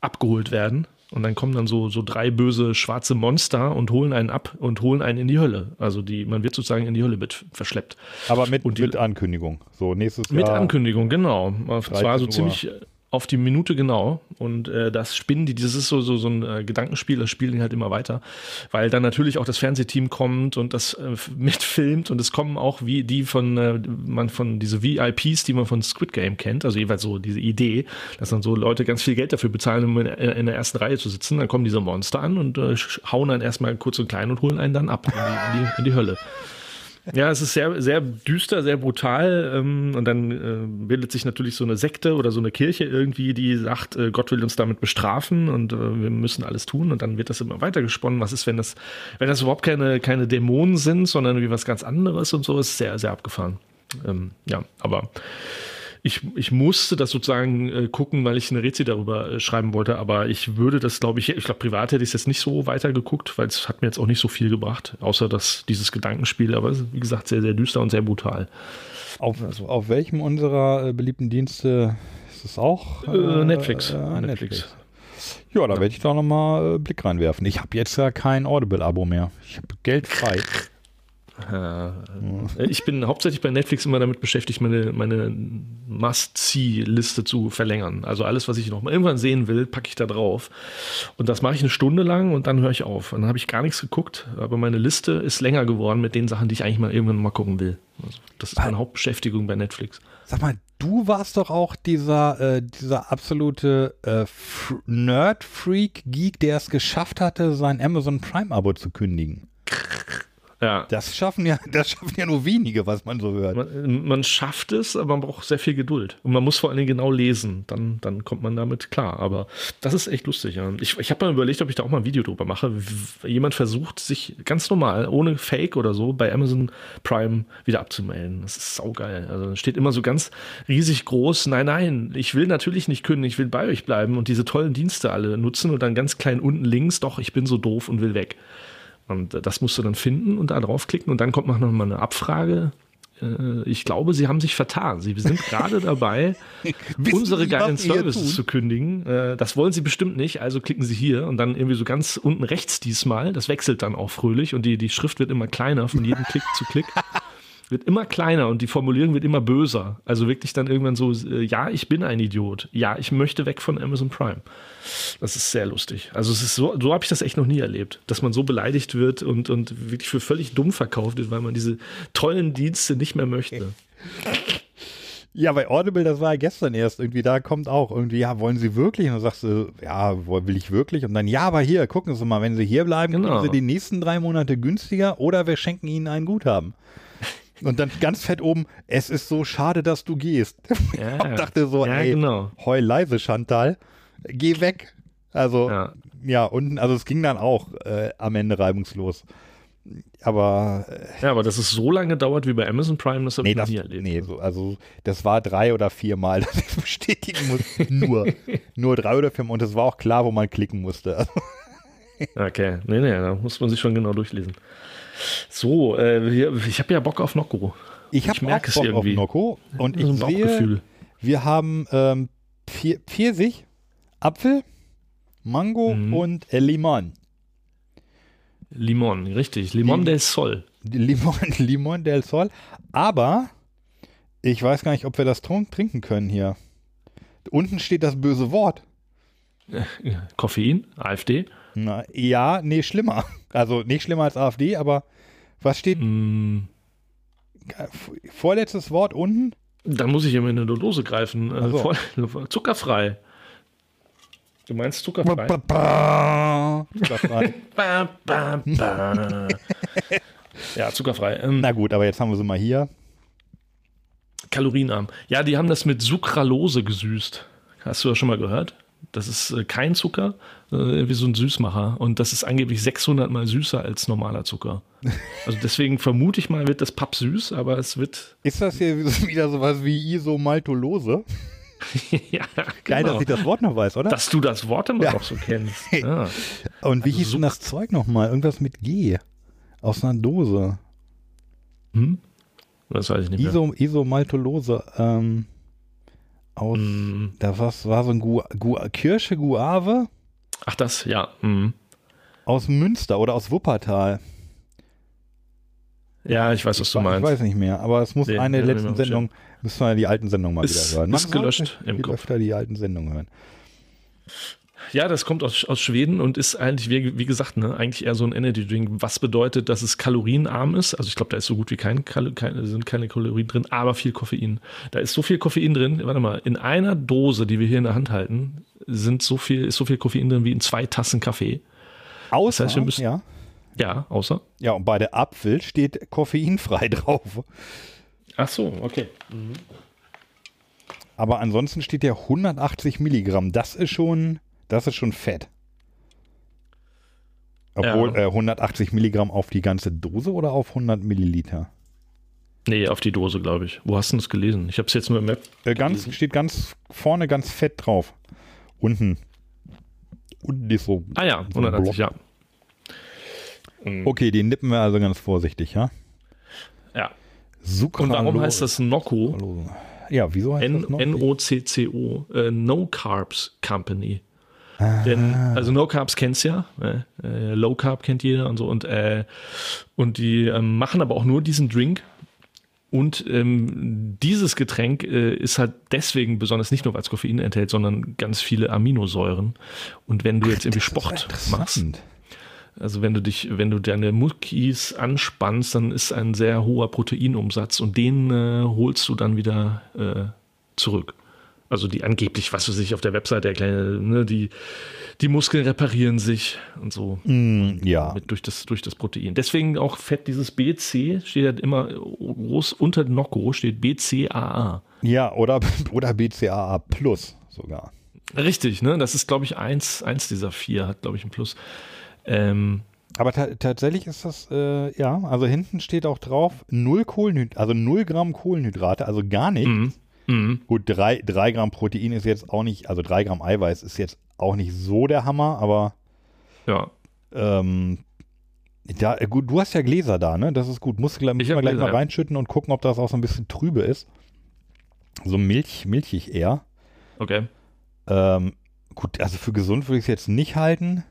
abgeholt werden. Und dann kommen dann so, so drei böse schwarze Monster und holen einen ab und holen einen in die Hölle. Also die, man wird sozusagen in die Hölle mit verschleppt. Aber mit, die, mit Ankündigung. So nächstes Jahr. Mit Ankündigung, genau. Es war so ziemlich auf die Minute genau. Und äh, das Spinnen, die, das ist so, so, so ein äh, Gedankenspiel, das spielen die halt immer weiter. Weil dann natürlich auch das Fernsehteam kommt und das äh, mitfilmt und es kommen auch wie die von, äh, man von diese VIPs, die man von Squid Game kennt, also jeweils so diese Idee, dass dann so Leute ganz viel Geld dafür bezahlen, um in, in der ersten Reihe zu sitzen. Dann kommen diese Monster an und äh, hauen dann erstmal kurz und klein und holen einen dann ab in die, in die, in die Hölle. Ja, es ist sehr, sehr düster, sehr brutal. Ähm, und dann äh, bildet sich natürlich so eine Sekte oder so eine Kirche irgendwie, die sagt, äh, Gott will uns damit bestrafen und äh, wir müssen alles tun. Und dann wird das immer weiter gesponnen. Was ist, wenn das, wenn das überhaupt keine, keine Dämonen sind, sondern wie was ganz anderes und so, ist sehr, sehr abgefahren. Ähm, ja, aber ich, ich musste das sozusagen äh, gucken, weil ich eine Rätsel darüber äh, schreiben wollte, aber ich würde das, glaube ich, ich glaube, privat hätte ich es jetzt nicht so weiter geguckt, weil es hat mir jetzt auch nicht so viel gebracht, außer dass dieses Gedankenspiel, aber wie gesagt, sehr, sehr düster und sehr brutal. Auf, also. auf welchem unserer äh, beliebten Dienste ist es auch? Äh, Netflix. Netflix. Netflix. Ja, da werde ich da nochmal äh, Blick reinwerfen. Ich habe jetzt ja kein Audible-Abo mehr. Ich habe Geld frei. Äh, ich bin hauptsächlich bei Netflix immer damit beschäftigt, meine, meine Must-See-Liste zu verlängern. Also alles, was ich noch mal irgendwann sehen will, packe ich da drauf. Und das mache ich eine Stunde lang und dann höre ich auf. Und dann habe ich gar nichts geguckt, aber meine Liste ist länger geworden mit den Sachen, die ich eigentlich mal irgendwann mal gucken will. Also das ist meine Hauptbeschäftigung bei Netflix. Sag mal, du warst doch auch dieser, äh, dieser absolute äh, Nerd-Freak-Geek, der es geschafft hatte, sein Amazon Prime-Abo zu kündigen. Ja. Das schaffen ja, das schaffen ja nur wenige, was man so hört. Man, man, schafft es, aber man braucht sehr viel Geduld. Und man muss vor allen Dingen genau lesen. Dann, dann kommt man damit klar. Aber das ist echt lustig. Ja. Ich, ich habe mal überlegt, ob ich da auch mal ein Video drüber mache. Jemand versucht, sich ganz normal, ohne Fake oder so, bei Amazon Prime wieder abzumelden. Das ist saugeil. Also steht immer so ganz riesig groß, nein, nein, ich will natürlich nicht kündigen, ich will bei euch bleiben und diese tollen Dienste alle nutzen und dann ganz klein unten links, doch, ich bin so doof und will weg. Und das musst du dann finden und da draufklicken und dann kommt noch mal eine Abfrage. Äh, ich glaube, sie haben sich vertan. Sie sind gerade dabei, unsere geilen Services zu kündigen. Äh, das wollen sie bestimmt nicht, also klicken sie hier und dann irgendwie so ganz unten rechts diesmal. Das wechselt dann auch fröhlich und die, die Schrift wird immer kleiner von jedem Klick zu Klick wird immer kleiner und die Formulierung wird immer böser. Also wirklich dann irgendwann so, äh, ja, ich bin ein Idiot. Ja, ich möchte weg von Amazon Prime. Das ist sehr lustig. Also es ist so, so habe ich das echt noch nie erlebt, dass man so beleidigt wird und, und wirklich für völlig dumm verkauft wird, weil man diese tollen Dienste nicht mehr möchte. Ja, bei Audible, das war ja gestern erst irgendwie, da kommt auch irgendwie, ja, wollen Sie wirklich? Und dann sagst du, ja, will ich wirklich? Und dann, ja, aber hier, gucken Sie mal, wenn Sie hier bleiben, genau. kriegen Sie die nächsten drei Monate günstiger oder wir schenken Ihnen ein Guthaben. Und dann ganz fett oben, es ist so schade, dass du gehst. Ja, ich dachte so, ja, ey, genau. heul leise, Chantal, geh weg. Also, ja. ja, unten, also es ging dann auch äh, am Ende reibungslos. Aber. Äh, ja, aber dass es so lange dauert wie bei Amazon Prime, das habe nee, ich noch nie erlebt. Nee, so, also das war drei oder vier Mal, dass ich bestätigen muss. Nur. nur drei oder vier Mal. Und es war auch klar, wo man klicken musste. okay, nee, nee, da muss man sich schon genau durchlesen. So, äh, ich habe ja Bock auf Nocco. Ich habe Bock es irgendwie. auf Nocco und ich sehe, wir haben ähm, Pfirsich, Apfel, Mango mhm. und äh, Limon. Limon, richtig. Limon del Sol. Limon, Limon del Sol. Aber ich weiß gar nicht, ob wir das trinken können hier. Unten steht das böse Wort. Koffein, AfD. Na, ja, nee, schlimmer. Also nicht schlimmer als AfD, aber was steht? Mm. Vorletztes Wort unten? Dann muss ich immer in eine Dose greifen. Also. zuckerfrei. Du meinst zuckerfrei? Ba, ba, zuckerfrei. ba, ja, zuckerfrei. Ähm, Na gut, aber jetzt haben wir sie mal hier. Kalorienarm. Ja, die haben das mit Sucralose gesüßt. Hast du das schon mal gehört? Das ist äh, kein Zucker, äh, wie so ein Süßmacher. Und das ist angeblich 600 mal süßer als normaler Zucker. Also deswegen vermute ich mal, wird das Papp süß, aber es wird. Ist das hier wieder sowas wie Isomaltolose? ja, Geil, genau. dass ich das Wort noch weiß, oder? Dass du das Wort immer Ja. noch so kennst. Ja. Und wie Also hieß denn das Zeug nochmal? Irgendwas mit G. Aus einer Dose. Hm? Das weiß ich nicht mehr. Iso, Isomaltolose. Ähm, aus, Mm. da was war so ein Gu, Gu, Kirsche Guave Ach, das, ja. hm. aus Münster oder aus Wuppertal. Ja, ich weiß, was du ich meinst. weiß nicht mehr, aber es muss Nee, eine der letzten Sendungen, müssen wir die alten Sendungen mal Ist- wieder hören. ist Machen wir gelöscht im Kopf. öfter die alten Sendungen hören. Ja, das kommt aus, aus Schweden und ist eigentlich, wie, wie gesagt, ne, eigentlich eher so ein Energy Drink. Was bedeutet, dass es kalorienarm ist? Also ich glaube, da ist so gut wie kein, keine, sind keine Kalorien drin, aber viel Koffein. Da ist so viel Koffein drin. Warte mal, in einer Dose, die wir hier in der Hand halten, sind so viel, ist so viel Koffein drin wie in zwei Tassen Kaffee. Außer, heißt, wir müssen- ja, Ja, außer. ja, und bei der Apfel steht koffeinfrei drauf. Ach so, okay. Aber ansonsten steht ja 180 Milligramm. Das ist schon, das ist schon fett. Obwohl Ja. äh, 180 Milligramm auf die ganze Dose oder auf 100 Milliliter? Nee, auf die Dose, glaube ich. Wo hast du das gelesen? Ich habe es jetzt nur im Map. Äh, ganz, steht ganz vorne ganz fett drauf. Unten. Unten ist so. Ah ja, so ein 180, Block. ja. Mhm. Okay, den nippen wir also ganz vorsichtig, ja? Ja. Sucralose. Und warum heißt das Nocco? Ja, wieso heißt N- das noch? N-O-C-C-O, äh, No Carbs Company. Ah. Denn, also No Carbs kennst ja, äh, äh, Low Carb kennt jeder und so und, äh, und die ähm, machen aber auch nur diesen Drink. Und ähm, dieses Getränk äh, ist halt deswegen besonders nicht nur, weil es Koffein enthält, sondern ganz viele Aminosäuren. Und wenn du jetzt irgendwie Sport machst, also wenn du dich, wenn du deine Muckis anspannst, dann ist ein sehr hoher Proteinumsatz und den äh, holst du dann wieder äh, zurück. Also die angeblich, was du sich auf der Webseite erklären, ne, die, die Muskeln reparieren sich und so Mm, ja. mit, durch, das, durch das Protein. Deswegen auch fett, dieses BC steht halt immer groß unter Nocco steht BCAA. Ja, oder, oder BCAA Plus sogar. Richtig, ne? Das ist, glaube ich, eins, eins dieser vier, hat, glaube ich, ein Plus. Ähm, Aber ta tatsächlich ist das, äh, ja, also hinten steht auch drauf, 0 Kohlenhydrate, also 0 Gramm Kohlenhydrate, also gar nicht. mhm. Mhm. Gut, 3 drei Gramm Protein ist jetzt auch nicht, also 3 Gramm Eiweiß ist jetzt auch nicht so der Hammer, aber Ja, ähm, da, äh, gut, du hast ja Gläser da, ne? Das ist gut. Musst du gleich, gleich Gläser, mal ja. reinschütten und gucken, ob das auch so ein bisschen trübe ist. So milch, milchig eher. okay. Ähm, gut, also für gesund würde ich es jetzt nicht halten,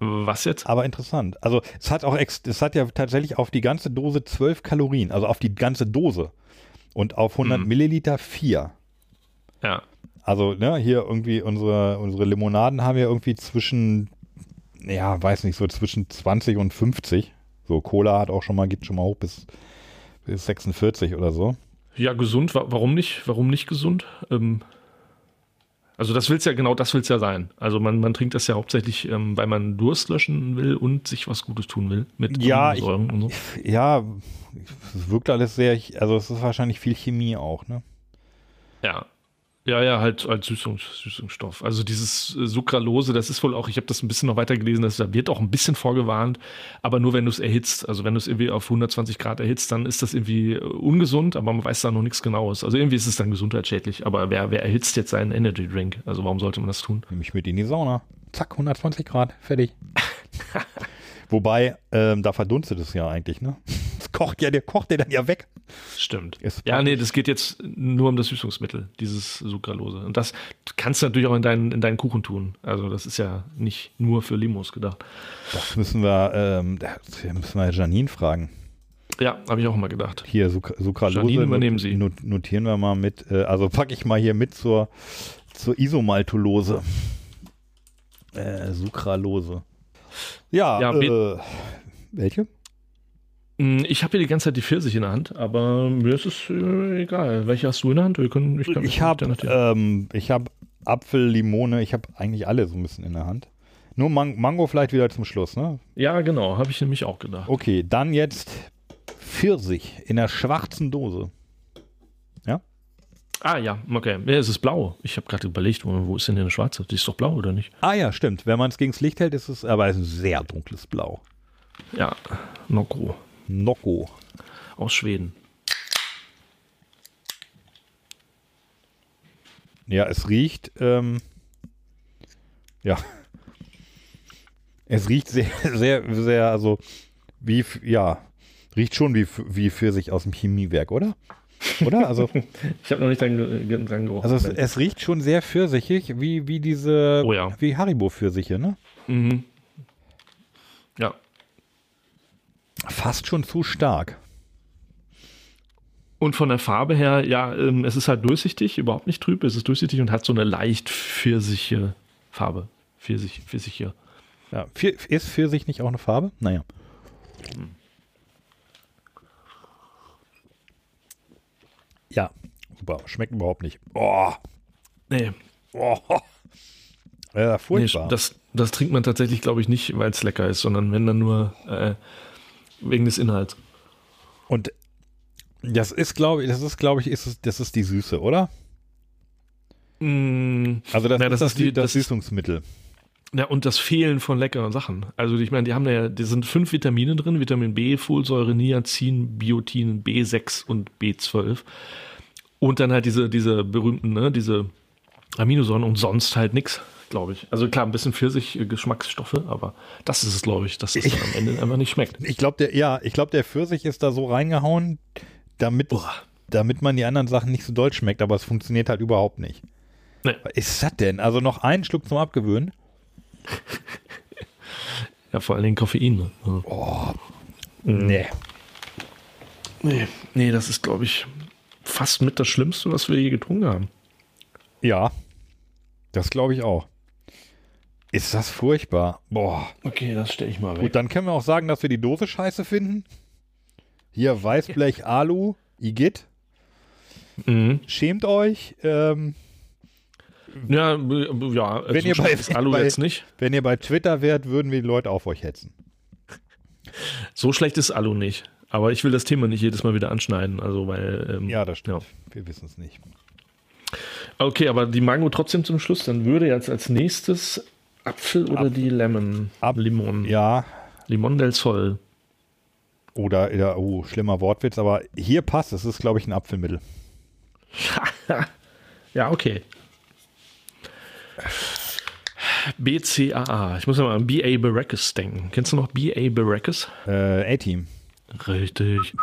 Was jetzt? aber interessant. Also es hat auch, ex es hat ja tatsächlich auf die ganze Dose 12 Kalorien, also auf die ganze Dose. Und auf 100 Mhm. Milliliter 4. Ja. Also, ne, hier irgendwie unsere, unsere Limonaden haben ja irgendwie zwischen, ja, weiß nicht, so zwischen 20 und 50. So, Cola hat auch schon mal, geht schon mal hoch bis, bis 46 oder so. Ja, gesund, wa warum nicht? Warum nicht gesund? Ähm, also das will's ja, genau das will's ja sein. Also man, man trinkt das ja hauptsächlich, ähm, weil man Durst löschen will und sich was Gutes tun will mit Ja, ich- und so. Ja, es wirkt alles sehr, also es ist wahrscheinlich viel Chemie auch, ne? Ja. Ja, ja, halt als Süßungs Süßungsstoff. Also dieses äh, Sucralose, das ist wohl auch, ich habe das ein bisschen noch weiter gelesen, dass da wird auch ein bisschen vorgewarnt, aber nur wenn du es erhitzt. Also wenn du es irgendwie auf 120 Grad erhitzt, dann ist das irgendwie äh, ungesund, aber man weiß da noch nichts genaues. Also irgendwie ist es dann gesundheitsschädlich, aber wer, wer erhitzt jetzt seinen Energy Drink? Also warum sollte man das tun? Nehme ich mit in die Sauna. Zack, 120 Grad, fertig. Wobei, ähm, da verdunstet es ja eigentlich, ne? Das kocht ja, der kocht der dann ja weg. Stimmt. Ist ja, nee, das geht jetzt nur um das Süßungsmittel, dieses Sucralose. Und das kannst du natürlich auch in deinen, in deinen Kuchen tun. Also das ist ja nicht nur für Limos gedacht. Das müssen wir, ähm, das müssen wir Janine fragen. Ja, habe ich auch mal gedacht. Hier, Suc Sucralose. Janine, übernehmen Sie. not- Notieren wir mal mit, äh, also packe ich mal hier mit zur, zur Isomaltolose. Äh, Sucralose. Ja, Ja, äh, welche? Mm, Ich habe hier die ganze Zeit die Pfirsich in der Hand, aber mir ist es äh, egal. Welche hast du in der Hand? Wir können, ich Ich habe ähm, ich hab Apfel, Limone, ich habe eigentlich alle so ein bisschen in der Hand. Nur Man Mango vielleicht wieder zum Schluss, ne? Ja, genau, habe ich nämlich auch gedacht. Okay, dann jetzt Pfirsich in der schwarzen Dose. Ah ja, okay. Ja, es ist blau. Ich habe gerade überlegt, wo, ist denn eine schwarze? Die ist doch blau, oder nicht? Ah ja, stimmt. Wenn man es gegen das Licht hält, ist es aber ein sehr dunkles Blau. Ja, Nocco. Nocco. Aus Schweden. Ja, es riecht, ähm, ja, es riecht sehr, sehr, sehr, also wie, ja, riecht schon wie, wie für sich aus dem Chemiewerk, oder? Oder? Also, ich habe noch nicht dran, dran gerochen. Also es, es, riecht schon sehr pfirsichig, wie, wie diese, oh ja. wie Haribo-Pfirsiche, ne? Mhm. Ja. Fast schon zu stark. Und von der Farbe her, ja, ähm, es ist halt durchsichtig, überhaupt nicht trüb, es ist durchsichtig und hat so eine leicht pfirsiche Farbe. Pfirsich, Pfirsich hier. Ja, ist Pfirsich nicht auch eine Farbe? Naja. Hm. Ja, super. Schmeckt überhaupt nicht. Oh. Nee. Oh. Ja, furchtbar. Nee, das, das trinkt man tatsächlich, glaube ich, nicht, weil es lecker ist, sondern wenn dann nur äh, wegen des Inhalts. Und das ist, glaube ich, das ist, glaube ich, ist es, das ist die Süße, oder? Mm, also das, na, das ist, das, die, das Süßungsmittel. Ja, und das Fehlen von leckeren Sachen. Also ich meine, die haben ja, die sind fünf Vitamine drin, Vitamin B, Folsäure, Niacin, Biotin, B6 und B12. Und dann halt diese, diese berühmten, ne, diese Aminosäuren und sonst halt nichts, glaube ich. Also klar, ein bisschen Pfirsich-Geschmacksstoffe, aber das ist es, glaube ich, dass es ich, am Ende einfach nicht schmeckt. Ich glaube, der, ja, ich glaube, der Pfirsich ist da so reingehauen, damit, damit man die anderen Sachen nicht so deutsch schmeckt, aber es funktioniert halt überhaupt nicht. Nee. Was ist das denn? Also noch einen Schluck zum Abgewöhnen? ja, vor allen Dingen Koffein. Ne? Oh. Nee. Nee, nee, das ist, glaube ich, fast mit das Schlimmste, was wir je getrunken haben. Ja, das glaube ich auch. Ist das furchtbar. Boah. Okay, das stelle ich mal weg. Gut, dann können wir auch sagen, dass wir die Dose scheiße finden. Hier Weißblech Alu, Igitt. Mhm. Schämt euch. Ähm, ja, ja also wenn, ihr bei, Alu bei, jetzt nicht. wenn ihr bei Twitter wärt, würden wir die Leute auf euch hetzen. So schlecht ist Alu nicht. Aber ich will das Thema nicht jedes Mal wieder anschneiden. Also, weil. Ähm, ja, das stimmt. Ja. Wir wissen es nicht. Okay, aber die Mango trotzdem zum Schluss. Dann würde jetzt als nächstes Apfel oder Ab, die Lemon? Ab, Limon. Ja. Limon del Sol. Oder, ja, oh, schlimmer Wortwitz, aber hier passt. Es ist, glaube ich, ein Apfelmittel. ja, okay. BCAA. Ich muss mal an BA Baracus denken. Kennst du noch BA Baracus? Äh, A-Team. Richtig.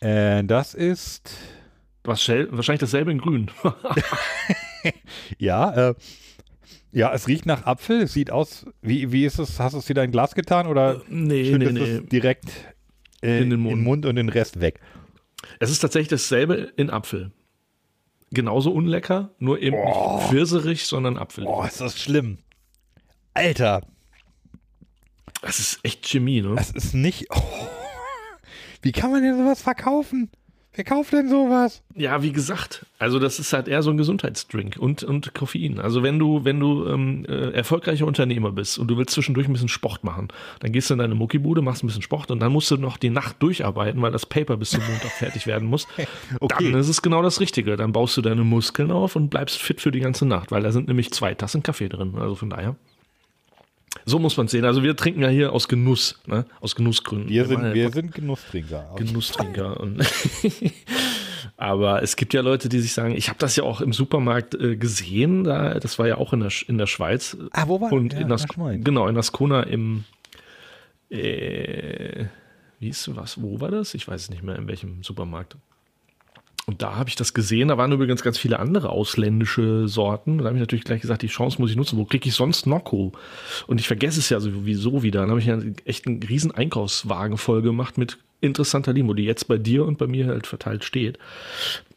Äh, das ist. Wahrscheinlich dasselbe in Grün. ja, äh, ja, es riecht nach Apfel. Es sieht aus, wie, wie ist es? Hast du es wieder in Glas getan oder äh, nee, nee, nee. direkt äh, in den Mund. Mund und den Rest weg? Es ist tatsächlich dasselbe in Apfel genauso unlecker, nur eben oh. nicht pfirserig, sondern Apfel. Boah, ist das schlimm. Alter. Das ist echt Chemie, ne? Das ist nicht. Oh. Wie kann man denn sowas verkaufen? Wer kauft denn sowas? Ja, wie gesagt, also das ist halt eher so ein Gesundheitsdrink und, und Koffein. Also wenn du, wenn du ähm, äh, erfolgreicher Unternehmer bist und du willst zwischendurch ein bisschen Sport machen, dann gehst du in deine Muckibude, machst ein bisschen Sport und dann musst du noch die Nacht durcharbeiten, weil das Paper bis zum Montag fertig werden muss. Okay. Dann ist es genau das Richtige. Dann baust du deine Muskeln auf und bleibst fit für die ganze Nacht, weil da sind nämlich zwei Tassen Kaffee drin. Also von daher. So muss man es sehen. Also wir trinken ja hier aus Genuss, ne? aus Genussgründen. Wir sind, wir sind Genusstrinker. Genusstrinker. aber es gibt ja Leute, die sich sagen, ich habe das ja auch im Supermarkt äh, gesehen, da, das war ja auch in der, in der Schweiz. Ah, wo war Und ja, in das, genau, in Ascona im äh, wie ist was, wo war das? Ich weiß es nicht mehr, in welchem Supermarkt. Und da habe ich das gesehen. Da waren übrigens ganz viele andere ausländische Sorten. Da habe ich natürlich gleich gesagt, die Chance muss ich nutzen. Wo kriege ich sonst Nocco? Und ich vergesse es ja sowieso wieder. Dann habe ich ja echt einen riesen Einkaufswagen voll gemacht mit interessanter Limo, die jetzt bei dir und bei mir halt verteilt steht.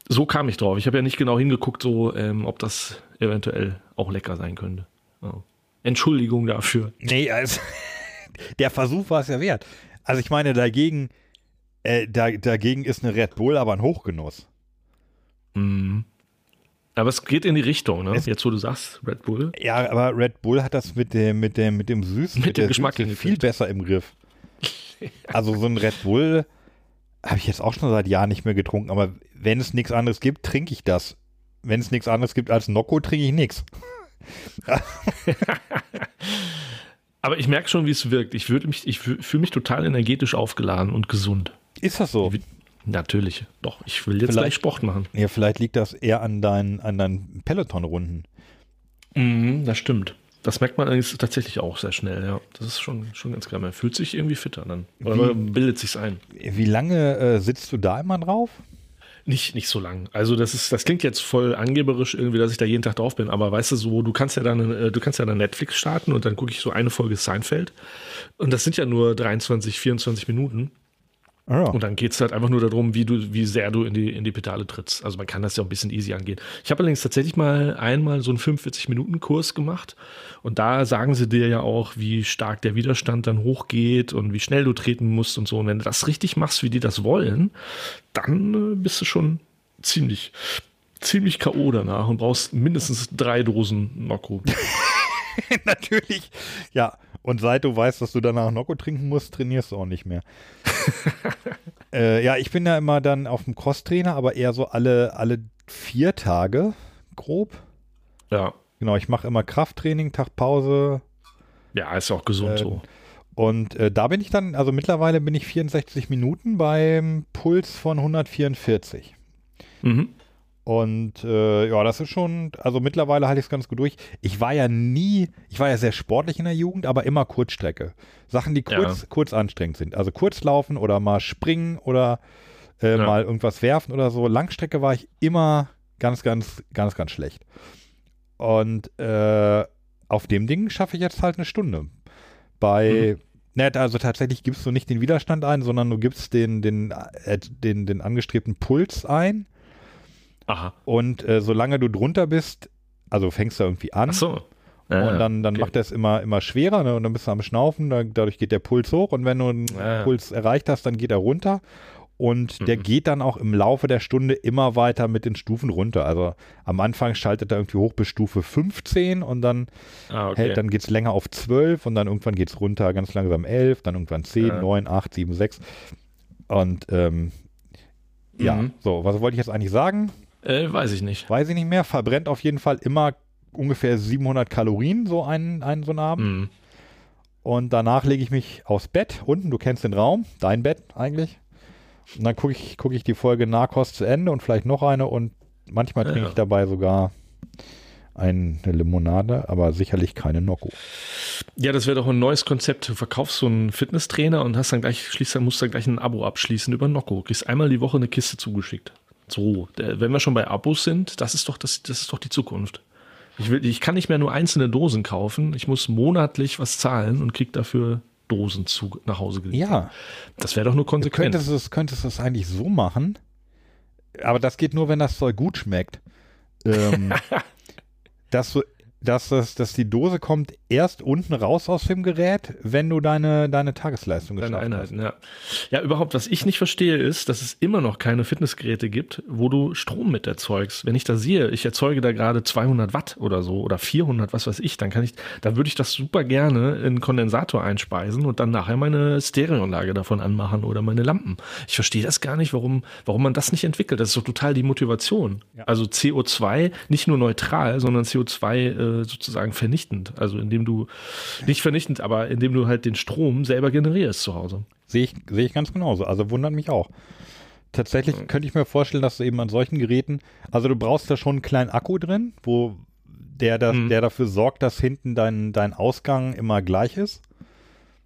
So kam ich drauf. Ich habe ja nicht genau hingeguckt, so ähm, ob das eventuell auch lecker sein könnte. Oh. Entschuldigung dafür. Nee, also der Versuch war es ja wert. Also ich meine, dagegen, äh, da, dagegen ist eine Red Bull aber ein Hochgenuss. Mhm. Aber es geht in die Richtung, ne? Es, Jetzt, wo du sagst, Red Bull. Ja, aber Red Bull hat das mit dem, mit dem, mit dem Süßen, mit, mit dem Geschmack Süße viel besser im Griff. Also so ein Red Bull, habe ich jetzt auch schon seit Jahren nicht mehr getrunken, aber wenn es nichts anderes gibt, trinke ich das. Wenn es nichts anderes gibt als Nocco, trinke ich nichts. aber ich merke schon, wie es wirkt. Ich, mich, ich fühle mich total energetisch aufgeladen und gesund. Ist das so? Natürlich. Doch, ich will jetzt vielleicht, gleich Sport machen. Ja, vielleicht liegt das eher an deinen, an deinen Peloton-Runden. Mhm, das stimmt. Das merkt man allerdings tatsächlich auch sehr schnell, ja. Das ist schon, schon ganz klar. Man fühlt sich irgendwie fitter dann. Oder wie, bildet sich's ein. Wie lange äh, sitzt du da immer drauf? Nicht, nicht so lang. Also das ist, das klingt jetzt voll angeberisch irgendwie, dass ich da jeden Tag drauf bin, aber weißt du so, du kannst ja dann, äh, du kannst ja dann Netflix starten und dann gucke ich so eine Folge Seinfeld. Und das sind ja nur 23, 24 Minuten. Ja. Und dann geht es halt einfach nur darum, wie du, wie sehr du in die, in die Pedale trittst. Also man kann das ja auch ein bisschen easy angehen. Ich habe allerdings tatsächlich mal einmal so einen 45-Minuten-Kurs gemacht und da sagen sie dir ja auch, wie stark der Widerstand dann hochgeht und wie schnell du treten musst und so. Und wenn du das richtig machst, wie die das wollen, dann äh, bist du schon ziemlich, ziemlich K.O. danach und brauchst mindestens drei Dosen Nocco. Natürlich, ja. Und seit du weißt, dass du danach Nocco trinken musst, trainierst du auch nicht mehr. äh, ja, ich bin ja immer dann auf dem Crosstrainer, aber eher so alle, alle vier Tage grob. Ja. Genau, ich mache immer Krafttraining, Tag Pause. Ja, ist auch gesund äh, so. Und äh, da bin ich dann, also mittlerweile bin ich 64 Minuten beim Puls von 144. Mhm. Und äh, ja, das ist schon, also mittlerweile halte ich es ganz gut durch. Ich war ja nie, ich war ja sehr sportlich in der Jugend, aber immer Kurzstrecke. Sachen, die kurz, ja. kurz anstrengend sind. Also kurzlaufen oder mal springen oder äh, ja. mal irgendwas werfen oder so. Langstrecke war ich immer ganz, ganz, ganz, ganz schlecht. Und äh, auf dem Ding schaffe ich jetzt halt eine Stunde. Bei, mhm. Ne, also tatsächlich gibst du nicht den Widerstand ein, sondern du gibst den, den, äh, den, den angestrebten Puls ein Aha. Und äh, solange du drunter bist, also fängst du irgendwie an. Ach so. Ja, und dann, dann okay. macht er es immer, immer schwerer ne? und dann bist du am Schnaufen, da, dadurch geht der Puls hoch und wenn du einen ja. Puls erreicht hast, dann geht er runter und mhm. der geht dann auch im Laufe der Stunde immer weiter mit den Stufen runter. Also am Anfang schaltet er irgendwie hoch bis Stufe 15 und dann ah, okay. hält, dann geht es länger auf 12 und dann irgendwann geht es runter ganz langsam 11, dann irgendwann 10, ja. 9, 8, 7, 6 und ähm, ja, mhm. so, was wollte ich jetzt eigentlich sagen? Äh, weiß ich nicht. Weiß ich nicht mehr. Verbrennt auf jeden Fall immer ungefähr 700 Kalorien, so einen, einen so einen Abend. Mhm. Und danach lege ich mich aufs Bett unten. Du kennst den Raum, dein Bett eigentlich. Und dann gucke ich, guck ich die Folge Narcos zu Ende und vielleicht noch eine. Und manchmal trinke ja. ich dabei sogar eine Limonade, aber sicherlich keine Nocco. Ja, das wäre doch ein neues Konzept. Du verkaufst so einen Fitnesstrainer und hast dann gleich, schließt dann, musst dann gleich ein Abo abschließen über Nocco. Kriegst einmal die Woche eine Kiste zugeschickt. So, wenn wir schon bei Abos sind, das ist doch, das, das ist doch die Zukunft. Ich, will, ich kann nicht mehr nur einzelne Dosen kaufen. Ich muss monatlich was zahlen und krieg dafür Dosen zu, nach Hause geliefert. Ja. Das wäre doch nur konsequent. Du könntest es, könntest es eigentlich so machen, aber das geht nur, wenn das Zeug gut schmeckt. Ähm, dass du dass, das, dass die Dose kommt erst unten raus aus dem Gerät, wenn du deine, deine Tagesleistung deine Einheiten, hast. Ja. ja, überhaupt, was ich nicht verstehe, ist, dass es immer noch keine Fitnessgeräte gibt, wo du Strom mit erzeugst. Wenn ich da sehe, ich erzeuge da gerade 200 Watt oder so oder 400, was weiß ich, dann kann ich, dann würde ich das super gerne in einen Kondensator einspeisen und dann nachher meine Stereoanlage davon anmachen oder meine Lampen. Ich verstehe das gar nicht, warum, warum man das nicht entwickelt. Das ist doch total die Motivation. Ja. Also CO2 nicht nur neutral, sondern CO2 äh, sozusagen vernichtend. Also indem du, nicht vernichtend, aber indem du halt den Strom selber generierst zu Hause. Sehe ich, sehe ich ganz genauso. Also wundert mich auch. Tatsächlich ja. könnte ich mir vorstellen, dass du eben an solchen Geräten, also du brauchst da schon einen kleinen Akku drin, wo der, das, mhm. der dafür sorgt, dass hinten dein, dein Ausgang immer gleich ist.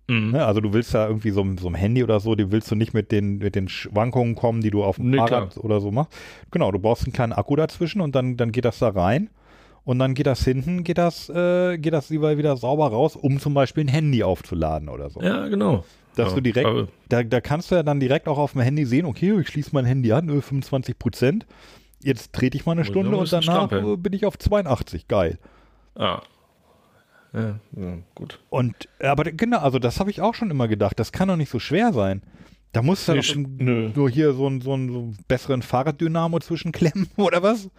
Mhm. Ne, also du willst da irgendwie so, so ein Handy oder so, die willst du nicht mit den, mit den Schwankungen kommen, die du auf dem nee, Fahrrad klar. oder so machst. Genau, du brauchst einen kleinen Akku dazwischen und dann, dann geht das da rein und dann geht das hinten, geht das, äh, geht das überall wieder sauber raus, um zum Beispiel ein Handy aufzuladen oder so. Ja, genau. Dass ja, du direkt, da, da kannst du ja dann direkt auch auf dem Handy sehen, okay, ich schließe mein Handy an, 25 Prozent. Jetzt trete ich mal eine Stunde und danach bin ich auf 82. Geil. Ah. Ja, ja, gut. Und, aber genau, also das habe ich auch schon immer gedacht. Das kann doch nicht so schwer sein. Da muss du nee, nur hier so einen so einen, so besseren Fahrraddynamo zwischenklemmen oder was?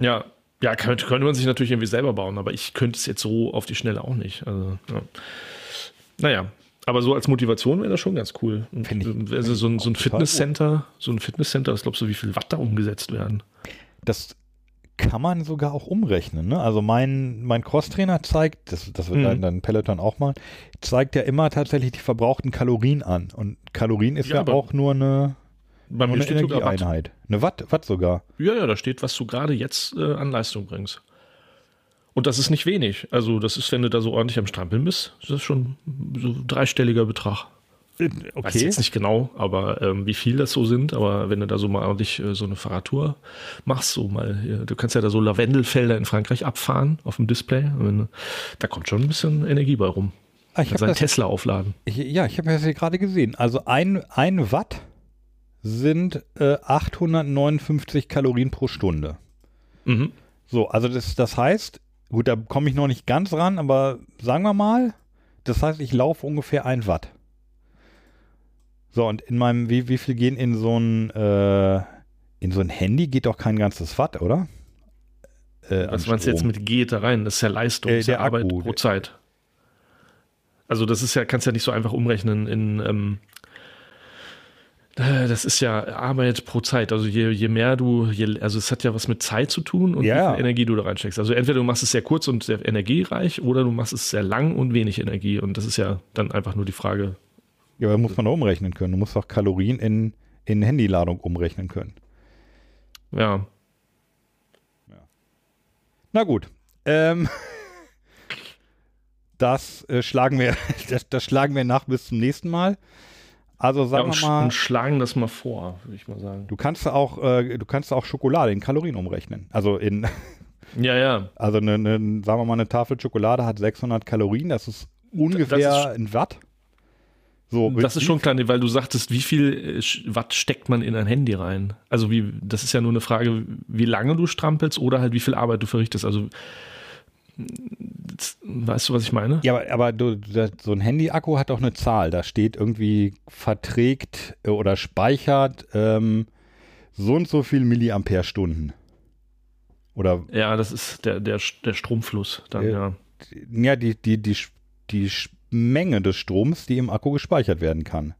Ja, ja, könnte, könnte man sich natürlich irgendwie selber bauen, aber ich könnte es jetzt so auf die Schnelle auch nicht. Also, ja. Naja, Aber so als Motivation wäre das schon ganz cool. Find ich- also so ein, so ein Fitnesscenter, so ein Fitnesscenter, was glaubst du, wie viel Watt da umgesetzt werden? Das kann man sogar auch umrechnen. Ne? Also mein, mein Crosstrainer zeigt, das, das wird Mhm. dann, dann Peloton auch mal, zeigt ja immer tatsächlich die verbrauchten Kalorien an. Und Kalorien ist Ja, ja, auch nur eine, Bei mir eine steht sogar Watt. Energieeinheit. Eine Watt, Watt sogar. Ja, ja, da steht, was du gerade jetzt äh, an Leistung bringst. Und das ist nicht wenig. Also, das ist, wenn du da so ordentlich am Strampeln bist, das ist schon so ein dreistelliger Betrag. Weiß Okay. jetzt nicht genau, aber ähm, wie viel das so sind, aber wenn du da so mal ordentlich äh, so eine Fahrradtour machst, so mal, hier, du kannst ja da so Lavendelfelder in Frankreich abfahren auf dem Display. Wenn, da kommt schon ein bisschen Energie bei rum. Ah, ich Kannst hab deinen das, Tesla aufladen. ich, ja, ich habe das hier gerade gesehen. Also ein, ein Watt sind äh, 859 Kalorien pro Stunde. Mhm. So, also das, das heißt, gut, da komme ich noch nicht ganz ran, aber sagen wir mal, das heißt, ich laufe ungefähr ein Watt. So, und in meinem, wie, wie viel gehen in so ein, äh, in so ein Handy geht doch kein ganzes Watt, oder? Äh, Was meinst du jetzt mit geht da rein? Das ist ja Leistung, Äh, ist der Arbeit Akku. pro Zeit. Also das ist ja, kannst ja nicht so einfach umrechnen in, ähm, äh, das ist ja Arbeit pro Zeit. Also je, je mehr du, je, also es hat ja was mit Zeit zu tun und Ja. wie viel Energie du da reinsteckst. Also entweder du machst es sehr kurz und sehr energiereich oder du machst es sehr lang und wenig Energie. Und das ist ja dann einfach nur die Frage. Ja, aber muss man doch umrechnen können. Du musst doch Kalorien in, in Handyladung umrechnen können. Ja, Na gut. Ähm, das äh, schlagen wir, das, das schlagen wir nach bis zum nächsten Mal. Also ja sagen und, wir mal, und schlagen das mal vor, würde ich mal sagen. du kannst auch, äh, du kannst auch Schokolade in Kalorien umrechnen. Also in, Ja, ja. also eine, eine, sagen wir mal, eine Tafel Schokolade hat 600 Kalorien. Das ist ungefähr Das ist- ein Watt. So, Das ist schon klar, weil du sagtest, wie viel äh, Watt steckt man in ein Handy rein? Also wie, das ist ja nur eine Frage, wie lange du strampelst oder halt wie viel Arbeit du verrichtest. Also weißt du, was ich meine? Ja, aber, aber du, das, so ein Handy-Akku hat doch eine Zahl. Da steht irgendwie verträgt äh, oder speichert ähm, so und so viel Milliampere-Stunden. Oder Ja, das ist der, der, der Stromfluss dann, Ja. ja. ja, die, die, die, die Menge des Stroms, die im Akku gespeichert werden kann.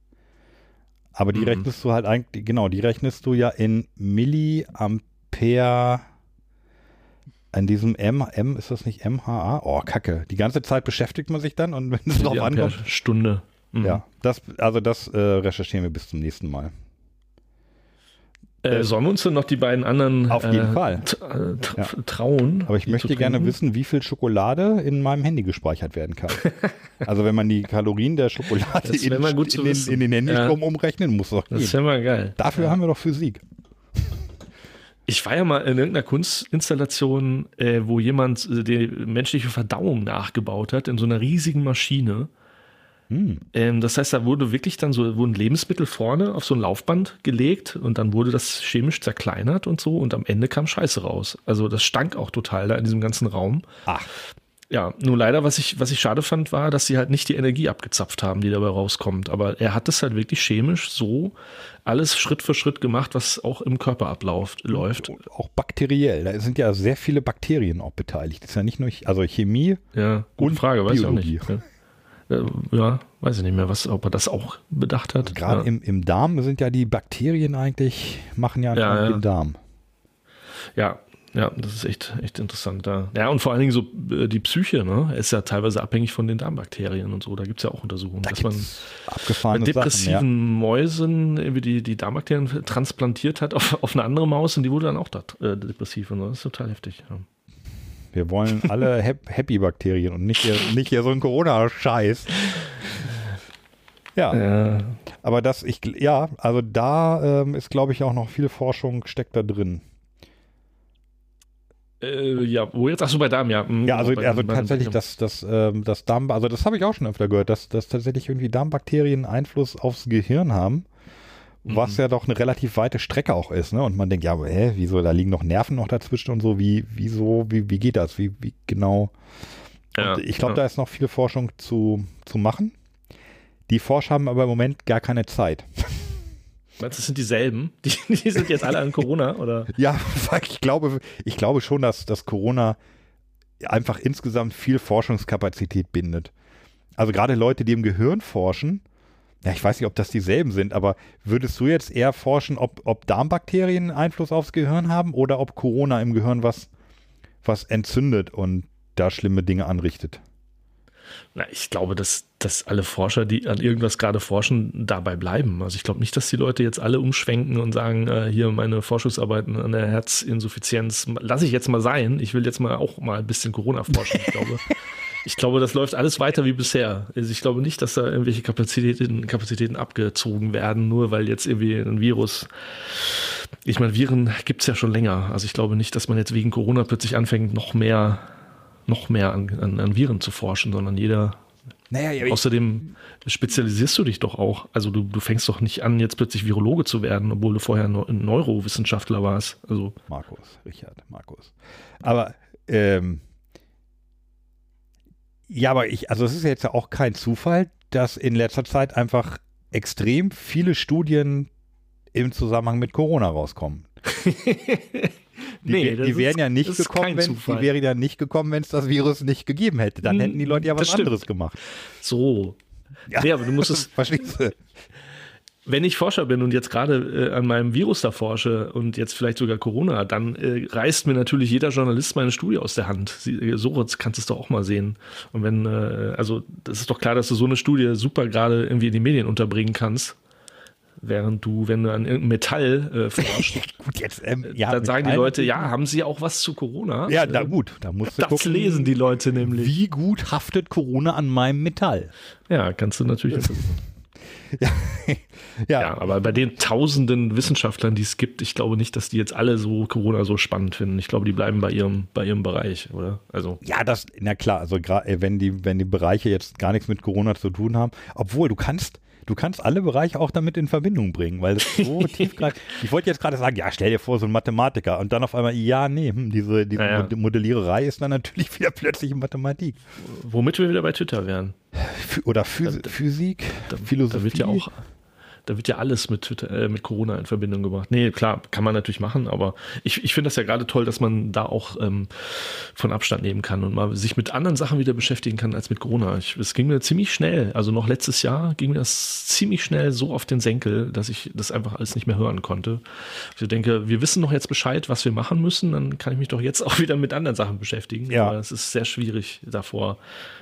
Aber die Mhm. rechnest du halt eigentlich, genau, die rechnest du ja in Milliampere. An diesem M, M, ist das nicht MHA? Oh, Kacke. Die ganze Zeit beschäftigt man sich dann und wenn es drauf ankommt. Stunde. Mhm. Ja, das, also das äh, recherchieren wir bis zum nächsten Mal. Äh, sollen wir uns denn noch die beiden anderen Auf jeden äh, Fall. äh, Ja. trauen? Aber ich möchte gerne wissen, wie viel Schokolade in meinem Handy gespeichert werden kann. also wenn man die Kalorien der Schokolade Das in, in, den, in den Handystrom umrechnen, muss doch Das ist gehen. ja mal geil. Dafür haben wir doch Physik. Ich war ja mal in irgendeiner Kunstinstallation, äh, wo jemand äh, die menschliche Verdauung nachgebaut hat in so einer riesigen Maschine. Hm. Ähm, das heißt, da wurde wirklich dann so, wurden Lebensmittel vorne auf so ein Laufband gelegt und dann wurde das chemisch zerkleinert und so und am Ende kam Scheiße raus. Also das stank auch total da in diesem ganzen Raum. Ach, Ja, nur leider, was ich, was ich schade fand, war, dass sie halt nicht die Energie abgezapft haben, die dabei rauskommt. Aber er hat das halt wirklich chemisch so alles Schritt für Schritt gemacht, was auch im Körper abläuft, läuft. auch bakteriell. Da sind ja sehr viele Bakterien auch beteiligt. Das ist ja nicht nur, also Chemie. Ja, gute Und Frage, weiß Biologie. ich auch nicht. Ja. Äh, ja, weiß ich nicht mehr, was, ob er das auch bedacht hat. Gerade ja. im, im Darm sind ja die Bakterien eigentlich, machen ja, Ja, ja. den Darm. ja, ja, das ist echt, echt interessant. Da. Ja, und vor allen Dingen so äh, die Psyche, ne, ist ja teilweise abhängig von den Darmbakterien und so. Da gibt es ja auch Untersuchungen, Da dass man bei depressiven Sachen. Mäusen irgendwie die, die Darmbakterien transplantiert hat auf, auf eine andere Maus und die wurde dann auch da, äh, depressiv. Und so. das ist total heftig. Ja. Ja. Wir wollen alle Hap Happy-Bakterien und nicht hier, nicht hier so ein Corona-Scheiß. Ja, Ja, aber das, ich, ja, also da ähm, ist, glaube ich, auch noch viel Forschung steckt da drin. Äh, ja wo jetzt? Achso, bei Darm, ja. Mhm, Ja, also, bei- also bei- tatsächlich das, das, ähm, das Darm, also das habe ich auch schon öfter gehört, dass, dass tatsächlich irgendwie Darmbakterien Einfluss aufs Gehirn haben, was Mhm. ja doch eine relativ weite Strecke auch ist, ne? Und man denkt, ja, aber, hä, wieso, da liegen noch Nerven noch dazwischen und so, wie, wieso, wie, wie geht das? Wie, wie genau? ja, ich glaube, ja. da ist noch viel Forschung zu, zu machen. Die Forscher haben aber im Moment gar keine Zeit. Meinst du, das sind dieselben? Die, die sind jetzt alle an Corona, oder? Ja, ich glaube, ich glaube schon, dass, dass Corona einfach insgesamt viel Forschungskapazität bindet. also gerade Leute, die im Gehirn forschen, ja, ich weiß nicht, ob das dieselben sind, aber würdest du jetzt eher forschen, ob, ob Darmbakterien Einfluss aufs Gehirn haben oder ob Corona im Gehirn was, was entzündet und da schlimme Dinge anrichtet? Na, ich glaube, dass, dass alle Forscher, die an irgendwas gerade forschen, dabei bleiben. Also ich glaube nicht, dass die Leute jetzt alle umschwenken und sagen, äh, hier meine Forschungsarbeiten an der Herzinsuffizienz lasse ich jetzt mal sein. Ich will jetzt mal auch mal ein bisschen Corona forschen. Ich glaube, ich glaube, das läuft alles weiter wie bisher. Also ich glaube nicht, dass da irgendwelche Kapazitäten, Kapazitäten abgezogen werden, nur weil jetzt irgendwie ein Virus. Ich meine, Viren gibt es ja schon länger. Also ich glaube nicht, dass man jetzt wegen Corona plötzlich anfängt, noch mehr, noch mehr an, an, an Viren zu forschen, sondern jeder naja, ja, Außerdem spezialisierst du dich doch auch. Also du, du fängst doch nicht an, jetzt plötzlich Virologe zu werden, obwohl du vorher ein Neurowissenschaftler warst. Also Markus, Richard, Markus. Aber ähm, ja, aber ich, also es ist jetzt ja auch kein Zufall, dass in letzter Zeit einfach extrem viele Studien im Zusammenhang mit Corona rauskommen. Die, nee, die wären ist, ja nicht gekommen, wenn, die wären ja nicht gekommen, wenn es das Virus nicht gegeben hätte. Dann hm, hätten die Leute ja was anderes gemacht. So. Ja, nee, aber du musst es. Verstehst du? wenn ich Forscher bin und jetzt gerade äh, an meinem Virus da forsche und jetzt vielleicht sogar Corona, dann äh, reißt mir natürlich jeder Journalist meine Studie aus der Hand. Sie, äh, so kannst du es doch auch mal sehen. Und wenn, äh, also das ist doch klar, dass du so eine Studie super gerade irgendwie in die Medien unterbringen kannst. Während du, wenn du an irgendeinem Metall äh, forschst, gut, jetzt, ähm, ja, dann sagen die Leute, ja, haben sie auch was zu Corona? Ja, na gut, da musst du das gucken, lesen die Leute nämlich. Wie gut haftet Corona an meinem Metall? Ja, kannst du natürlich. Ja. ja. ja, aber bei den tausenden Wissenschaftlern, die es gibt, ich glaube nicht, dass die jetzt alle so Corona so spannend finden. Ich glaube, die bleiben bei ihrem, bei ihrem Bereich, oder? Also. Ja, das, na klar, also gerade wenn die, wenn die Bereiche jetzt gar nichts mit Corona zu tun haben, obwohl du kannst, du kannst alle Bereiche auch damit in Verbindung bringen, weil es so tiefgreifend. Ich wollte jetzt gerade sagen, ja, stell dir vor, so ein Mathematiker und dann auf einmal, ja, nee, hm, diese, diese ja, ja. Modelliererei ist dann natürlich wieder plötzlich Mathematik. Womit wir wieder bei Twitter wären. Oder Phys da, Physik, da, Philosophie. Da wird ja auch da wird ja alles mit, äh, mit Corona in Verbindung gebracht. Nee, klar, kann man natürlich machen, aber ich, ich finde das ja gerade toll, dass man da auch ähm, von Abstand nehmen kann und mal sich mit anderen Sachen wieder beschäftigen kann als mit Corona. Es ging mir ziemlich schnell, also noch letztes Jahr ging mir das ziemlich schnell so auf den Senkel, dass ich das einfach alles nicht mehr hören konnte. Ich denke, wir wissen doch jetzt Bescheid, was wir machen müssen, dann kann ich mich doch jetzt auch wieder mit anderen Sachen beschäftigen. Ja. Aber es ist sehr schwierig, davor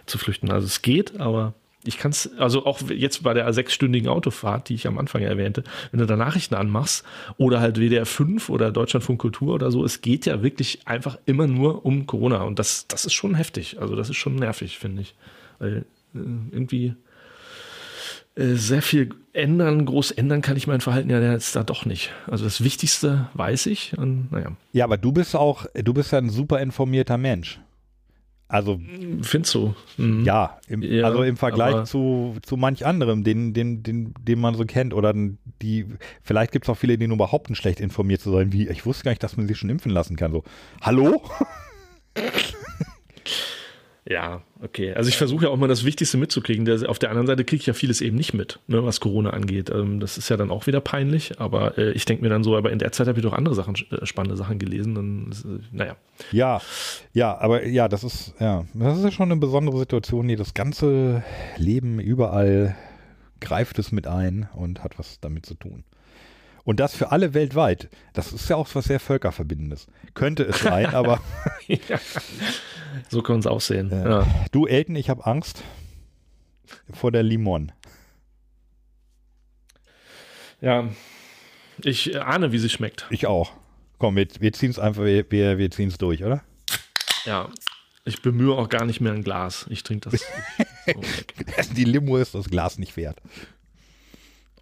zu flüchten. Also es geht, aber ich kann es, also auch jetzt bei der sechsstündigen Autofahrt, die ich am Anfang erwähnte, wenn du da Nachrichten anmachst oder halt WDR 5 oder Deutschlandfunk Kultur oder so, es geht ja wirklich einfach immer nur um Corona und das, das ist schon heftig. Also das ist schon nervig, finde ich. Weil äh, irgendwie äh, sehr viel ändern, groß ändern kann ich mein Verhalten ja jetzt da doch nicht. Also das Wichtigste weiß ich und naja. Ja, aber du bist auch, du bist ja ein super informierter Mensch. Also findest du? Mhm. Ja, im, ja, also im Vergleich zu, zu manch anderem, den, den, den, den man so kennt oder die, vielleicht gibt es auch viele, die nur behaupten, schlecht informiert zu sein, wie, ich wusste gar nicht, dass man sich schon impfen lassen kann. So, hallo? Ja, okay. Also ich versuche ja auch mal das Wichtigste mitzukriegen. Der, auf der anderen Seite kriege ich ja vieles eben nicht mit, ne, was Corona angeht. Ähm, das ist ja dann auch wieder peinlich, aber äh, ich denke mir dann so, aber in der Zeit habe ich doch andere Sachen, äh, spannende Sachen gelesen. Dann, äh, naja. Ja, ja, aber ja, das ist, ja, das ist ja schon eine besondere Situation, die das ganze Leben überall greift es mit ein und hat was damit zu tun. Und das für alle weltweit. Das ist ja auch was sehr Völkerverbindendes. Könnte es sein, aber. ja. So kann es aussehen. Äh, ja. Du, Elton, ich habe Angst vor der Limon. Ja, ich ahne, wie sie schmeckt. Ich auch. Komm, wir, wir ziehen es einfach, wir, wir, wir ziehen es durch, oder? Ja, ich bemühe auch gar nicht mehr ein Glas. Ich trinke das so Die Limo ist das Glas nicht wert.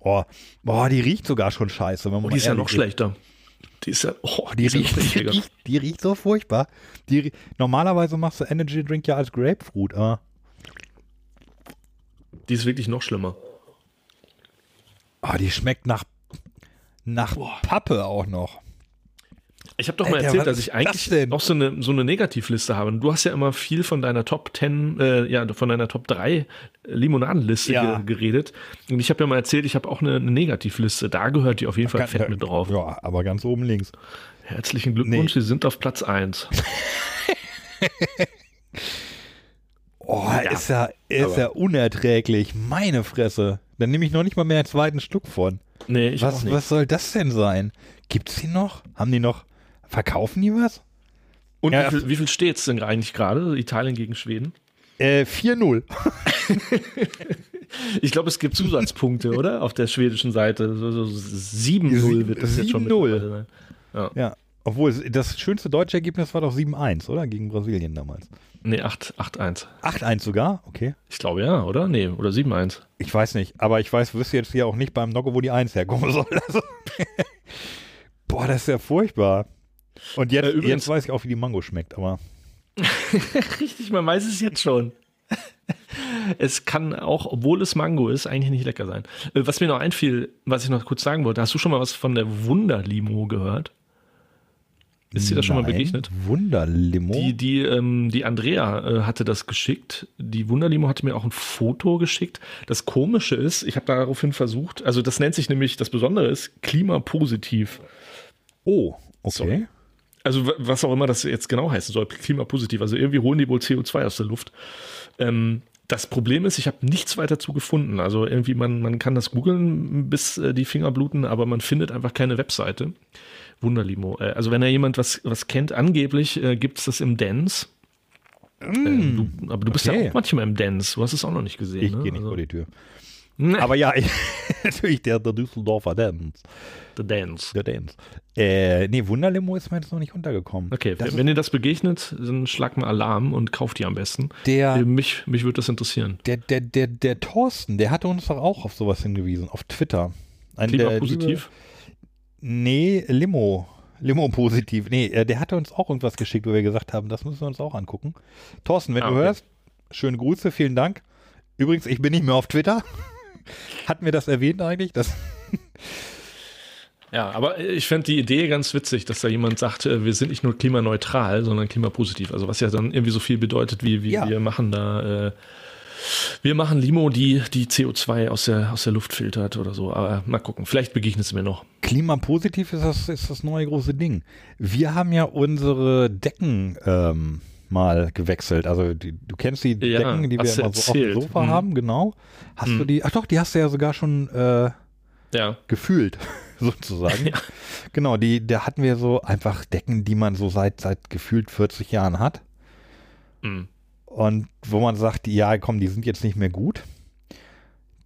Oh, boah, die riecht sogar schon scheiße. oh, die ist ja noch geht. schlechter. Die ist ja, oh, die, die, riecht, die, riecht, die, riecht, so furchtbar. Die, normalerweise machst du Energy Drink ja als Grapefruit, aber. Die ist wirklich noch schlimmer. Oh, die schmeckt nach, nach Pappe auch noch. Ich habe doch mal Alter, erzählt, dass ich eigentlich noch so eine, so eine Negativliste habe. Und du hast ja immer viel von deiner Top 10, äh, ja, von deiner Top 3 Limonadenliste ja. ge geredet. Und ich habe ja mal erzählt, ich habe auch eine, eine, Negativliste. Da gehört die auf jeden Fall fett mit drauf. Ja, aber ganz oben links. Herzlichen Glückwunsch, nee. Sie sind auf Platz 1. oh, ja. ist ja, ist ja unerträglich. Meine Fresse. Dann nehme ich noch nicht mal mehr einen zweiten Schluck von. Nee, ich was, auch was soll das denn sein? Gibt's die noch? Haben die noch? Verkaufen die was? Und Ja, wie viel, wie viel steht es denn eigentlich gerade? Italien gegen Schweden? Äh, 4-0. Ich glaube, es gibt Zusatzpunkte, oder? Auf der schwedischen Seite. So, so 7-0 wird das jetzt schon 7-0. mittlerweile sein. Ja. Ja. Obwohl, das schönste deutsche Ergebnis war doch 7-1, oder? Gegen Brasilien damals. Nee, 8 8-1. 8-1 sogar? Okay. Ich glaube ja, oder? Nee, oder 7-1. Ich weiß nicht, aber ich weiß, wüsste jetzt hier auch nicht beim Nogge, wo die 1 herkommen soll. Also, boah, das ist ja furchtbar. Und jetzt, Äh, übrigens- jetzt weiß ich auch, wie die Mango schmeckt, aber Richtig, man weiß es jetzt schon. Es kann auch, obwohl es Mango ist, eigentlich nicht lecker sein. Äh, Was mir noch einfiel, was ich noch kurz sagen wollte, hast du schon mal was von der Wunderlimo gehört? Ist dir das schon mal begegnet? Wunderlimo. Die, die, ähm, die Andrea äh, hatte das geschickt. Die Wunderlimo hatte mir auch ein Foto geschickt. Das Komische ist, ich habe daraufhin versucht, also das nennt sich nämlich, das Besondere ist, klimapositiv. oh, okay. Sorry. Also wa- was auch immer das jetzt genau heißen soll, klimapositiv. Also irgendwie holen die wohl CO2 aus der Luft. Ähm, das Problem ist, ich habe nichts weiter zu gefunden. Also irgendwie, man, man kann das googeln, bis äh, die Finger bluten, aber man findet einfach keine Webseite. Wunderlimo. Äh, also wenn da jemand was, was kennt, angeblich äh, gibt es das im Dance. Äh, du, aber du bist ja okay. auch manchmal im Dance. Du hast es auch noch nicht gesehen. Ich ne? gehe nicht also, vor die Tür. Nee, Aber ja, ich, natürlich der, der Düsseldorfer Dance. The Dance. Der Dance. Äh, nee, Wunderlimo ist mir jetzt noch nicht untergekommen. Okay, Das wenn dir das begegnet, dann schlag mal Alarm und kauf die am besten. Der, Äh, mich mich würde das interessieren. der, der, der, der Thorsten, der hatte uns doch auch auf sowas hingewiesen, auf Twitter. Ein, der Klimapositiv. liebe- Nee, Limo. Limo positiv. Nee, äh, der hatte uns auch irgendwas geschickt, wo wir gesagt haben, das müssen wir uns auch angucken. Thorsten, wenn Ah, du okay. hörst, schöne Grüße, vielen Dank. Übrigens, ich bin nicht mehr auf Twitter. Hatten wir das erwähnt eigentlich? Das, Ja, aber ich fände die Idee ganz witzig, dass da jemand sagt, äh, wir sind nicht nur klimaneutral, sondern klimapositiv. Also was ja dann irgendwie so viel bedeutet, wie, wie Ja. wir machen da, äh, wir machen Limo, die die CO2 aus der, aus der Luft filtert oder so. Aber mal gucken, vielleicht begegnet es mir noch. Klimapositiv ist das, ist das neue große Ding. Wir haben ja unsere Decken ähm, mal gewechselt. Also die, du kennst die Ja, Decken, die wir immer so auf dem erzählt. Sofa Mhm. haben, genau. Hast du Mhm. die? Ach doch, die hast du ja sogar schon äh, Ja. gefühlt, sozusagen. Ja. Genau, die, da hatten wir so einfach Decken, die man so seit, seit gefühlt 40 Jahren hat. Mhm. Und wo man sagt, ja, komm, die sind jetzt nicht mehr gut.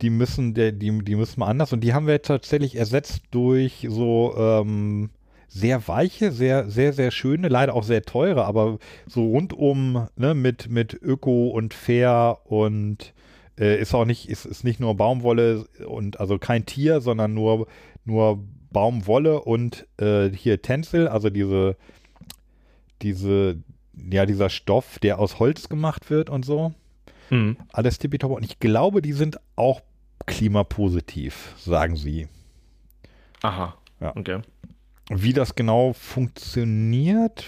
Die müssen, der, die, die müssen mal anders. Und die haben wir jetzt tatsächlich ersetzt durch so ähm, sehr weiche, sehr, sehr, sehr schöne, leider auch sehr teure, aber so rundum ne, mit, mit Öko und Fair und äh, ist auch nicht, ist, ist nicht nur Baumwolle und also kein Tier, sondern nur, nur Baumwolle und äh, hier Tencel, also diese, diese, ja, dieser Stoff, der aus Holz gemacht wird und so. Mhm. Alles tippitopp. Und ich glaube, die sind auch klimapositiv, sagen sie. Aha. Ja. Okay. Wie das genau funktioniert,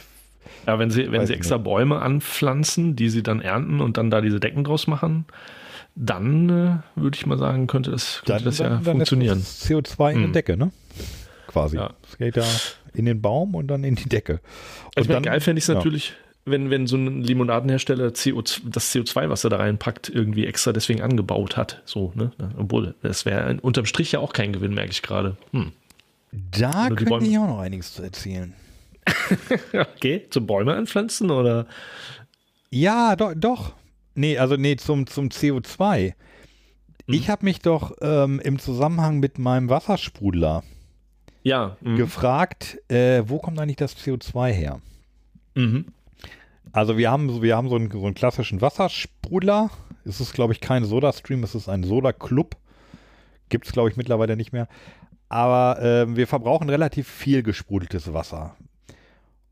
Ja, wenn sie, wenn sie extra Bäume anpflanzen, die sie dann ernten und dann da diese Decken draus machen, dann äh, würde ich mal sagen, könnte das, könnte das ja funktionieren. Ist das CO2 in der Hm. Decke, ne? Quasi. Ja. Es geht ja in den Baum und dann in die Decke. Also Und meine, dann- geil fände ich es ja. natürlich, wenn, wenn so ein Limonadenhersteller CO2, das CO2, was er da reinpackt, irgendwie extra deswegen angebaut hat. So, ne? Obwohl, das wäre unterm Strich ja auch kein Gewinn, merke ich gerade. Hm. Da könnte ich auch noch einiges zu erzählen. Okay, zum Bäume anpflanzen oder? Ja, doch, doch. Nee, also nee, zum, zum CO2. Hm. Ich habe mich doch ähm, im Zusammenhang mit meinem Wassersprudler Ja. Mhm. gefragt, äh, wo kommt eigentlich das CO2 her? Mhm. Also wir haben, so- wir haben so einen, so einen klassischen Wassersprudler. Es ist, glaube ich, kein Soda-Stream, es ist ein Soda-Club. Gibt es, glaube ich, mittlerweile nicht mehr. Aber ähm, wir verbrauchen relativ viel gesprudeltes Wasser.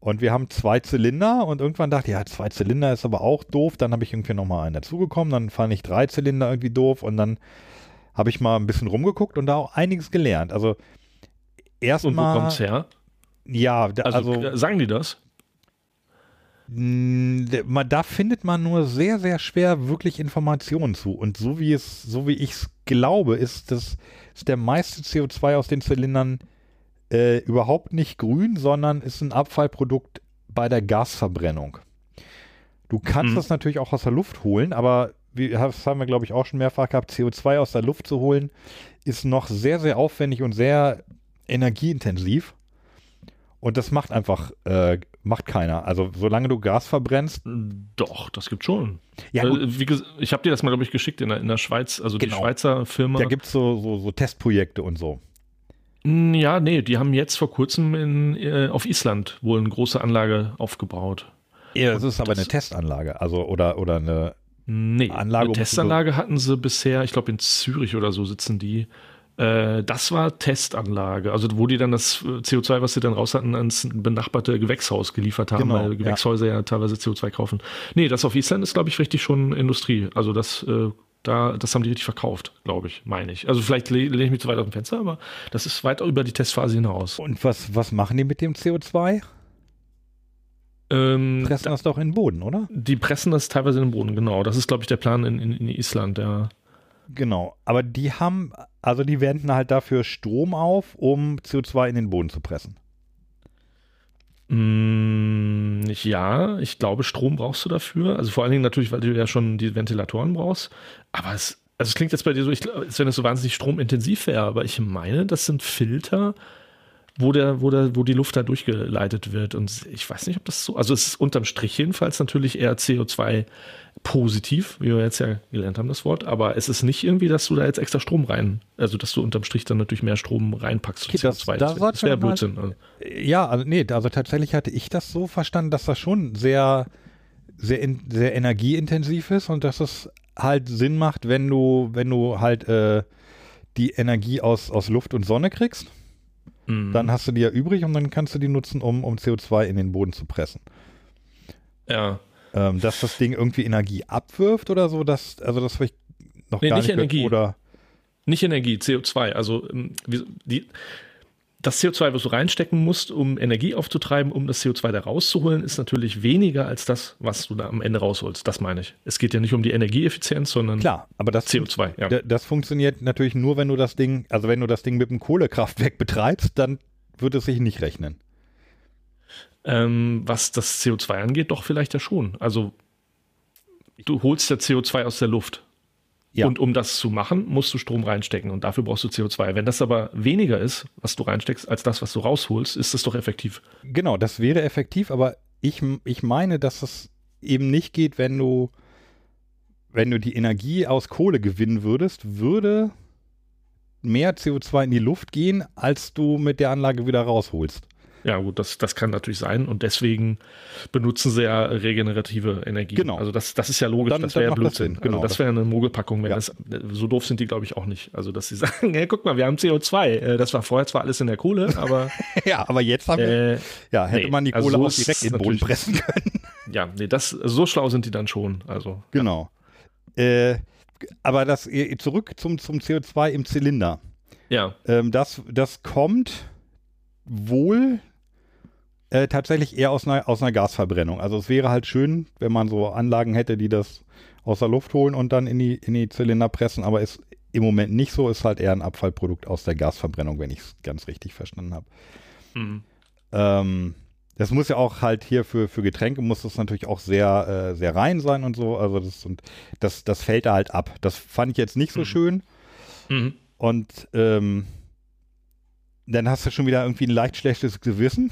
Und wir haben zwei Zylinder und irgendwann dachte ich, ja, zwei Zylinder ist aber auch doof. Dann habe ich irgendwie nochmal einen dazugekommen. Dann fand ich drei Zylinder irgendwie doof und dann habe ich mal ein bisschen rumgeguckt und da auch einiges gelernt. Also Und wo erstmal, kommt's her? ja, da, Also, also äh, sagen die das? Man- Da findet man nur sehr, sehr schwer wirklich Informationen zu. Und so wie es, so wie ich es glaube, ist das ist der meiste CO2 aus den Zylindern äh, überhaupt nicht grün, sondern ist ein Abfallprodukt bei der Gasverbrennung. Du kannst Mhm. das natürlich auch aus der Luft holen, aber wie, das haben wir glaube ich auch schon mehrfach gehabt, CO2 aus der Luft zu holen, ist noch sehr, sehr aufwendig und sehr energieintensiv. Und das macht einfach, äh, macht keiner. Also solange du Gas verbrennst. Doch, das gibt schon. Ja, Äh, wie, ich habe dir das mal, glaube ich, geschickt in der, in der Schweiz, also Genau. die Schweizer Firma. Da gibt es so, so, so Testprojekte und so. Ja, nee, die haben jetzt vor kurzem in, äh, auf Island wohl eine große Anlage aufgebaut. Ja, das ist aber das- eine Testanlage. Also, oder, oder eine. Nee, Anlage, eine Testanlage hatten sie bisher, ich glaube in Zürich oder so sitzen die. Äh, das war Testanlage, also wo die dann das äh, CO2, was sie dann raus hatten, ans benachbarte Gewächshaus geliefert haben, Genau, weil ja. Gewächshäuser ja. teilweise CO2 kaufen. Nee, das auf Island ist, glaube ich, richtig schon Industrie. Also das, äh, da, das haben die richtig verkauft, glaube ich, meine ich. Also vielleicht le- lehne ich mich zu weit aus dem Fenster, aber das ist weit über die Testphase hinaus. Und was, was machen die mit dem CO2? Ähm, Pressen das doch in den Boden, oder? die pressen das teilweise in den Boden, genau. Das ist, glaube ich, der Plan in, in, in Island, ja. Genau. Aber die haben, also die wenden halt dafür Strom auf, um CO2 in den Boden zu pressen. Mm, ja, ich glaube, Strom brauchst du dafür. Also vor allen Dingen natürlich, weil du ja schon die Ventilatoren brauchst. Aber es, also es klingt jetzt bei dir so, ich, als wenn es so wahnsinnig stromintensiv wäre. Aber ich meine, das sind Filter, wo, der, wo, der, wo die Luft da durchgeleitet wird. Und ich weiß nicht, ob das so, also es ist unterm Strich jedenfalls natürlich eher CO2 positiv, wie wir jetzt ja gelernt haben, das Wort. Aber es ist nicht irgendwie, dass du da jetzt extra Strom rein, also dass du unterm Strich dann natürlich mehr Strom reinpackst. Okay, das- da das sollten das wäre Blödsinn. Also. Ja, also nee, also tatsächlich hatte ich das so verstanden, dass das schon sehr, sehr, in, sehr energieintensiv ist und dass es halt Sinn macht, wenn du, wenn du halt äh, die Energie aus, aus Luft und Sonne kriegst, Mhm. dann hast du die ja übrig und dann kannst du die nutzen, um, um CO2 in den Boden zu pressen. ja. Ähm, dass das Ding irgendwie Energie abwirft oder so, das, also das habe ich noch Nee, gar nicht nicht gehört. Energie. Oder Nicht Energie, CO2. Also ähm, die, das CO2, was du reinstecken musst, um Energie aufzutreiben, um das CO2 da rauszuholen, ist natürlich weniger als das, was du da am Ende rausholst. Das meine ich. Es geht ja nicht um die Energieeffizienz, sondern klar, aber das CO2. Ja. Da- Das funktioniert natürlich nur, wenn du das Ding, also wenn du das Ding mit einem Kohlekraftwerk betreibst, dann wird es sich nicht rechnen. Ähm, was das CO2 angeht, doch vielleicht ja schon. Also du holst ja CO2 aus der Luft. Ja. Und um das zu machen, musst du Strom reinstecken und dafür brauchst du CO2. Wenn das aber weniger ist, was du reinsteckst, als das, was du rausholst, ist das doch effektiv. Genau, das wäre effektiv, aber ich, ich meine, dass es eben nicht geht, wenn du, wenn du die Energie aus Kohle gewinnen würdest, würde mehr CO2 in die Luft gehen, als du mit der Anlage wieder rausholst. Ja, gut, das, das kann natürlich sein und deswegen benutzen sie ja regenerative Energie. Genau. Also das, das ist ja logisch, Dann- das wäre ja macht das Blödsinn. Sinn, genau. Also das wäre eine Mogelpackung, wenn Ja. das, so doof sind die, glaube ich, auch nicht. Also dass sie sagen, hey, guck mal, wir haben CO2. Äh, Das war vorher zwar alles in der Kohle, aber ja, aber jetzt haben wir, äh, ja, hätte nee, man die also Kohle so auch direkt in den Boden pressen können. ja, nee, das, so schlau sind die dann schon. Also Genau. Äh, aber das äh, zurück zum, zum CO2 im Zylinder. ja, Ähm, das, das kommt wohl äh, tatsächlich eher aus einer, aus einer Gasverbrennung. Also es wäre halt schön, wenn man so Anlagen hätte, die das aus der Luft holen und dann in die, in die Zylinder pressen, aber ist im Moment nicht so, ist halt eher ein Abfallprodukt aus der Gasverbrennung, wenn ich es ganz richtig verstanden habe. Mhm. Ähm, das muss ja auch halt hier für, für Getränke muss das natürlich auch sehr, äh, sehr rein sein und so. Also das, und das, das fällt da halt ab. Das fand ich jetzt nicht so Mhm. schön. Mhm. Und ähm, dann hast du schon wieder irgendwie ein leicht schlechtes Gewissen.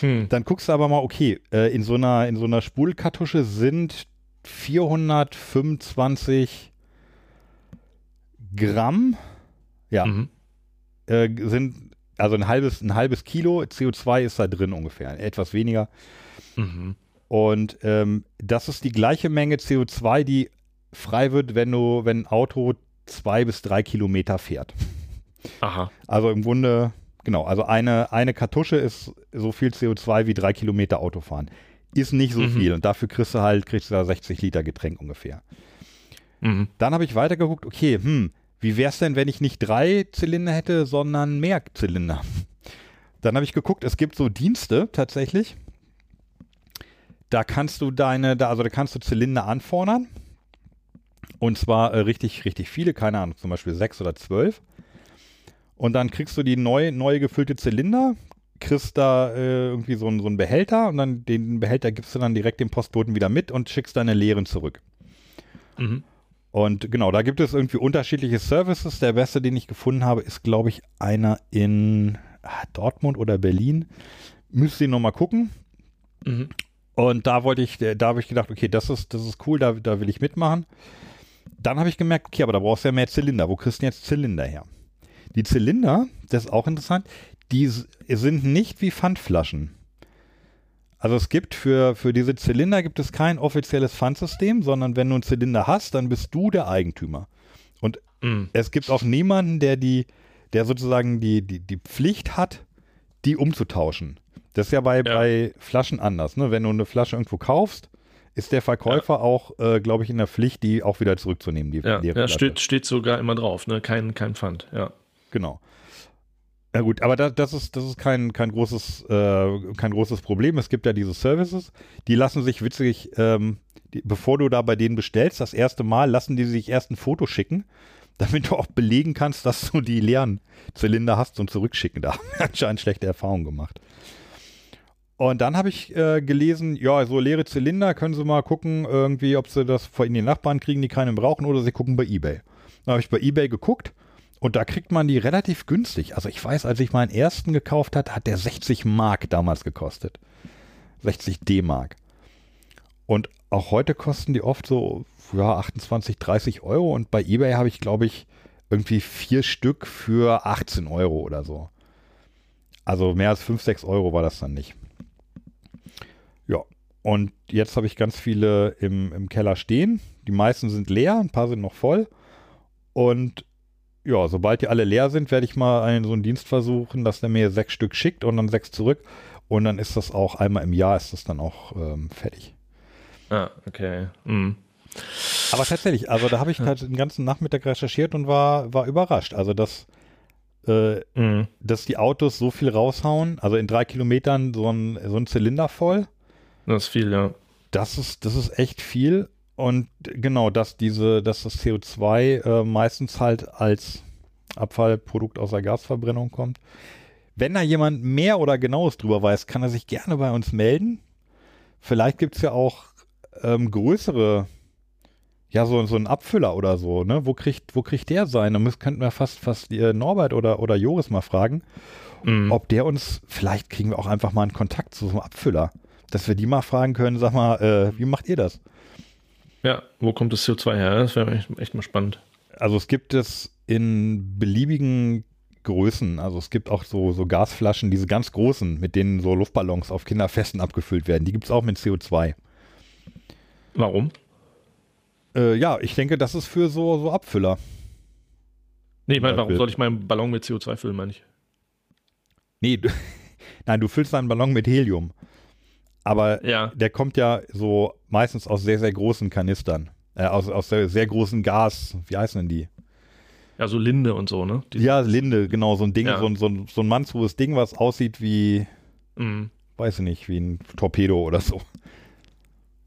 Hm. Dann guckst du aber mal, okay, äh, in so einer, in so einer Spulkartusche sind 425 Gramm, ja, Mhm. äh, sind, also ein halbes, ein halbes Kilo CO2 ist da drin ungefähr, etwas weniger. Mhm. Und ähm, das ist die gleiche Menge CO2, die frei wird, wenn du, wenn ein Auto zwei bis drei Kilometer fährt. Aha. Also im Grunde, genau, also eine, eine Kartusche ist so viel CO2 wie drei Kilometer Autofahren. Ist nicht so Mhm. viel und dafür kriegst du halt, kriegst du da 60 Liter Getränk ungefähr. Mhm. Dann habe ich weitergeguckt, okay, hm, wie wäre es denn, wenn ich nicht drei Zylinder hätte, sondern mehr Zylinder? Dann habe ich geguckt, es gibt so Dienste tatsächlich. Da kannst du deine, da, also da kannst du Zylinder anfordern. Und zwar äh, richtig, richtig viele, keine Ahnung, zum Beispiel sechs oder zwölf. Und dann kriegst du die neu, neu gefüllte Zylinder, kriegst da äh, irgendwie so, einen- so einen Behälter und dann den Behälter gibst du dann direkt dem Postboten wieder mit und schickst deine leeren zurück. Mhm. Und genau, da gibt es irgendwie unterschiedliche Services. Der beste, den ich gefunden habe, ist, glaube ich, einer in ah, Dortmund oder Berlin. Müsst ihr nochmal gucken. Mhm. Und da wollte ich, da habe ich gedacht, okay, das ist, das ist cool, da, da will ich mitmachen. Dann habe ich gemerkt, okay, aber da brauchst du ja mehr Zylinder. Wo kriegst du denn jetzt Zylinder her? Die Zylinder, das ist auch interessant, die sind nicht wie Pfandflaschen. Also es gibt für, für diese Zylinder gibt es kein offizielles Pfandsystem, sondern wenn du einen Zylinder hast, dann bist du der Eigentümer. Und mm. es gibt auch niemanden, der die, der sozusagen die, die, die Pflicht hat, die umzutauschen. Das ist ja bei, ja. bei Flaschen anders. Ne? Wenn du eine Flasche irgendwo kaufst, ist der Verkäufer ja. auch, äh, glaube ich, in der Pflicht, die auch wieder zurückzunehmen. Die, ja, ja steht, steht sogar immer drauf, ne? kein, kein Pfand. Ja. Genau. Ja gut, aber da, das ist, das ist kein, kein, großes, äh, kein großes Problem. Es gibt ja diese Services, die lassen sich witzig, ähm, die, bevor du da bei denen bestellst, das erste Mal, lassen die sich erst ein Foto schicken, damit du auch belegen kannst, dass du die leeren Zylinder hast und zurückschicken. Da haben wir anscheinend schlechte Erfahrungen gemacht. Und dann habe ich äh, gelesen, ja, so leere Zylinder können sie mal gucken, irgendwie, ob sie das vor in den Nachbarn kriegen, die keinen brauchen, oder sie gucken bei Ebay. Dann habe ich bei Ebay geguckt und da kriegt man die relativ günstig. Also ich weiß, als ich meinen ersten gekauft hat, hat der 60 Mark damals gekostet. 60 D-Mark. Und auch heute kosten die oft so ja, 28, 30 Euro. Und bei eBay habe ich, glaube ich, irgendwie vier Stück für 18 Euro oder so. Also mehr als 5, 6 Euro war das dann nicht. Ja, und jetzt habe ich ganz viele im, im Keller stehen. Die meisten sind leer, ein paar sind noch voll. Und ja, sobald die alle leer sind, werde ich mal einen, so einen Dienst versuchen, dass der mir sechs Stück schickt und dann sechs zurück. Und dann ist das auch einmal im Jahr ist das dann auch ähm, fertig. Ah, okay. Mhm. Aber tatsächlich, also da habe ich halt den ganzen Nachmittag recherchiert und war, war überrascht. Also, dass, äh, mhm. dass die Autos so viel raushauen, also in drei Kilometern so ein, so ein Zylinder voll. Das ist viel, ja. Das ist, das ist echt viel. Und genau, dass diese, dass das CO2 äh, meistens halt als Abfallprodukt aus der Gasverbrennung kommt. Wenn da jemand mehr oder genaues drüber weiß, kann er sich gerne bei uns melden. Vielleicht gibt es ja auch ähm, größere, ja, so, so einen Abfüller oder so, ne? Wo kriegt, wo kriegt der sein? Da könnten wir fast, fast äh, Norbert oder, oder Joris mal fragen, mhm. ob der uns, vielleicht kriegen wir auch einfach mal einen Kontakt zu so einem Abfüller, dass wir die mal fragen können, sag mal, äh, wie macht ihr das? Ja, wo kommt das CO2 her? Das wäre echt, echt mal spannend. Also es gibt es in beliebigen Größen. Also es gibt auch so, so Gasflaschen, diese ganz großen, mit denen so Luftballons auf Kinderfesten abgefüllt werden. Die gibt es auch mit CO2. Warum? Äh, ja, ich denke, das ist für so, so Abfüller. Nee, mein, warum soll ich meinen Ballon mit CO2 füllen, meine ich? Nee, du, nein, du füllst deinen Ballon mit Helium. Aber ja. der kommt ja so meistens aus sehr, sehr großen Kanistern. Äh, aus, aus sehr, sehr großen Gas. Wie heißen denn die? Ja, so Linde und so, ne? Die ja, Linde, genau. So ein Ding, ja. so, ein, so, so ein mannshohes Ding, was aussieht wie, mhm. weiß ich nicht, wie ein Torpedo oder so.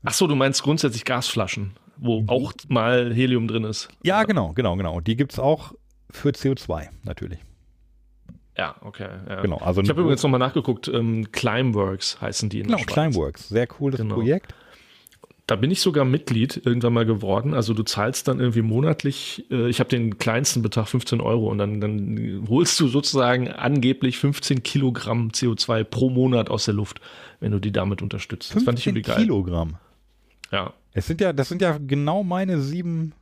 Ach so, du meinst grundsätzlich Gasflaschen, wo mhm. auch mal Helium drin ist. Ja, genau, genau, genau. Die gibt es auch für CO2, natürlich. Ja, okay. Ja. Genau, also ich habe übrigens nochmal nachgeguckt, ähm, Climeworks heißen die in Genau, Climeworks, sehr cooles genau. Projekt. Da bin ich sogar Mitglied irgendwann mal geworden. Also du zahlst dann irgendwie monatlich, äh, ich habe den kleinsten Betrag 15 Euro und dann, dann holst du sozusagen angeblich 15 Kilogramm CO2 pro Monat aus der Luft, wenn du die damit unterstützt. Das fand ich irgendwie geil. Kilogramm? Ja. Es sind ja, das sind ja genau meine sieben,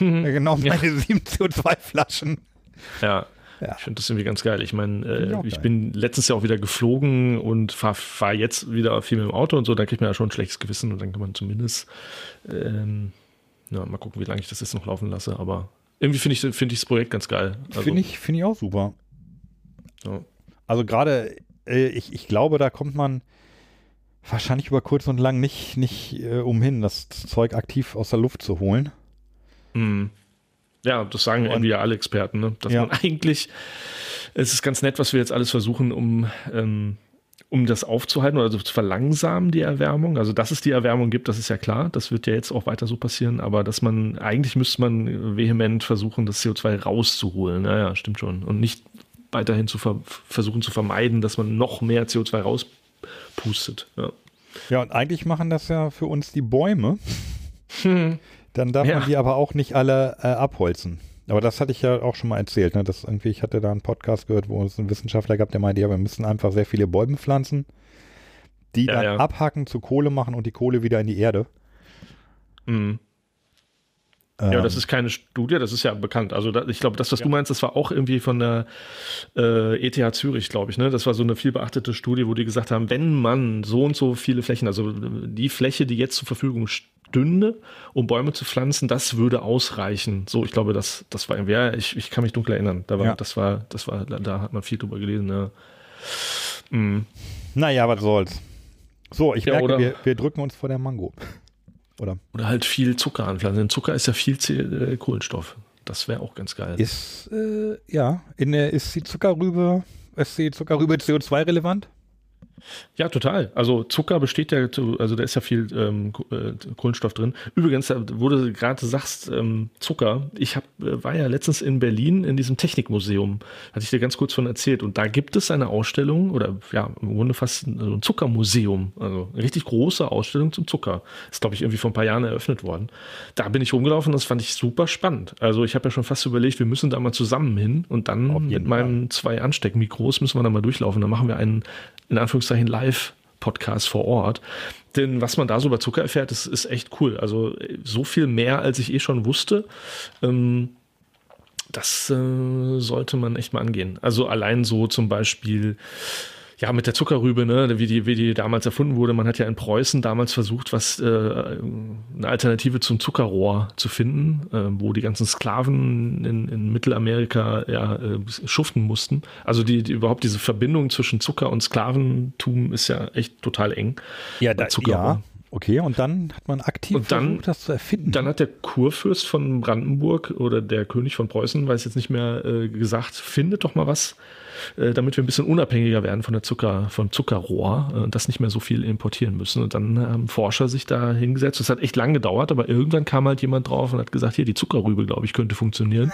äh, genau meine ja. sieben CO2-Flaschen. Ja. Ja. Ich finde das irgendwie ganz geil. Ich meine, äh, ich, bin letztes Jahr auch wieder geflogen und fahre fahr jetzt wieder viel mit dem Auto und so. Da kriegt man ja schon ein schlechtes Gewissen und dann kann man zumindest ähm, ja, mal gucken, wie lange ich das jetzt noch laufen lasse. Aber irgendwie finde ich, find ich das Projekt ganz geil. Also, finde ich, find ich auch super. Ja. Also gerade, äh, ich, ich glaube, da kommt man wahrscheinlich über kurz und lang nicht, nicht äh, umhin, das Zeug aktiv aus der Luft zu holen. Mhm. Ja, das sagen und, irgendwie ja alle Experten, ne? dass ja. man eigentlich, es ist ganz nett, was wir jetzt alles versuchen, um, ähm, um das aufzuhalten oder also zu verlangsamen, die Erwärmung. Also, dass es die Erwärmung gibt, das ist ja klar. Das wird ja jetzt auch weiter so passieren. Aber dass man, eigentlich müsste man vehement versuchen, das CO2 rauszuholen. Naja, stimmt schon. Und nicht weiterhin zu ver versuchen zu vermeiden, dass man noch mehr CO2 rauspustet. Ja. ja, und eigentlich machen das ja für uns die Bäume. Hm dann darf ja. man die aber auch nicht alle äh, abholzen. Aber das hatte ich ja auch schon mal erzählt. Ne? Das irgendwie, ich hatte da einen Podcast gehört, wo es einen Wissenschaftler gab, der meinte, ja, wir müssen einfach sehr viele Bäume pflanzen, die ja, dann ja. abhacken, zu Kohle machen und die Kohle wieder in die Erde. Mhm. Ähm, ja, das ist keine Studie, das ist ja bekannt. Also da, ich glaube, das, was ja. du meinst, das war auch irgendwie von der äh, ETH Zürich, glaube ich. Ne? Das war so eine viel beachtete Studie, wo die gesagt haben, wenn man so und so viele Flächen, also die Fläche, die jetzt zur Verfügung stünde, um Bäume zu pflanzen, das würde ausreichen. So, ich glaube, das, das war irgendwie, ja, ich, ich kann mich dunkel erinnern. Da war, ja. das war, das war, da hat man viel drüber gelesen. Ja. Mhm. Naja, was soll's. So, ich ja, merke, wir, wir drücken uns vor der Mango. Oder? Oder halt viel Zucker anpflanzen. Denn Zucker ist ja viel äh, Kohlenstoff. Das wäre auch ganz geil. Ist, äh, ja, in der, ist die Zuckerrübe, ist die Zuckerrübe CO2 relevant? Ja, total. Also Zucker besteht ja, also da ist ja viel ähm, äh, Kohlenstoff drin. Übrigens, wo du gerade sagst, ähm, Zucker, ich hab, äh, war ja letztens in Berlin in diesem Technikmuseum, hatte ich dir ganz kurz von erzählt. Und da gibt es eine Ausstellung, oder ja, im Grunde fast ein Zuckermuseum, also eine richtig große Ausstellung zum Zucker. Ist, glaube ich, irgendwie vor ein paar Jahren eröffnet worden. Da bin ich rumgelaufen, das fand ich super spannend. Also ich habe ja schon fast überlegt, wir müssen da mal zusammen hin und dann mit meinen zwei Ansteckmikros müssen wir da mal durchlaufen. Dann machen wir einen in Anführungszeichen Live-Podcast vor Ort. Denn was man da so über Zucker erfährt, das ist echt cool. Also so viel mehr, als ich eh schon wusste. Ähm, das äh, sollte man echt mal angehen. Also allein so zum Beispiel ja, mit der Zuckerrübe, ne, wie die, wie die damals erfunden wurde. Man hat ja in Preußen damals versucht, was äh, eine Alternative zum Zuckerrohr zu finden, äh, wo die ganzen Sklaven in, in Mittelamerika ja äh, schuften mussten. Also die, die, überhaupt diese Verbindung zwischen Zucker und Sklaventum ist ja echt total eng. Ja, da, ja. Okay, und dann hat man aktiv und dann, versucht, das zu erfinden. Dann hat der Kurfürst von Brandenburg oder der König von Preußen, weiß jetzt nicht mehr, äh, gesagt, findet doch mal was, äh, damit wir ein bisschen unabhängiger werden von der Zucker, von Zuckerrohr äh, und das nicht mehr so viel importieren müssen. Und dann haben Forscher sich da hingesetzt. Das hat echt lang gedauert, aber irgendwann kam halt jemand drauf und hat gesagt, hier, die Zuckerrübe, glaube ich, könnte funktionieren.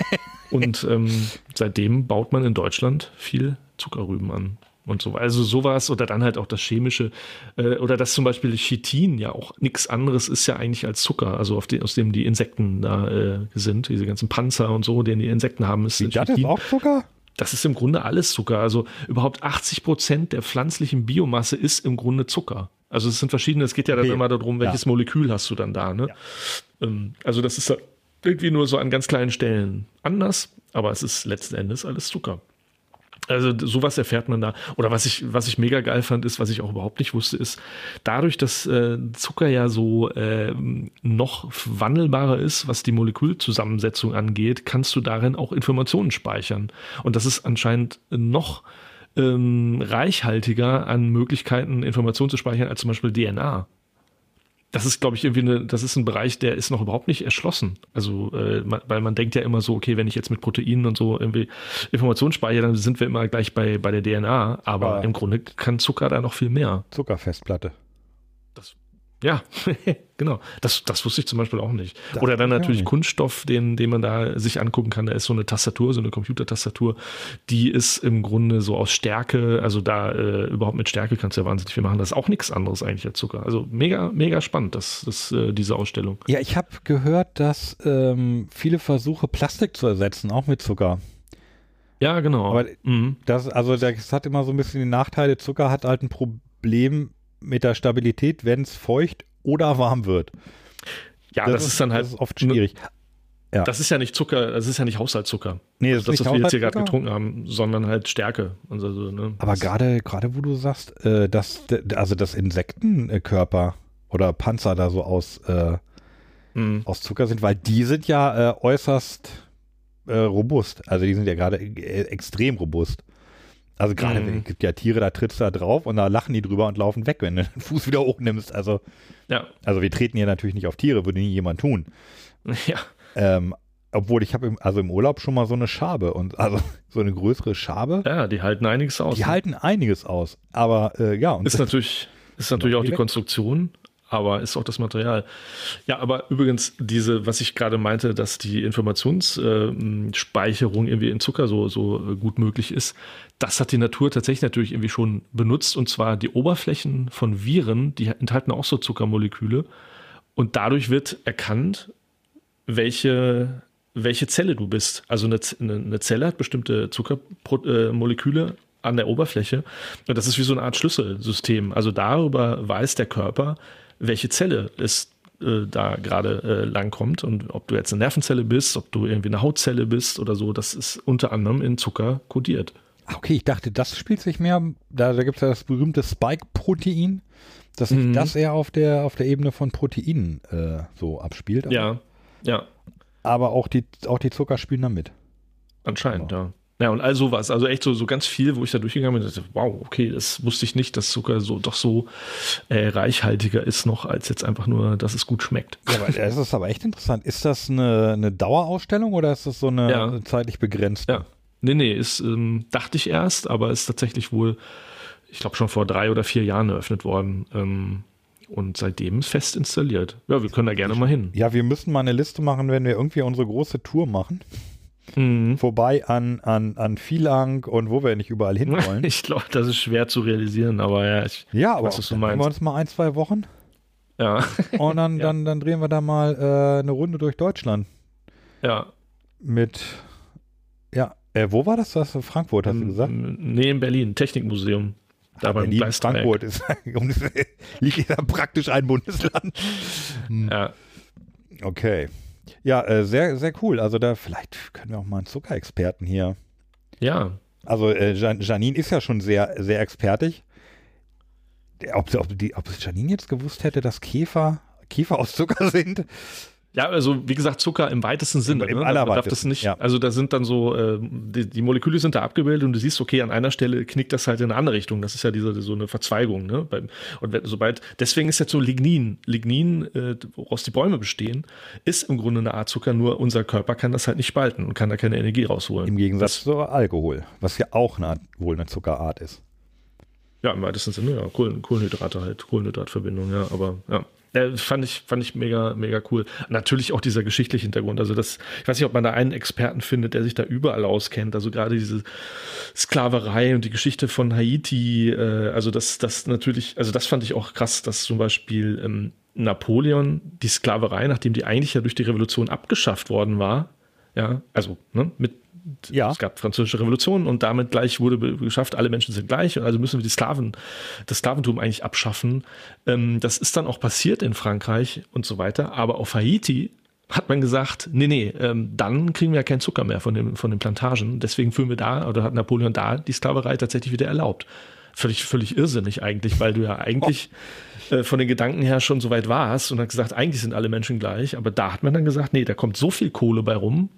und ähm, seitdem baut man in Deutschland viel Zuckerrüben an und so. Also sowas oder dann halt auch das chemische äh, oder das zum Beispiel Chitin ja auch nichts anderes ist ja eigentlich als Zucker, also die, aus dem die Insekten da äh, sind, diese ganzen Panzer und so, den die Insekten haben, ist Wie, Das ist auch Zucker? Das ist im Grunde alles Zucker. Also überhaupt 80 Prozent der pflanzlichen Biomasse ist im Grunde Zucker. Also es sind verschiedene, es geht ja dann okay. immer darum, welches ja. Molekül hast du dann da. Ne? Ja. Ähm, also das ist irgendwie nur so an ganz kleinen Stellen anders, aber es ist letzten Endes alles Zucker. Also sowas erfährt man da. Oder was ich, was ich mega geil fand, ist, was ich auch überhaupt nicht wusste, ist, dadurch, dass äh, Zucker ja so äh, noch wandelbarer ist, was die Molekülzusammensetzung angeht, kannst du darin auch Informationen speichern. Und das ist anscheinend noch ähm, reichhaltiger an Möglichkeiten, Informationen zu speichern, als zum Beispiel DNA das ist, glaube ich, irgendwie eine, das ist ein Bereich, der ist noch überhaupt nicht erschlossen. Also, äh, man, weil man denkt ja immer so, okay, wenn ich jetzt mit Proteinen und so irgendwie Informationen speichere, dann sind wir immer gleich bei, bei der DNA. Aber ja. im Grunde kann Zucker da noch viel mehr. Zuckerfestplatte. Ja, genau. Das, das wusste ich zum Beispiel auch nicht. Das Oder dann natürlich nicht. Kunststoff, den, den man da sich angucken kann. Da ist so eine Tastatur, so eine Computertastatur, die ist im Grunde so aus Stärke, also da äh, überhaupt mit Stärke kannst du ja wahnsinnig viel machen. Das ist auch nichts anderes eigentlich als Zucker. Also mega, mega spannend, das, das, äh, diese Ausstellung. Ja, ich habe gehört, dass ähm, viele Versuche, Plastik zu ersetzen, auch mit Zucker. Ja, genau. Aber mhm. das, also das hat immer so ein bisschen die Nachteile. Zucker hat halt ein Problem mit der Stabilität, wenn es feucht oder warm wird. Ja, das, das ist dann halt ist oft schwierig. Ja. Das ist ja nicht Zucker, das ist ja nicht Haushaltszucker. Nee, das, also das ist das, was wir jetzt hier gerade getrunken haben, sondern halt Stärke. Also, ne, Aber gerade, gerade wo du sagst, äh, dass, also das Insektenkörper oder Panzer da so aus, äh, mhm. aus Zucker sind, weil die sind ja äh, äußerst äh, robust. Also die sind ja gerade äh, extrem robust. Also gerade, mhm. es gibt ja Tiere, da trittst du da drauf und da lachen die drüber und laufen weg, wenn du den Fuß wieder hochnimmst. Also, ja. also wir treten hier natürlich nicht auf Tiere, würde nie jemand tun. Ja. Ähm, obwohl ich habe also im Urlaub schon mal so eine Schabe und also so eine größere Schabe. Ja, die halten einiges aus. Die ne? halten einiges aus. Aber äh, ja. Und ist natürlich, ist natürlich auch die Konstruktion aber ist auch das Material. Ja, aber übrigens, diese, was ich gerade meinte, dass die Informationsspeicherung irgendwie in Zucker so, so gut möglich ist, das hat die Natur tatsächlich natürlich irgendwie schon benutzt und zwar die Oberflächen von Viren, die enthalten auch so Zuckermoleküle Und dadurch wird erkannt, welche, welche Zelle du bist. Also eine, eine Zelle hat bestimmte Zuckermoleküle an der Oberfläche. Und das ist wie so eine Art Schlüsselsystem. Also darüber weiß der Körper, welche Zelle es äh, da gerade äh, langkommt und ob du jetzt eine Nervenzelle bist, ob du irgendwie eine Hautzelle bist oder so, das ist unter anderem in Zucker kodiert. Okay, ich dachte, das spielt sich mehr, da, da gibt es ja das berühmte Spike-Protein, dass sich mhm. das eher auf der, auf der Ebene von Proteinen äh, so abspielt. ja, ja. Aber auch die, auch die Zucker spielen da mit. Anscheinend, ja. Ja, und all sowas. Also echt so, so ganz viel, wo ich da durchgegangen bin und dachte, wow, okay, das wusste ich nicht, dass Zucker so doch so äh, reichhaltiger ist noch, als jetzt einfach nur, dass es gut schmeckt. Ja, aber das ist aber echt interessant. Ist das eine, eine Dauerausstellung oder ist das so eine ja. zeitlich begrenzt? Ja. Nee, nee, ist, ähm, dachte ich erst, aber ist tatsächlich wohl, ich glaube, schon vor drei oder vier Jahren eröffnet worden. Ähm, und seitdem ist fest installiert. Ja, wir können da gerne mal hin. Ja, wir müssen mal eine Liste machen, wenn wir irgendwie unsere große Tour machen. Mhm. vorbei an, an, an Vielang und wo wir nicht überall hin wollen. Ich glaube, das ist schwer zu realisieren, aber ja, ich ja aber was du meinst. wir uns mal ein, zwei Wochen. Ja. Und dann, ja. dann, dann drehen wir da mal äh, eine Runde durch Deutschland. Ja. Mit, ja, äh, wo war das? das Frankfurt, hast du gesagt? Nee, in Berlin, Technikmuseum. Da beim Berlin, Frankfurt ist, liegt ja praktisch ein Bundesland. Ja. Okay. Ja, äh, sehr, sehr cool. Also da vielleicht können wir auch mal einen Zuckerexperten hier. Ja. Also äh, Janine ist ja schon sehr, sehr expertig. Ob, ob, die, ob Janine jetzt gewusst hätte, dass Käfer, Käfer aus Zucker sind, ja, also wie gesagt, Zucker im weitesten Sinne. Im, ne? darf das nicht, ja. Also da sind dann so, äh, die, die, Moleküle sind da abgebildet und du siehst, okay, an einer Stelle knickt das halt in eine andere Richtung. Das ist ja diese so eine Verzweigung. Ne? Und wenn, sobald, deswegen ist jetzt so Lignin, Lignin, äh, woraus die Bäume bestehen, ist im Grunde eine Art Zucker, nur unser Körper kann das halt nicht spalten und kann da keine Energie rausholen. Im Gegensatz das, zu Alkohol, was ja auch eine Art, wohl eine Zuckerart ist. Ja, im weitesten Sinne, ja, Kohlenhydrate halt, Kohlenhydratverbindung, ja, aber ja. Ja, fand ich, fand ich mega, mega cool. Natürlich auch dieser geschichtliche Hintergrund. Also das, ich weiß nicht, ob man da einen Experten findet, der sich da überall auskennt. Also gerade diese Sklaverei und die Geschichte von Haiti. Äh, also das, das natürlich, also das fand ich auch krass, dass zum Beispiel ähm, Napoleon die Sklaverei, nachdem die eigentlich ja durch die Revolution abgeschafft worden war, ja, also ne, mit ja. es gab französische Revolution und damit gleich wurde geschafft, alle Menschen sind gleich, also müssen wir die Sklaven, das Sklaventum eigentlich abschaffen. Ähm, das ist dann auch passiert in Frankreich und so weiter, aber auf Haiti hat man gesagt, nee, nee, ähm, dann kriegen wir ja keinen Zucker mehr von, dem, von den Plantagen. Deswegen führen wir da, oder hat Napoleon da die Sklaverei tatsächlich wieder erlaubt. Völlig, völlig irrsinnig eigentlich, weil du ja eigentlich äh, von den Gedanken her schon so weit warst und hat gesagt, eigentlich sind alle Menschen gleich. Aber da hat man dann gesagt, nee, da kommt so viel Kohle bei rum,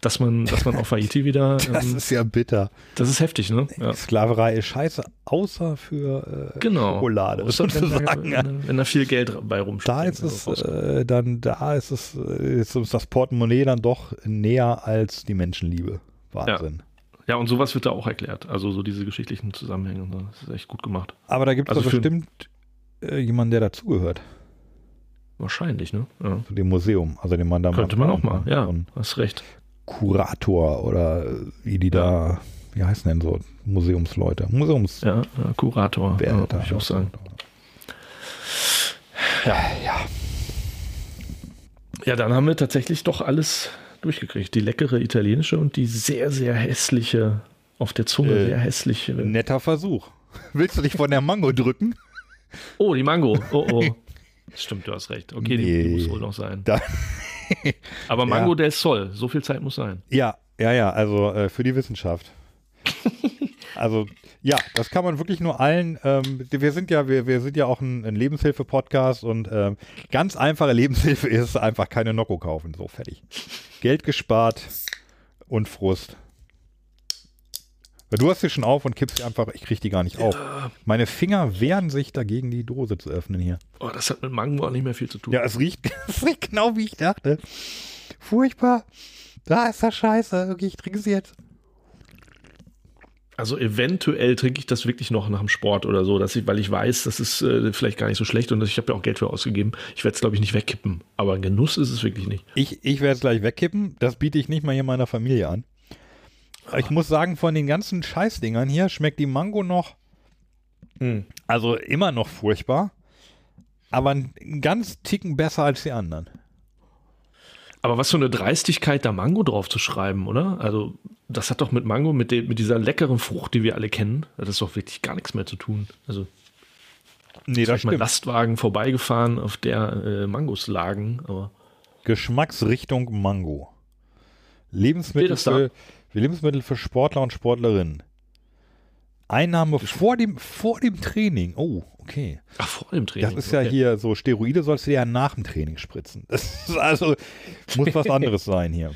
dass man, dass man auf Haiti wieder. das ähm, ist ja bitter. Das ist heftig, ne? Ja. Sklaverei ist scheiße, außer für äh, genau. Schokolade. Außer wenn, wenn, wenn, da viel Geld bei rumsteht. Da ist es, äh, dann, da ist es, äh, ist uns das Portemonnaie dann doch näher als die Menschenliebe. Wahnsinn. Ja. Ja, und sowas wird da auch erklärt. Also so diese geschichtlichen Zusammenhänge. Das ist echt gut gemacht. Aber da gibt es also bestimmt äh, jemanden, der dazugehört. Wahrscheinlich, ne? Ja. Zu dem Museum. Also den man da Könnte man auch mal, ja. Hast recht. Kurator oder wie die da, wie heißen denn so Museumsleute? Museums. Ja, Kurator, ja, würde ich auch sagen. Ja. ja. Ja, dann haben wir tatsächlich doch alles durchgekriegt. Die leckere italienische und die sehr, sehr hässliche, auf der Zunge äh, sehr hässliche. Netter Versuch. Willst du dich von der Mango drücken? Oh, die Mango. Oh, oh. Stimmt, du hast recht. Okay, nee, die, muss wohl noch sein. Da, Aber Mango ja. del Sol, so viel Zeit muss sein. Ja, ja, ja, also äh, für die Wissenschaft. also ja, das kann man wirklich nur allen. Ähm, wir sind ja, wir, wir sind ja auch ein, ein Lebenshilfe-Podcast und ähm, ganz einfache Lebenshilfe ist einfach keine Nocco kaufen. So fertig. Geld gespart und Frust. Du hast sie schon auf und kippst sie einfach, ich krieg die gar nicht auf. Meine Finger wehren sich dagegen, die Dose zu öffnen hier. Oh, das hat mit Mango auch nicht mehr viel zu tun. Ja, es riecht, es riecht genau wie ich dachte. Furchtbar. Da ist das Scheiße. Okay, ich trinke sie jetzt. Also eventuell trinke ich das wirklich noch nach dem Sport oder so, dass ich, weil ich weiß, das ist äh, vielleicht gar nicht so schlecht und ich habe ja auch Geld für ausgegeben. Ich werde es, glaube ich, nicht wegkippen. Aber ein Genuss ist es wirklich nicht. Ich, ich werde es gleich wegkippen. Das biete ich nicht mal hier meiner Familie an. Ich muss sagen, von den ganzen Scheißdingern hier schmeckt die Mango noch, mhm. also immer noch furchtbar. aber einen ganz Ticken besser als die anderen. Aber was für eine Dreistigkeit, da Mango drauf zu schreiben, oder? Also, das hat doch mit Mango, mit, de, mit dieser leckeren Frucht, die wir alle kennen, das ist doch wirklich gar nichts mehr zu tun. Also, Nee, ich mal stimmt. Lastwagen vorbeigefahren, auf der äh, Mangos lagen, aber Geschmacksrichtung Mango. Lebensmittel da? Für, Lebensmittel für Sportler und Sportlerinnen. Einnahme vor dem, vor dem Training. Oh, okay. ach, vor dem Training. Das ist ja okay. hier so, Steroide sollst du ja nach dem Training spritzen. Das ist also, muss was anderes sein hier.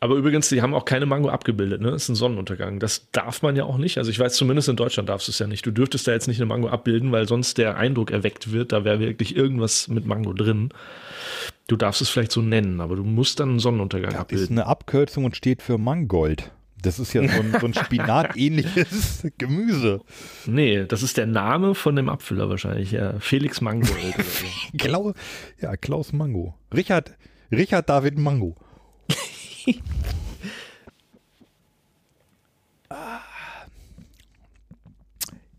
Aber übrigens, die haben auch keine Mango abgebildet, ne? Das ist ein Sonnenuntergang. Das darf man ja auch nicht. Also ich weiß, zumindest in Deutschland darfst du es ja nicht. Du dürftest da jetzt nicht eine Mango abbilden, weil sonst der Eindruck erweckt wird, da wäre wirklich irgendwas mit Mango drin. Du darfst es vielleicht so nennen, aber du musst dann einen Sonnenuntergang Das ist abbilden. eine Abkürzung und steht für Mangold. Das ist ja so ein, so ein Spinat-ähnliches Gemüse. Nee, das ist der Name von dem Abfüller wahrscheinlich, ja. Felix Mango. oder so. Klaus, ja, Klaus Mango. Richard, Richard David Mango.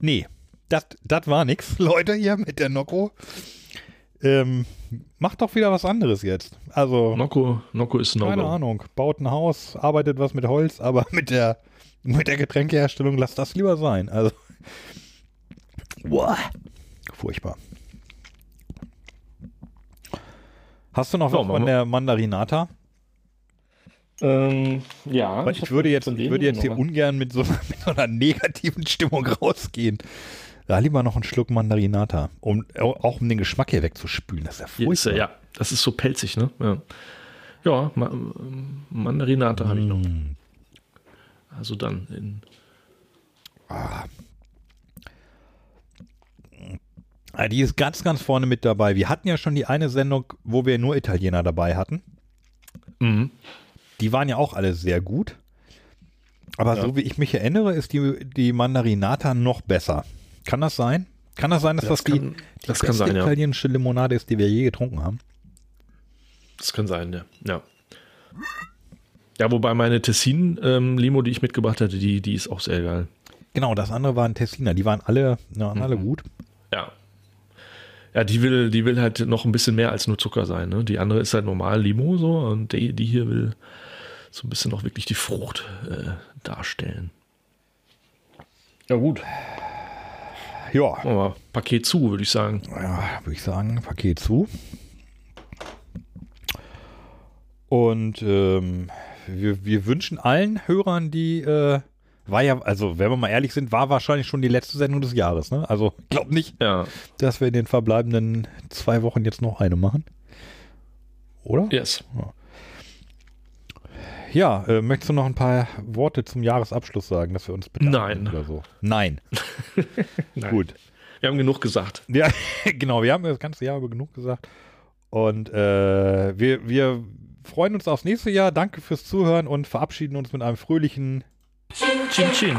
Nee, das war nix, Leute, hier mit der Nocco. Ähm, macht doch wieder was anderes jetzt. Also, Nocco, Nocco ist keine No-Go. Ahnung. Baut ein Haus, arbeitet was mit Holz, aber mit der, mit der Getränkeherstellung lasst das lieber sein. Also, boah, furchtbar. Hast du noch was von der Mandarinata? Ähm, ja. Weil ich würde jetzt, ich würde jetzt hier noch- ungern mit so, mit so einer negativen Stimmung rausgehen. Da lieber noch einen Schluck Mandarinata, um auch um den Geschmack hier wegzuspülen. Das ist ja er, furchtbar. ja, das ist so pelzig, ne? Ja, ja Ma Mandarinata habe ich noch. Mm. Also dann in. Ah, Die ist ganz, ganz vorne mit dabei. Wir hatten ja schon die eine Sendung, wo wir nur Italiener dabei hatten. Mhm. Die waren ja auch alle sehr gut. Aber Ja. so wie ich mich erinnere, ist die, die Mandarinata noch besser. Kann das sein? Kann das sein, dass das, Das die, kann- die das beste sein, ja. italienische Limonade ist, die wir je getrunken haben? Das kann sein, ja. Ja, ja wobei meine Tessin-Limo, die ich mitgebracht hatte, die, die ist auch sehr geil. Genau, das andere waren Tessiner. Die waren alle, ja, waren alle gut. Ja. Ja, die will, die will halt noch ein bisschen mehr als nur Zucker sein. Ne? Die andere ist halt normal Limo so und die, die hier will so ein bisschen auch wirklich die Frucht äh, darstellen. Ja, gut. Ja, mal Paket zu, würde ich sagen. ja würde ich sagen, Paket zu. Und ähm, wir, wir wünschen allen Hörern, die äh, war ja, also wenn wir mal ehrlich sind, war wahrscheinlich schon die letzte Sendung des Jahres. Ne? Also glaub nicht, Ja. dass wir in den verbleibenden zwei Wochen jetzt noch eine machen. Oder? Yes. Ja, äh, möchtest du noch ein paar Worte zum Jahresabschluss sagen, dass wir uns bedanken Nein. oder so? Nein. Nein. Gut. Wir haben genug gesagt. Ja, genau, wir haben das ganze Jahr über genug gesagt. Und äh, wir, wir freuen uns aufs nächste Jahr. Danke fürs Zuhören und verabschieden uns mit einem fröhlichen Chin Chin.